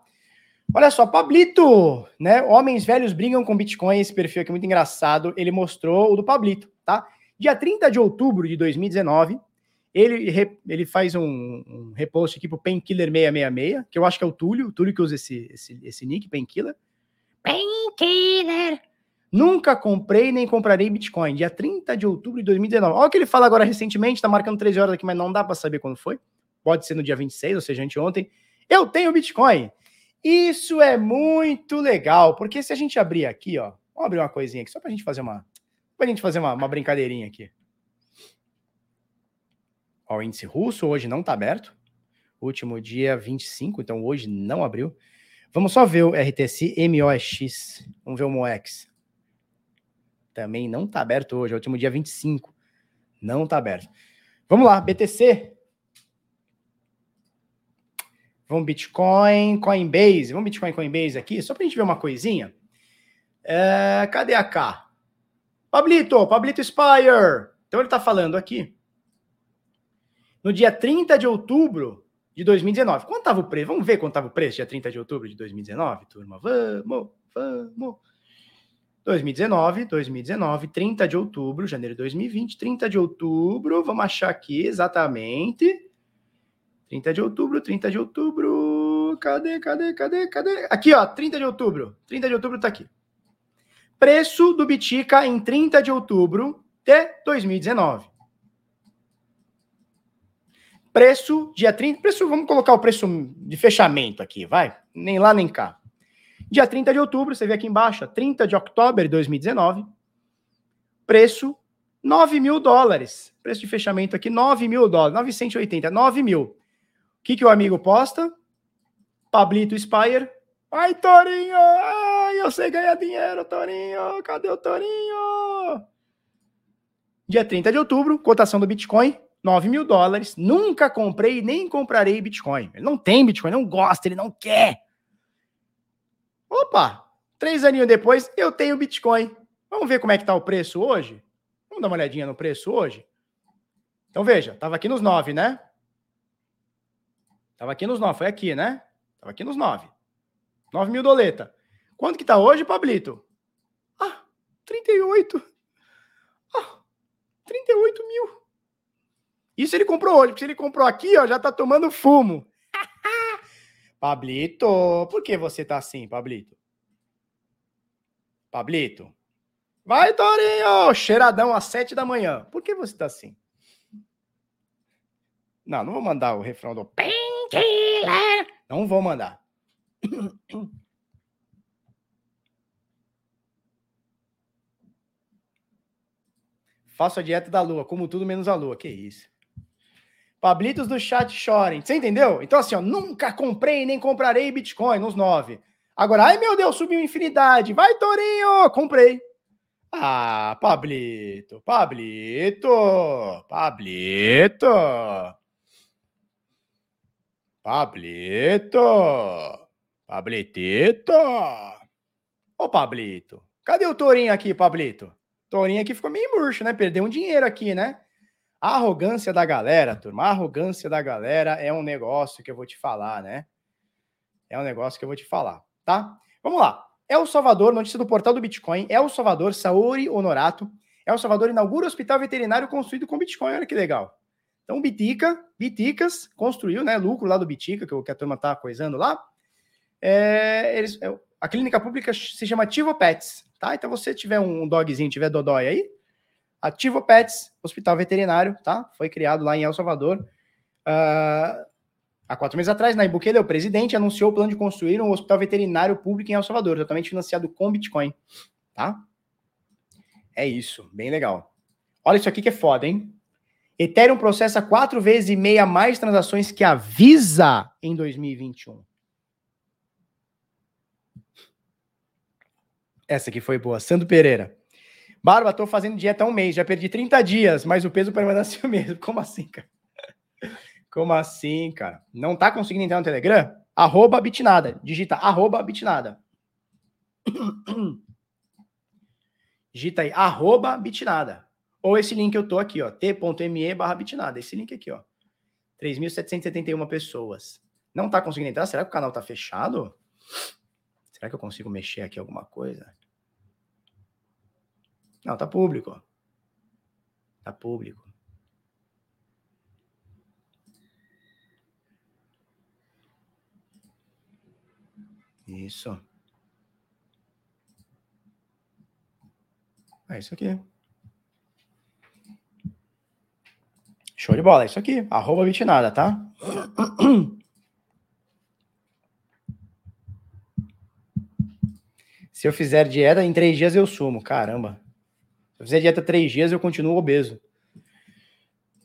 Olha só, Pablito, né? Homens velhos brigam com Bitcoin, esse perfil aqui é muito engraçado. Ele mostrou o do Pablito, tá? Dia 30 de outubro de 2019, ele, ele faz um, um repost aqui pro Painkiller 666, que eu acho que é o Túlio, o Túlio que usa esse, esse, esse nick, Painkiller. Painkiller! Nunca comprei nem comprarei Bitcoin. Dia 30 de outubro de 2019. Olha o que ele fala agora recentemente, tá marcando 13 horas aqui, mas não dá para saber quando foi pode ser no dia 26, ou seja, anteontem, eu tenho Bitcoin. Isso é muito legal, porque se a gente abrir aqui, ó, vamos abrir uma coisinha aqui, só para a gente fazer uma, pra gente fazer uma, uma brincadeirinha aqui. Ó, o índice russo hoje não está aberto. Último dia 25, então hoje não abriu. Vamos só ver o RTC MOX. Vamos ver o MOX. Também não está aberto hoje, é o último dia 25. Não está aberto. Vamos lá, BTC Vamos Bitcoin, Coinbase. Vamos Bitcoin, Coinbase aqui, só para a gente ver uma coisinha. É, cadê a K? Pablito, Pablito Spire. Então ele está falando aqui. No dia 30 de outubro de 2019. Quanto estava o preço? Vamos ver quanto estava o preço dia 30 de outubro de 2019, turma? Vamos, vamos. 2019, 2019, 30 de outubro, janeiro de 2020, 30 de outubro, vamos achar aqui exatamente. 30 de outubro, 30 de outubro. Cadê, cadê, cadê, cadê? Aqui, ó, 30 de outubro. 30 de outubro tá aqui. Preço do Bitica em 30 de outubro de 2019. Preço dia 30, preço, vamos colocar o preço de fechamento aqui, vai? Nem lá nem cá. Dia 30 de outubro, você vê aqui embaixo, 30 de outubro de 2019. Preço 9 mil dólares. Preço de fechamento aqui, 9 mil dólares, 980, 9 mil. Que, que o amigo posta? Pablito Spire. Ai, Torinho! Ai, eu sei ganhar dinheiro, Torinho! Cadê o Torinho? Dia 30 de outubro, cotação do Bitcoin, 9 mil dólares. Nunca comprei nem comprarei Bitcoin. Ele não tem Bitcoin, não gosta, ele não quer. Opa, três aninhos depois eu tenho Bitcoin. Vamos ver como é que tá o preço hoje? Vamos dar uma olhadinha no preço hoje? Então veja, tava aqui nos 9, né? Tava aqui nos 9, foi aqui, né? Tava aqui nos 9. 9 mil doleta. Quanto que tá hoje, Pablito? Ah, 38. Ah, 38 mil. Isso ele comprou hoje, porque se ele comprou aqui, ó, já tá tomando fumo. Pablito, por que você tá assim, Pablito? Pablito. Vai, Torinho! Cheiradão às sete da manhã. Por que você tá assim? Não, não vou mandar o refrão do Painkiller. Não vou mandar. Faço a dieta da lua, como tudo menos a lua. Que isso? Pablitos do chat chorem. Você entendeu? Então, assim, ó, nunca comprei nem comprarei Bitcoin nos nove. Agora, ai meu Deus, subiu infinidade. Vai, Torinho! Comprei. Ah, Pablito, Pablito, Pablito. Pablito, Pablitito. Ô, Pablito, cadê o Torinho aqui, Pablito? Torinho aqui ficou meio murcho, né? Perdeu um dinheiro aqui, né? A arrogância da galera, turma, a arrogância da galera é um negócio que eu vou te falar, né? É um negócio que eu vou te falar, tá? Vamos lá. É o Salvador, notícia do portal do Bitcoin. O Salvador, Saori Honorato. É o Salvador inaugura hospital veterinário construído com Bitcoin. Olha que legal. Então, Bitica, Biticas, construiu, né? Lucro lá do Bitica, que, que a turma tá coisando lá. É, eles, é, a clínica pública se chama Tivo Pets, tá? Então, você tiver um dogzinho, tiver dodói aí, Ativo Pets, hospital veterinário, tá? Foi criado lá em El Salvador. Uh, há quatro meses atrás, Nayib Bukele, o presidente, anunciou o plano de construir um hospital veterinário público em El Salvador, totalmente financiado com Bitcoin, tá? É isso, bem legal. Olha isso aqui que é foda, hein? Ethereum processa quatro vezes e meia mais transações que a Visa em 2021. Essa aqui foi boa. Sandro Pereira. Barba, tô fazendo dieta há um mês, já perdi 30 dias, mas o peso permanece o mesmo. Como assim, cara? Como assim, cara? Não tá conseguindo entrar no Telegram? Arroba bitnada. Digita arroba bitnada. Digita aí, arroba bitnada. Ou esse link que eu tô aqui, ó, t.me barra bitnada. Esse link aqui, ó. 3.771 pessoas. Não tá conseguindo entrar? Será que o canal tá fechado? Será que eu consigo mexer aqui alguma coisa? Não, tá público. Tá público. Isso. É isso aqui. Show de bola, é isso aqui. Arroba Vitinada, tá? Se eu fizer dieta, em três dias eu sumo. Caramba. Se eu fizer dieta três dias, eu continuo obeso.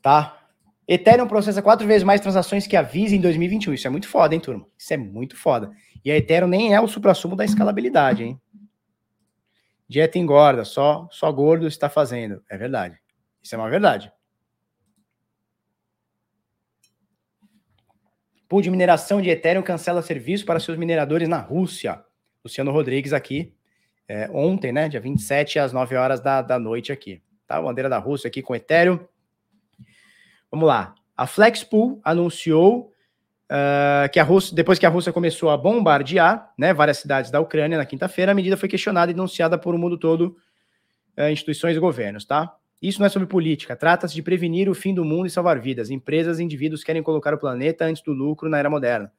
Tá? Ethereum processa quatro vezes mais transações que a Visa em 2021. Isso é muito foda, hein, turma? Isso é muito foda. E a Ethereum nem é o supra-sumo da escalabilidade, hein? Dieta engorda, só, só gordo está fazendo. É verdade. Isso é uma verdade. Pool de mineração de Ethereum cancela serviço para seus mineradores na Rússia. Luciano Rodrigues aqui é, ontem, né? Dia 27, às 9 horas da, da noite aqui. Tá? Bandeira da Rússia aqui com Ethereum. Vamos lá. A Flexpool anunciou uh, que a Rússia, depois que a Rússia começou a bombardear né, várias cidades da Ucrânia na quinta-feira, a medida foi questionada e denunciada por o mundo todo, uh, instituições e governos, tá? Isso não é sobre política, trata-se de prevenir o fim do mundo e salvar vidas. Empresas e indivíduos querem colocar o planeta antes do lucro na era moderna.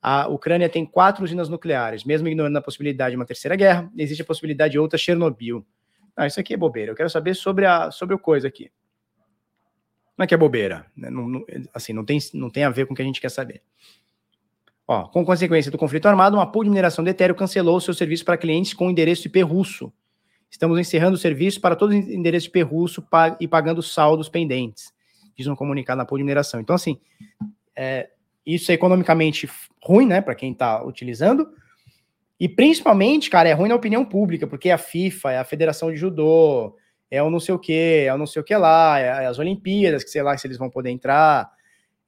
A Ucrânia tem quatro usinas nucleares, mesmo ignorando a possibilidade de uma terceira guerra, existe a possibilidade de outra Chernobyl. Não, isso aqui é bobeira. Eu quero saber sobre a sobre o coisa aqui. Não é que é bobeira, né? não, não, assim, não tem, não tem a ver com o que a gente quer saber. Ó, com consequência do conflito armado, uma pool de mineração de Ethereum cancelou seu serviço para clientes com endereço IP russo. Estamos encerrando o serviço para todos os endereços IP russo e pagando saldos pendentes, diz um comunicado na de mineração. Então, assim, é, isso é economicamente ruim, né, para quem está utilizando, e principalmente, cara, é ruim na opinião pública, porque a FIFA, é a Federação de Judô, é o não sei o que, é o não sei o que lá, é as Olimpíadas, que sei lá se eles vão poder entrar.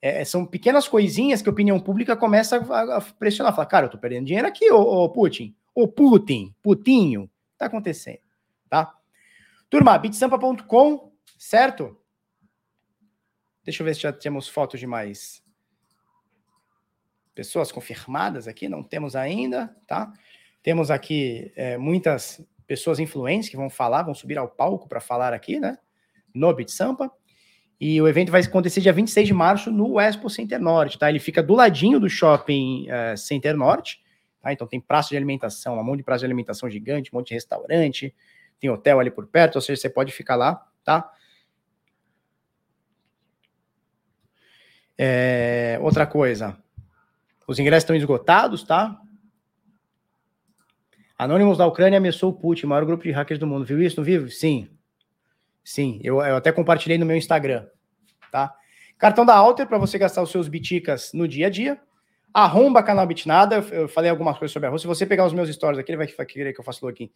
É, são pequenas coisinhas que a opinião pública começa a, pressionar, fala, cara, eu tô perdendo dinheiro aqui, ô, ô Putin, ô Putin, Putinho, tá acontecendo, tá? Turma, bitsampa.com, certo? Deixa eu ver se já temos fotos de mais pessoas confirmadas aqui, não temos ainda, tá? Temos aqui é, muitas pessoas influentes que vão falar, vão subir ao palco para falar aqui, né? No Bit Sampa. E o evento vai acontecer dia 26 de março no Expo Center Norte, tá? Ele fica do ladinho do shopping uh, Center Norte, tá? Então tem praça de alimentação, um monte de praça de alimentação gigante, um monte de restaurante, tem hotel ali por perto, ou seja, você pode ficar lá, tá? É, outra coisa, os ingressos estão esgotados, tá? Anônimos da Ucrânia ameaçou o Putin, maior grupo de hackers do mundo. Viu isso? Não viu? Sim. Sim, eu, eu até compartilhei no meu Instagram, tá? Cartão da Alter para você gastar os seus biticas no dia a dia. Arromba canal Bitnada. Eu falei algumas coisas sobre a Rússia. Se você pegar os meus stories aqui, ele vai querer que eu faça login.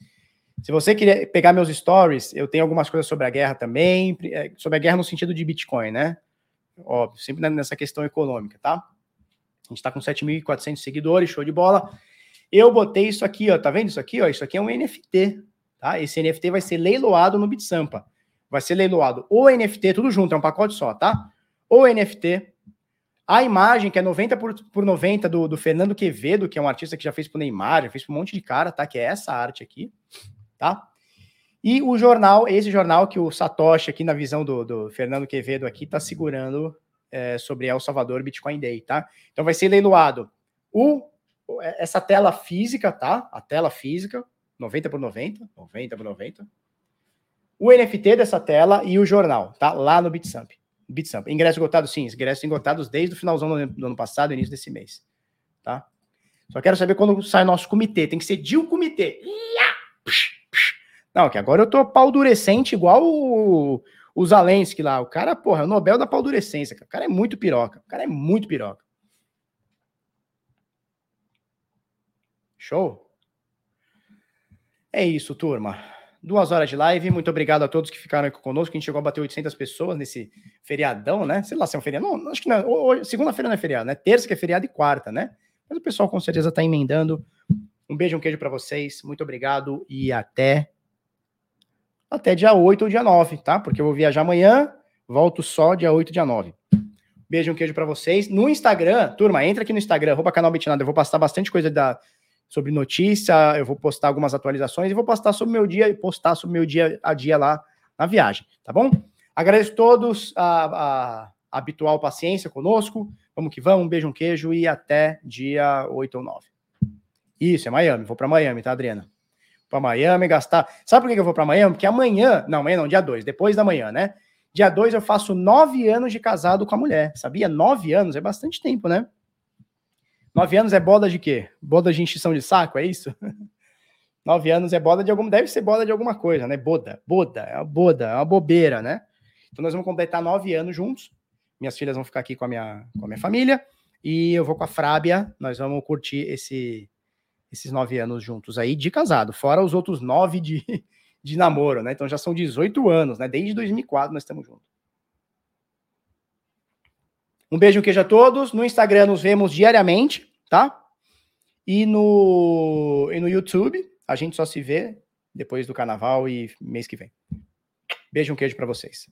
Se você querer pegar meus stories, eu tenho algumas coisas sobre a guerra também, é, sobre a guerra no sentido de Bitcoin, né? Óbvio, sempre nessa questão econômica, tá? A gente tá com 7.400 seguidores, show de bola. Eu botei isso aqui, ó, tá vendo isso aqui, ó? Isso aqui é um NFT, tá? Esse NFT vai ser leiloado no BitSampa. Vai ser leiloado o NFT, tudo junto, é um pacote só, tá? O NFT, a imagem, que é 90 por, por 90 do, do Fernando Quevedo, que é um artista que já fez pro Neymar, já fez pro um monte de cara, tá? Que é essa arte aqui, tá? E o jornal, esse jornal que o Satoshi, aqui na visão do, do Fernando Quevedo, aqui, tá segurando é, sobre El Salvador Bitcoin Day, tá? Então vai ser leiloado o é, essa tela física, tá? A tela física, 90 por 90, 90 por 90. O NFT dessa tela e o jornal, tá? Lá no Bitsump. Bitsump. Ingressos esgotados, sim. Ingressos esgotados desde o finalzão do ano passado, início desse mês, tá? Só quero saber quando sai nosso comitê. Tem que ser de um comitê. Não, que agora eu tô pau durecente igual o, o Zalensky lá. O cara, porra, é o Nobel da pau durecência. O cara é muito piroca. O cara é muito piroca. Show? É isso, turma. Duas horas de live. Muito obrigado a todos que ficaram aqui conosco. A gente chegou a bater 800 pessoas nesse feriadão, né? Sei lá se é um feriado. Não, acho que não. Segunda-feira não é feriado, né? Terça que é feriado e quarta, né? Mas o pessoal com certeza está emendando. Um beijo, um queijo para vocês. Muito obrigado e até até dia 8 ou dia 9, tá? Porque eu vou viajar amanhã, volto só dia 8 dia 9. Beijo, um queijo para vocês. No Instagram, turma, entra aqui no Instagram, arroba canal Bitnada. Eu vou postar bastante coisa da, sobre notícia, eu vou postar algumas atualizações e vou postar sobre meu dia, postar sobre meu dia a dia lá na viagem, tá bom? Agradeço todos a, a, a habitual paciência conosco. Vamos que vamos, um beijo, um queijo e até dia 8 ou 9. Isso, é Miami. Vou para Miami, tá, Adriana? Para Miami gastar. Sabe por que eu vou para Miami? Porque amanhã, não, amanhã não, dia 2, depois da manhã, né? Dia 2 eu faço nove anos de casado com a mulher, sabia? Nove anos, é bastante tempo, né? Nove anos é boda de quê? Boda de enchição de saco, é isso? Nove anos é boda de algum. Deve ser boda de alguma coisa, né? Boda, boda, é uma boda, é uma bobeira, né? Então nós vamos completar nove anos juntos. Minhas filhas vão ficar aqui com a minha, com a minha família. E eu vou com a Frábia. Nós vamos curtir esse, esses nove anos juntos aí de casado, fora os outros nove de, de namoro, né? Então já são 18 anos, né? Desde 2004 nós estamos juntos. Um beijo, um queijo a todos. No Instagram nos vemos diariamente, tá? E no, e no YouTube, a gente só se vê depois do carnaval e mês que vem. Beijo, um queijo para vocês.